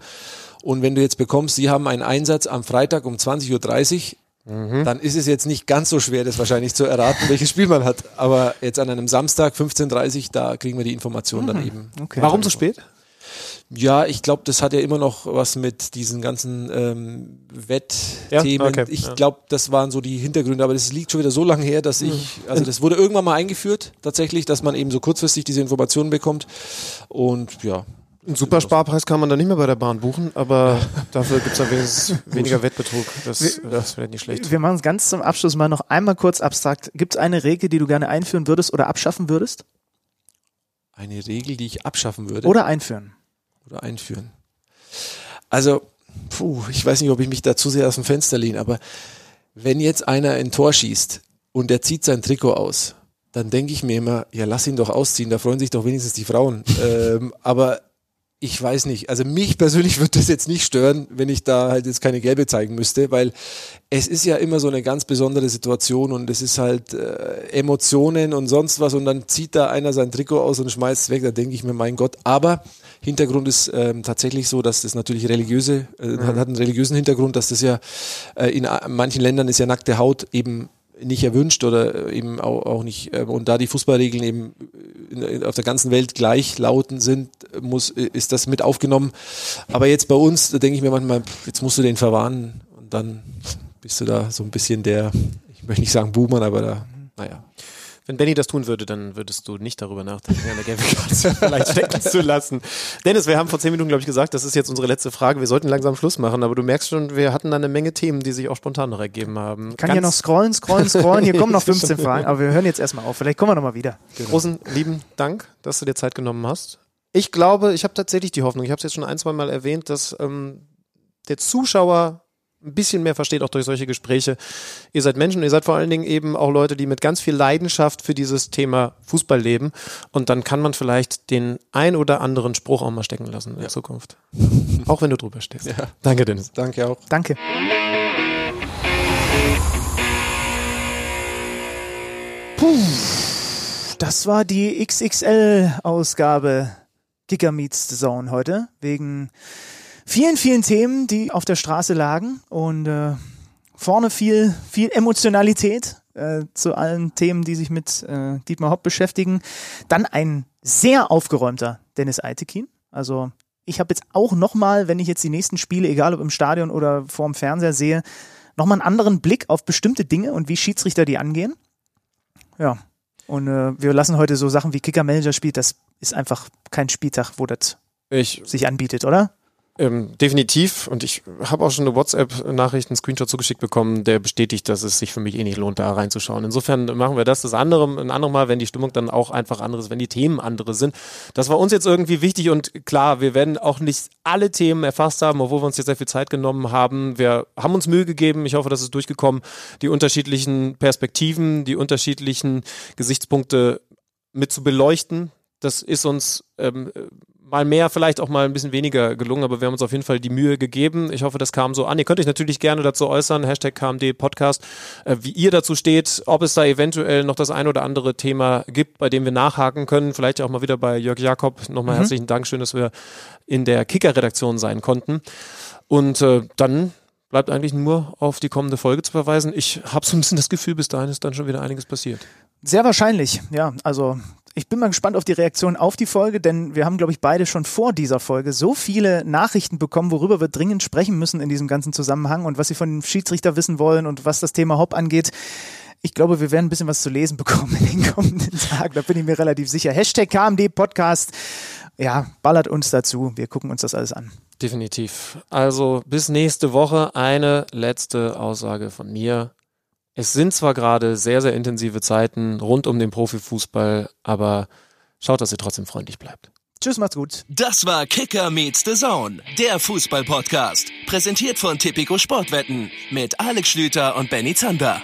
Und wenn du jetzt bekommst, sie haben einen Einsatz am Freitag um 20.30 Uhr, mhm. dann ist es jetzt nicht ganz so schwer, das wahrscheinlich zu erraten, welches Spiel man hat. Aber jetzt an einem Samstag 15.30 Uhr, da kriegen wir die Information mhm. dann eben. Okay. Warum so spät? Ja, ich glaube, das hat ja immer noch was mit diesen ganzen ähm, Wettthemen. Ja, okay, ich ja. glaube, das waren so die Hintergründe, aber das liegt schon wieder so lange her, dass ich, mhm. also das wurde irgendwann mal eingeführt, tatsächlich, dass man eben so kurzfristig diese Informationen bekommt. Und ja, einen Supersparpreis kann man da nicht mehr bei der Bahn buchen, aber dafür gibt es dann wenigstens weniger Wettbetrug. Das, das wäre nicht schlecht. Wir machen es ganz zum Abschluss mal noch einmal kurz abstrakt. Gibt es eine Regel, die du gerne einführen würdest oder abschaffen würdest? Eine Regel, die ich abschaffen würde? Oder einführen. Oder einführen. Also, puh, ich weiß nicht, ob ich mich da zu sehr aus dem Fenster lehne, aber wenn jetzt einer ein Tor schießt und der zieht sein Trikot aus, dann denke ich mir immer, ja, lass ihn doch ausziehen, da freuen sich doch wenigstens die Frauen. ähm, aber ich weiß nicht. Also mich persönlich würde das jetzt nicht stören, wenn ich da halt jetzt keine gelbe zeigen müsste, weil es ist ja immer so eine ganz besondere Situation und es ist halt äh, Emotionen und sonst was und dann zieht da einer sein Trikot aus und schmeißt es weg. Da denke ich mir, mein Gott. Aber Hintergrund ist ähm, tatsächlich so, dass das natürlich religiöse, äh, mhm. hat einen religiösen Hintergrund, dass das ja äh, in manchen Ländern ist ja nackte Haut eben nicht erwünscht oder eben auch, auch nicht. Äh, und da die Fußballregeln eben in, auf der ganzen Welt gleich lauten sind, muss, ist das mit aufgenommen. Aber jetzt bei uns, da denke ich mir manchmal, jetzt musst du den verwarnen und dann bist du da so ein bisschen der, ich möchte nicht sagen Boomer, aber da, naja. Wenn Benny das tun würde, dann würdest du nicht darüber nachdenken, eine Karte vielleicht stecken zu lassen. Dennis, wir haben vor zehn Minuten, glaube ich, gesagt, das ist jetzt unsere letzte Frage. Wir sollten langsam Schluss machen, aber du merkst schon, wir hatten da eine Menge Themen, die sich auch spontan noch ergeben haben. Kann ja noch scrollen, scrollen, scrollen. Hier kommen noch 15 Fragen, aber wir hören jetzt erstmal auf. Vielleicht kommen wir nochmal wieder. Genau. Großen lieben Dank, dass du dir Zeit genommen hast. Ich glaube, ich habe tatsächlich die Hoffnung, ich habe es jetzt schon ein, zwei Mal erwähnt, dass ähm, der Zuschauer ein bisschen mehr versteht, auch durch solche Gespräche. Ihr seid Menschen, ihr seid vor allen Dingen eben auch Leute, die mit ganz viel Leidenschaft für dieses Thema Fußball leben. Und dann kann man vielleicht den ein oder anderen Spruch auch mal stecken lassen in ja. Zukunft. auch wenn du drüber stehst. Ja. Danke, Dennis. Danke auch. Danke. Puh, das war die XXL-Ausgabe Giga Meets the Zone heute. Wegen vielen, vielen Themen, die auf der Straße lagen und äh, vorne viel, viel Emotionalität äh, zu allen Themen, die sich mit äh, Dietmar Hopp beschäftigen. Dann ein sehr aufgeräumter Dennis Eitekin. Also ich habe jetzt auch nochmal, wenn ich jetzt die nächsten Spiele, egal ob im Stadion oder vorm Fernseher sehe, nochmal einen anderen Blick auf bestimmte Dinge und wie Schiedsrichter die angehen. Ja. Und äh, wir lassen heute so Sachen wie Kicker-Manager spielt. Das ist einfach kein Spieltag, wo das ich, sich anbietet, oder? Ähm, definitiv. Und ich habe auch schon eine WhatsApp-Nachricht, einen Screenshot zugeschickt bekommen, der bestätigt, dass es sich für mich eh nicht lohnt, da reinzuschauen. Insofern machen wir das. Das andere, ein anderes Mal, wenn die Stimmung dann auch einfach andere ist, wenn die Themen andere sind. Das war uns jetzt irgendwie wichtig und klar, wir werden auch nicht alle Themen erfasst haben, obwohl wir uns jetzt sehr viel Zeit genommen haben. Wir haben uns Mühe gegeben. Ich hoffe, das ist durchgekommen. Die unterschiedlichen Perspektiven, die unterschiedlichen Gesichtspunkte mit zu beleuchten. Das ist uns ähm, mal mehr, vielleicht auch mal ein bisschen weniger gelungen, aber wir haben uns auf jeden Fall die Mühe gegeben. Ich hoffe, das kam so an. Ihr könnt euch natürlich gerne dazu äußern, Hashtag KMD Podcast, äh, wie ihr dazu steht, ob es da eventuell noch das ein oder andere Thema gibt, bei dem wir nachhaken können. Vielleicht auch mal wieder bei Jörg Jakob. Nochmal mhm. herzlichen Dank, schön, dass wir in der Kicker-Redaktion sein konnten. Und äh, dann bleibt eigentlich nur auf die kommende Folge zu verweisen. Ich habe so ein bisschen das Gefühl, bis dahin ist dann schon wieder einiges passiert. Sehr wahrscheinlich, ja. Also ich bin mal gespannt auf die Reaktion auf die Folge, denn wir haben, glaube ich, beide schon vor dieser Folge so viele Nachrichten bekommen, worüber wir dringend sprechen müssen in diesem ganzen Zusammenhang und was sie von dem Schiedsrichter wissen wollen und was das Thema Hop angeht. Ich glaube, wir werden ein bisschen was zu lesen bekommen in den kommenden Tagen. Da bin ich mir relativ sicher. Hashtag KMD Podcast. Ja, ballert uns dazu. Wir gucken uns das alles an. Definitiv. Also bis nächste Woche eine letzte Aussage von mir. Es sind zwar gerade sehr, sehr intensive Zeiten rund um den Profifußball, aber Schaut, dass ihr trotzdem freundlich bleibt. Tschüss, macht's gut. Das war Kicker meets the Zone, der Fußball-Podcast. Präsentiert von Tipico Sportwetten mit Alex Schlüter und Benny Zander.